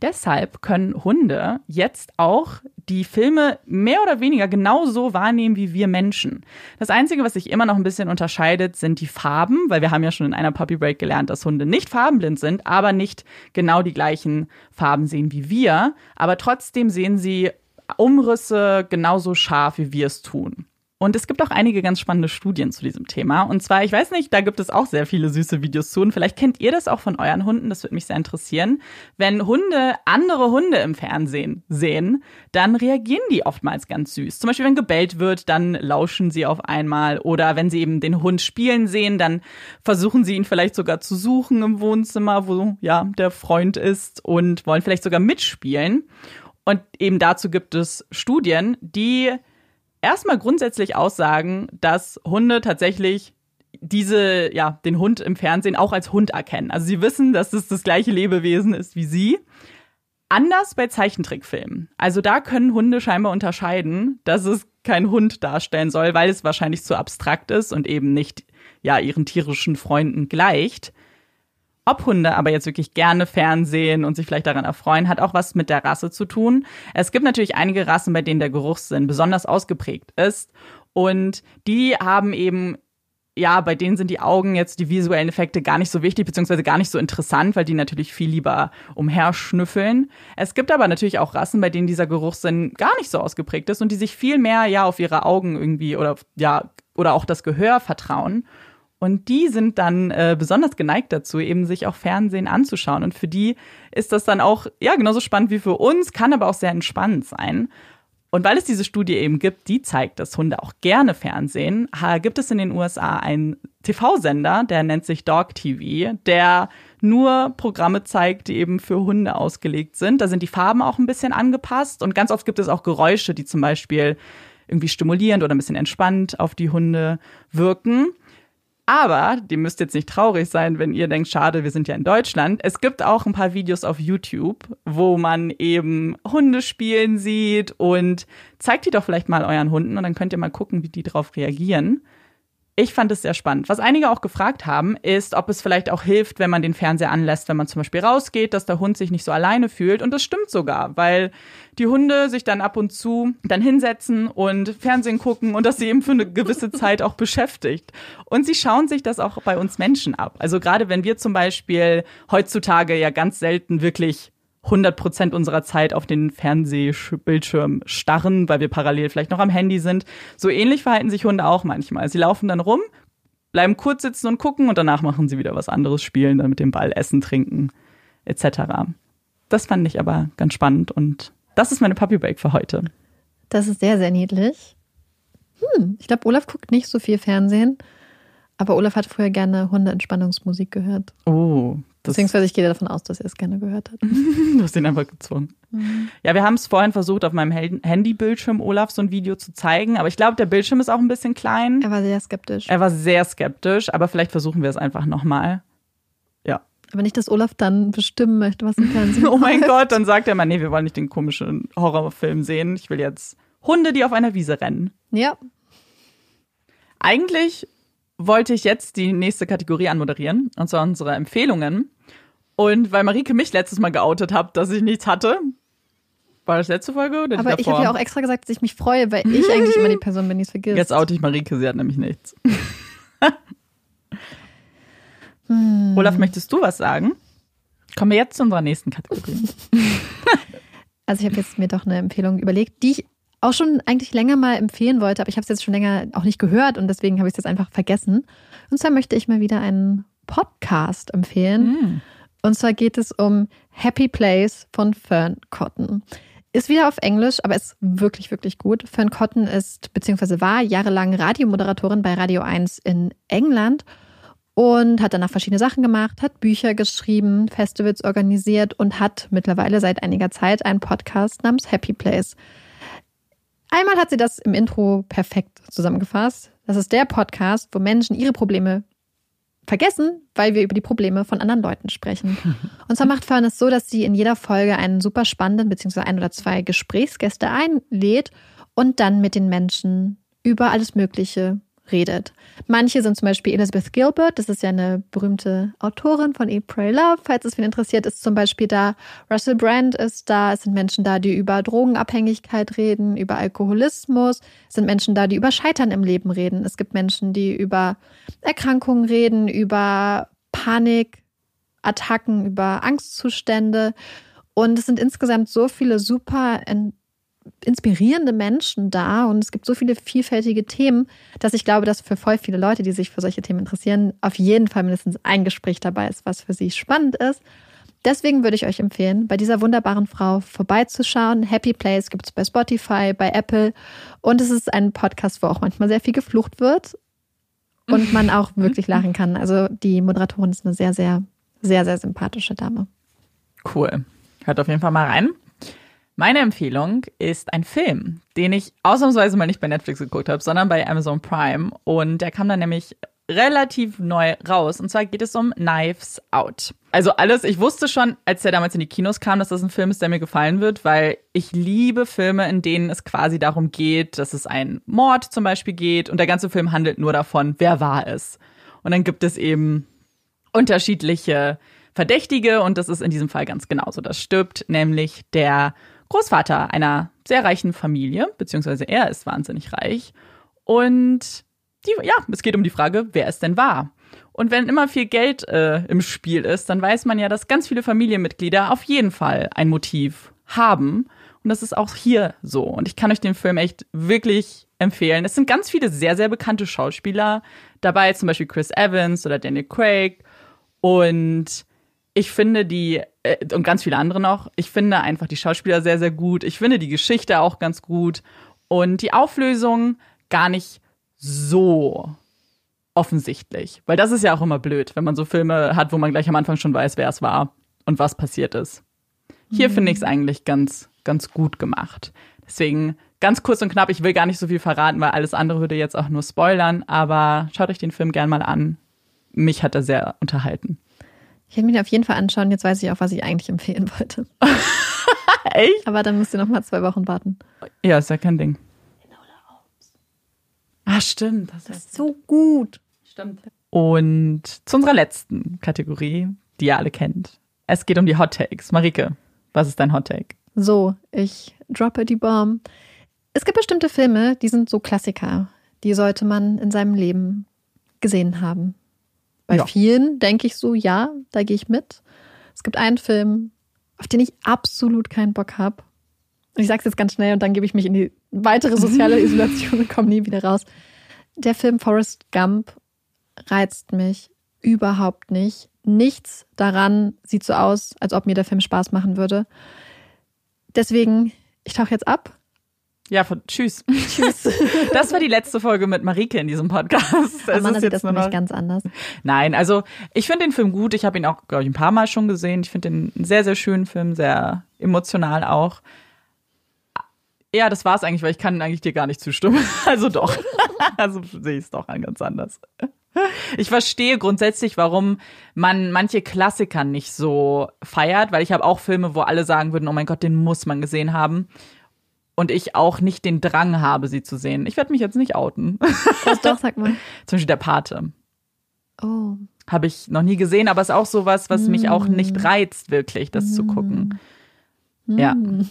deshalb können Hunde jetzt auch die Filme mehr oder weniger genauso wahrnehmen wie wir Menschen. Das Einzige, was sich immer noch ein bisschen unterscheidet, sind die Farben, weil wir haben ja schon in einer Puppy Break gelernt, dass Hunde nicht farbenblind sind, aber nicht genau die gleichen Farben sehen wie wir. Aber trotzdem sehen sie Umrisse genauso scharf, wie wir es tun. Und es gibt auch einige ganz spannende Studien zu diesem Thema. Und zwar, ich weiß nicht, da gibt es auch sehr viele süße Videos zu. Und vielleicht kennt ihr das auch von euren Hunden. Das würde mich sehr interessieren. Wenn Hunde andere Hunde im Fernsehen sehen, dann reagieren die oftmals ganz süß. Zum Beispiel, wenn gebellt wird, dann lauschen sie auf einmal. Oder wenn sie eben den Hund spielen sehen, dann versuchen sie ihn vielleicht sogar zu suchen im Wohnzimmer, wo ja der Freund ist und wollen vielleicht sogar mitspielen. Und eben dazu gibt es Studien, die erstmal grundsätzlich aussagen, dass Hunde tatsächlich diese, ja, den Hund im Fernsehen auch als Hund erkennen. Also sie wissen, dass es das gleiche Lebewesen ist wie sie. Anders bei Zeichentrickfilmen. Also da können Hunde scheinbar unterscheiden, dass es kein Hund darstellen soll, weil es wahrscheinlich zu abstrakt ist und eben nicht, ja, ihren tierischen Freunden gleicht. Ob Hunde aber jetzt wirklich gerne Fernsehen und sich vielleicht daran erfreuen, hat auch was mit der Rasse zu tun. Es gibt natürlich einige Rassen, bei denen der Geruchssinn besonders ausgeprägt ist. Und die haben eben ja, bei denen sind die Augen jetzt die visuellen Effekte gar nicht so wichtig, beziehungsweise gar nicht so interessant, weil die natürlich viel lieber umherschnüffeln. Es gibt aber natürlich auch Rassen, bei denen dieser Geruchssinn gar nicht so ausgeprägt ist und die sich viel mehr ja auf ihre Augen irgendwie oder ja, oder auch das Gehör vertrauen. Und die sind dann äh, besonders geneigt dazu, eben sich auch Fernsehen anzuschauen. Und für die ist das dann auch, ja, genauso spannend wie für uns, kann aber auch sehr entspannend sein. Und weil es diese Studie eben gibt, die zeigt, dass Hunde auch gerne Fernsehen, gibt es in den USA einen TV-Sender, der nennt sich Dog TV, der nur Programme zeigt, die eben für Hunde ausgelegt sind. Da sind die Farben auch ein bisschen angepasst und ganz oft gibt es auch Geräusche, die zum Beispiel irgendwie stimulierend oder ein bisschen entspannt auf die Hunde wirken. Aber, die müsst jetzt nicht traurig sein, wenn ihr denkt, schade, wir sind ja in Deutschland. Es gibt auch ein paar Videos auf YouTube, wo man eben Hunde spielen sieht und zeigt die doch vielleicht mal euren Hunden und dann könnt ihr mal gucken, wie die darauf reagieren. Ich fand es sehr spannend. Was einige auch gefragt haben, ist, ob es vielleicht auch hilft, wenn man den Fernseher anlässt, wenn man zum Beispiel rausgeht, dass der Hund sich nicht so alleine fühlt. Und das stimmt sogar, weil die Hunde sich dann ab und zu dann hinsetzen und Fernsehen gucken und das sie eben für eine gewisse Zeit auch beschäftigt. Und sie schauen sich das auch bei uns Menschen ab. Also gerade wenn wir zum Beispiel heutzutage ja ganz selten wirklich 100 Prozent unserer Zeit auf den Fernsehbildschirm starren, weil wir parallel vielleicht noch am Handy sind. So ähnlich verhalten sich Hunde auch manchmal. Sie laufen dann rum, bleiben kurz sitzen und gucken und danach machen sie wieder was anderes, spielen dann mit dem Ball, essen, trinken etc. Das fand ich aber ganz spannend und das ist meine Puppy Break für heute. Das ist sehr, sehr niedlich. Hm, ich glaube, Olaf guckt nicht so viel Fernsehen, aber Olaf hat früher gerne Hundeentspannungsmusik gehört. Oh, Beziehungsweise ich gehe davon aus, dass er es gerne gehört hat. du hast ihn einfach gezwungen. Mhm. Ja, wir haben es vorhin versucht, auf meinem Handybildschirm Olaf so ein Video zu zeigen, aber ich glaube, der Bildschirm ist auch ein bisschen klein. Er war sehr skeptisch. Er war sehr skeptisch, aber vielleicht versuchen wir es einfach nochmal. Ja. Aber nicht, dass Olaf dann bestimmen möchte, was im Fernsehen Oh mein Gott, dann sagt er mal, nee, wir wollen nicht den komischen Horrorfilm sehen. Ich will jetzt Hunde, die auf einer Wiese rennen. Ja. Eigentlich wollte ich jetzt die nächste Kategorie anmoderieren, und zwar unsere Empfehlungen. Und weil Marike mich letztes Mal geoutet hat, dass ich nichts hatte, war das letzte Folge oder Aber ich habe ja auch extra gesagt, dass ich mich freue, weil ich eigentlich immer die Person bin, die es vergisst. Jetzt oute ich Marike, sie hat nämlich nichts. hm. Olaf, möchtest du was sagen? Kommen wir jetzt zu unserer nächsten Kategorie. also ich habe jetzt mir doch eine Empfehlung überlegt, die ich auch schon eigentlich länger mal empfehlen wollte, aber ich habe es jetzt schon länger auch nicht gehört und deswegen habe ich es jetzt einfach vergessen. Und zwar möchte ich mal wieder einen Podcast empfehlen. Mhm. Und zwar geht es um Happy Place von Fern Cotton. Ist wieder auf Englisch, aber ist wirklich, wirklich gut. Fern Cotton ist bzw. war jahrelang Radiomoderatorin bei Radio 1 in England und hat danach verschiedene Sachen gemacht, hat Bücher geschrieben, Festivals organisiert und hat mittlerweile seit einiger Zeit einen Podcast namens Happy Place. Einmal hat sie das im Intro perfekt zusammengefasst. Das ist der Podcast, wo Menschen ihre Probleme vergessen, weil wir über die Probleme von anderen Leuten sprechen. Und zwar macht Fern es so, dass sie in jeder Folge einen super spannenden beziehungsweise ein oder zwei Gesprächsgäste einlädt und dann mit den Menschen über alles Mögliche redet. Manche sind zum Beispiel Elizabeth Gilbert, das ist ja eine berühmte Autorin von Eat, Pray, Love. Falls es wen interessiert, ist zum Beispiel da. Russell Brand ist da. Es sind Menschen da, die über Drogenabhängigkeit reden, über Alkoholismus. Es sind Menschen da, die über Scheitern im Leben reden. Es gibt Menschen, die über Erkrankungen reden, über Panikattacken, über Angstzustände. Und es sind insgesamt so viele super inspirierende Menschen da und es gibt so viele vielfältige Themen, dass ich glaube, dass für voll viele Leute, die sich für solche Themen interessieren, auf jeden Fall mindestens ein Gespräch dabei ist, was für sie spannend ist. Deswegen würde ich euch empfehlen, bei dieser wunderbaren Frau vorbeizuschauen. Happy Place gibt es bei Spotify, bei Apple und es ist ein Podcast, wo auch manchmal sehr viel geflucht wird und man auch wirklich lachen kann. Also die Moderatorin ist eine sehr, sehr, sehr, sehr sympathische Dame. Cool. Hört auf jeden Fall mal rein. Meine Empfehlung ist ein Film, den ich ausnahmsweise mal nicht bei Netflix geguckt habe, sondern bei Amazon Prime. Und der kam dann nämlich relativ neu raus. Und zwar geht es um Knives Out. Also alles, ich wusste schon, als der damals in die Kinos kam, dass das ein Film ist, der mir gefallen wird, weil ich liebe Filme, in denen es quasi darum geht, dass es einen Mord zum Beispiel geht und der ganze Film handelt nur davon, wer war es. Und dann gibt es eben unterschiedliche Verdächtige und das ist in diesem Fall ganz genauso. Das stirbt nämlich der Großvater einer sehr reichen Familie, beziehungsweise er ist wahnsinnig reich. Und die, ja, es geht um die Frage, wer es denn war. Und wenn immer viel Geld äh, im Spiel ist, dann weiß man ja, dass ganz viele Familienmitglieder auf jeden Fall ein Motiv haben. Und das ist auch hier so. Und ich kann euch den Film echt wirklich empfehlen. Es sind ganz viele sehr, sehr bekannte Schauspieler dabei, zum Beispiel Chris Evans oder Daniel Craig. Und ich finde die, äh, und ganz viele andere noch, ich finde einfach die Schauspieler sehr, sehr gut. Ich finde die Geschichte auch ganz gut. Und die Auflösung gar nicht so offensichtlich. Weil das ist ja auch immer blöd, wenn man so Filme hat, wo man gleich am Anfang schon weiß, wer es war und was passiert ist. Hier mhm. finde ich es eigentlich ganz, ganz gut gemacht. Deswegen ganz kurz und knapp, ich will gar nicht so viel verraten, weil alles andere würde jetzt auch nur spoilern, aber schaut euch den Film gern mal an. Mich hat er sehr unterhalten. Ich werde mir den auf jeden Fall anschauen. Jetzt weiß ich auch, was ich eigentlich empfehlen wollte. Echt? Aber dann müsst ihr noch mal zwei Wochen warten. Ja, ist ja kein Ding. Ah, stimmt. Das, das ist so gut. Stimmt. Und zu unserer letzten Kategorie, die ihr alle kennt. Es geht um die Hot Takes. Marike, was ist dein Hot Take? So, ich droppe die Bomb. Es gibt bestimmte Filme, die sind so Klassiker. Die sollte man in seinem Leben gesehen haben. Bei ja. vielen denke ich so, ja, da gehe ich mit. Es gibt einen Film, auf den ich absolut keinen Bock habe. Ich sage es jetzt ganz schnell und dann gebe ich mich in die weitere soziale Isolation und komme nie wieder raus. Der Film Forrest Gump reizt mich überhaupt nicht. Nichts daran sieht so aus, als ob mir der Film Spaß machen würde. Deswegen, ich tauche jetzt ab ja, von, tschüss. Tschüss. Das war die letzte Folge mit Marike in diesem Podcast. Es Amanda ist jetzt das nämlich ganz anders. Nein, also ich finde den Film gut. Ich habe ihn auch, glaube ich, ein paar Mal schon gesehen. Ich finde den einen sehr, sehr schönen Film, sehr emotional auch. Ja, das war es eigentlich, weil ich kann eigentlich dir gar nicht zustimmen. Also doch. Also sehe ich es doch ganz anders. Ich verstehe grundsätzlich, warum man manche Klassiker nicht so feiert, weil ich habe auch Filme, wo alle sagen würden, oh mein Gott, den muss man gesehen haben und ich auch nicht den Drang habe, sie zu sehen. Ich werde mich jetzt nicht outen. Was doch, sag mal. Zum Beispiel der Pate. Oh. Habe ich noch nie gesehen, aber ist auch sowas, was mm. mich auch nicht mm. reizt, wirklich, das mm. zu gucken. Mm. Ja. Mm.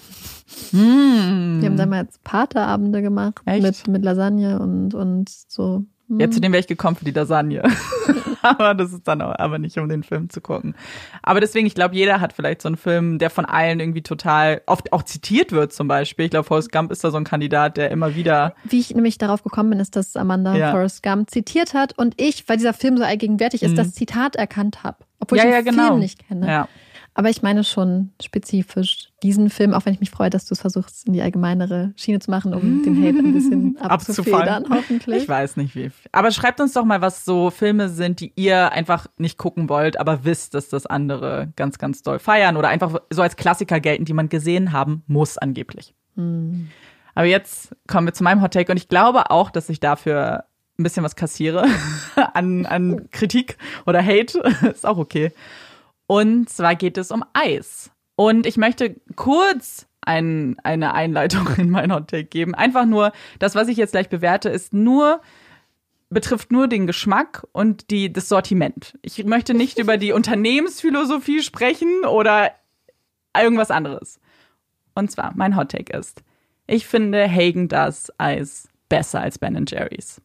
Wir haben damals Pateabende gemacht mit, mit Lasagne und, und so. Ja, zu dem wäre ich gekommen für die Lasagne. aber das ist dann auch, aber nicht, um den Film zu gucken. Aber deswegen, ich glaube, jeder hat vielleicht so einen Film, der von allen irgendwie total oft auch zitiert wird zum Beispiel. Ich glaube, Forrest Gump ist da so ein Kandidat, der immer wieder. Wie ich nämlich darauf gekommen bin, ist, dass Amanda ja. Forrest Gump zitiert hat und ich, weil dieser Film so allgegenwärtig ist, mhm. das Zitat erkannt habe. Obwohl ja, ich den ja, genau. Film nicht kenne. Ja. Aber ich meine schon spezifisch diesen Film, auch wenn ich mich freue, dass du es versuchst, in die allgemeinere Schiene zu machen, um den Hate ein bisschen abzufedern, hoffentlich. Ich weiß nicht wie. Aber schreibt uns doch mal, was so Filme sind, die ihr einfach nicht gucken wollt, aber wisst, dass das andere ganz, ganz doll feiern oder einfach so als Klassiker gelten, die man gesehen haben muss, angeblich. Hm. Aber jetzt kommen wir zu meinem Hot Take und ich glaube auch, dass ich dafür ein bisschen was kassiere. an, an Kritik oder Hate. Ist auch okay. Und zwar geht es um Eis. Und ich möchte kurz ein, eine Einleitung in mein Hot Take geben. Einfach nur, das, was ich jetzt gleich bewerte, ist nur betrifft nur den Geschmack und die, das Sortiment. Ich möchte nicht über die Unternehmensphilosophie sprechen oder irgendwas anderes. Und zwar, mein Hot Take ist, ich finde Hagen das Eis besser als Ben Jerry's.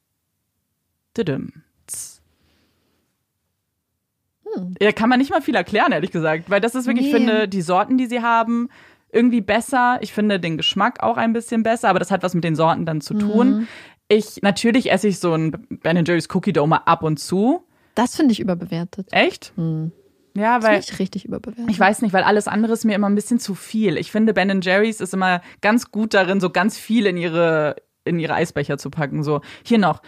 Hm. Ja, kann man nicht mal viel erklären, ehrlich gesagt. Weil das ist wirklich, nee. ich finde, die Sorten, die sie haben, irgendwie besser. Ich finde den Geschmack auch ein bisschen besser, aber das hat was mit den Sorten dann zu tun. Mhm. Ich, natürlich esse ich so ein Ben Jerry's Cookie Dough mal ab und zu. Das finde ich überbewertet. Echt? Mhm. Ja, weil. Das ich richtig überbewertet. Ich weiß nicht, weil alles andere ist mir immer ein bisschen zu viel. Ich finde, Ben Jerry's ist immer ganz gut darin, so ganz viel in ihre, in ihre Eisbecher zu packen. So, hier noch.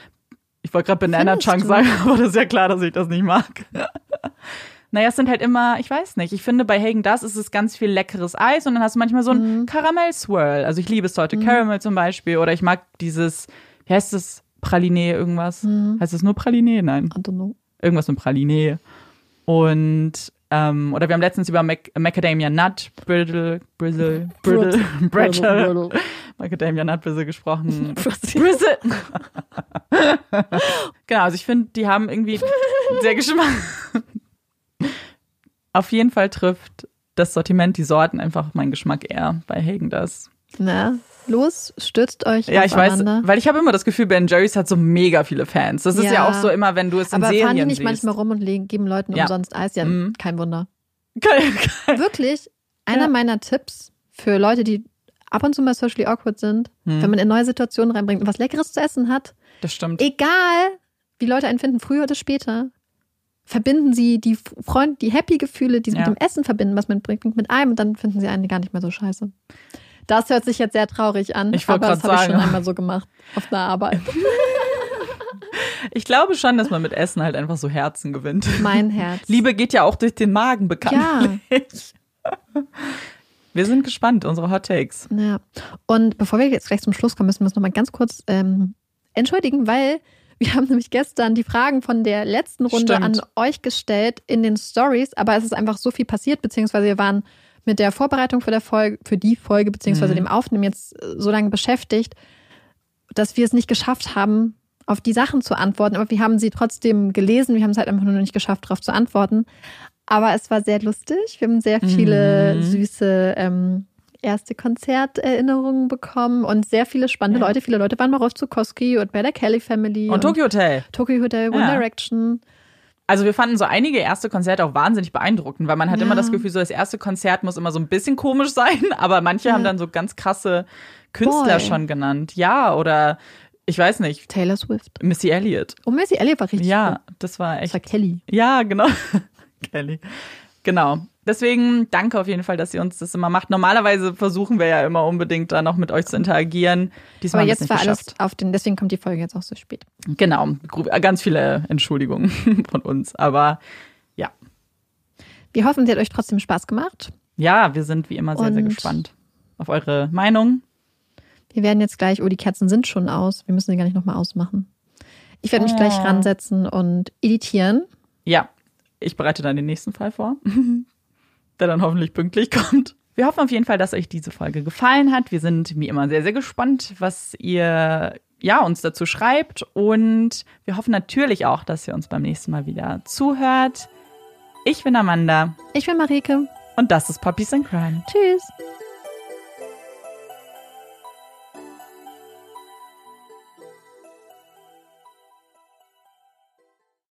Ich wollte gerade Banana Findest Chunk du? sagen, aber das ist ja klar, dass ich das nicht mag. Naja, es sind halt immer, ich weiß nicht, ich finde bei Hagen das ist es ganz viel leckeres Eis und dann hast du manchmal so ein mhm. Karamell-Swirl. Also ich liebe es heute mhm. Caramel zum Beispiel oder ich mag dieses, wie heißt es, Praline irgendwas? Mhm. Heißt es nur Praline? Nein. I don't know. Irgendwas mit Praline. Und ähm, oder wir haben letztens über Mac Macadamia Nut Brittle, Brittle, Brittle, Brittle, Macadamia Nut Brittle gesprochen. Brittle. genau, also ich finde, die haben irgendwie sehr Geschmack. Auf jeden Fall trifft das Sortiment, die Sorten einfach meinen Geschmack eher bei Hagen das. Na, los, stürzt euch. Ja, ich weiß, weil ich habe immer das Gefühl, Ben Jerry's hat so mega viele Fans. Das ist ja, ja auch so immer, wenn du es in Aber Serien fahren die nicht siehst. manchmal rum und legen, geben Leuten ja. umsonst Eis? Ja, mhm. kein Wunder. Kein, kein. Wirklich, einer ja. meiner Tipps für Leute, die ab und zu mal socially awkward sind, mhm. wenn man in neue Situationen reinbringt und was Leckeres zu essen hat. Das stimmt. Egal, wie Leute einen finden, früher oder später, verbinden sie die Freund, die Happy Gefühle, die sie ja. mit dem Essen verbinden, was man bringt, mit einem und dann finden sie einen gar nicht mehr so scheiße. Das hört sich jetzt sehr traurig an, ich aber das habe ich schon einmal so gemacht auf einer Arbeit. Ich glaube schon, dass man mit Essen halt einfach so Herzen gewinnt. Mein Herz. Liebe geht ja auch durch den Magen bekanntlich. Ja. Wir sind gespannt, unsere Hot Takes. Ja. Und bevor wir jetzt gleich zum Schluss kommen, müssen wir uns nochmal ganz kurz ähm, entschuldigen, weil wir haben nämlich gestern die Fragen von der letzten Runde Stimmt. an euch gestellt in den Stories, aber es ist einfach so viel passiert, beziehungsweise wir waren mit der Vorbereitung für, der Folge, für die Folge, beziehungsweise mhm. dem Aufnehmen jetzt so lange beschäftigt, dass wir es nicht geschafft haben, auf die Sachen zu antworten. Aber wir haben sie trotzdem gelesen. Wir haben es halt einfach nur nicht geschafft, darauf zu antworten. Aber es war sehr lustig. Wir haben sehr viele mhm. süße ähm, erste Konzerterinnerungen bekommen und sehr viele spannende ja. Leute. Viele Leute waren mal auf Zukowski und bei der Kelly Family. Und, und Tokyo Hotel. Tokyo Hotel, One ja. Direction. Also wir fanden so einige erste Konzerte auch wahnsinnig beeindruckend, weil man hat ja. immer das Gefühl, so das erste Konzert muss immer so ein bisschen komisch sein, aber manche haben dann so ganz krasse Künstler Boy. schon genannt. Ja, oder ich weiß nicht. Taylor Swift. Missy Elliott. Oh, Missy Elliott war richtig Ja, cool. das war echt. Das war Kelly. Ja, genau. Kelly. Genau. Deswegen danke auf jeden Fall, dass ihr uns das immer macht. Normalerweise versuchen wir ja immer unbedingt da noch mit euch zu interagieren. Diesmal Aber jetzt war geschafft. alles auf den, deswegen kommt die Folge jetzt auch so spät. Genau, ganz viele Entschuldigungen von uns. Aber ja. Wir hoffen, sie hat euch trotzdem Spaß gemacht. Ja, wir sind wie immer sehr, Und sehr gespannt auf eure Meinung. Wir werden jetzt gleich, oh, die Kerzen sind schon aus. Wir müssen sie gar nicht nochmal ausmachen. Ich werde mich oh. gleich ransetzen und editieren. Ja, ich bereite dann den nächsten Fall vor, der dann hoffentlich pünktlich kommt. Wir hoffen auf jeden Fall, dass euch diese Folge gefallen hat. Wir sind wie immer sehr, sehr gespannt, was ihr ja, uns dazu schreibt. Und wir hoffen natürlich auch, dass ihr uns beim nächsten Mal wieder zuhört. Ich bin Amanda. Ich bin Marike. Und das ist Puppies and Crime. Tschüss.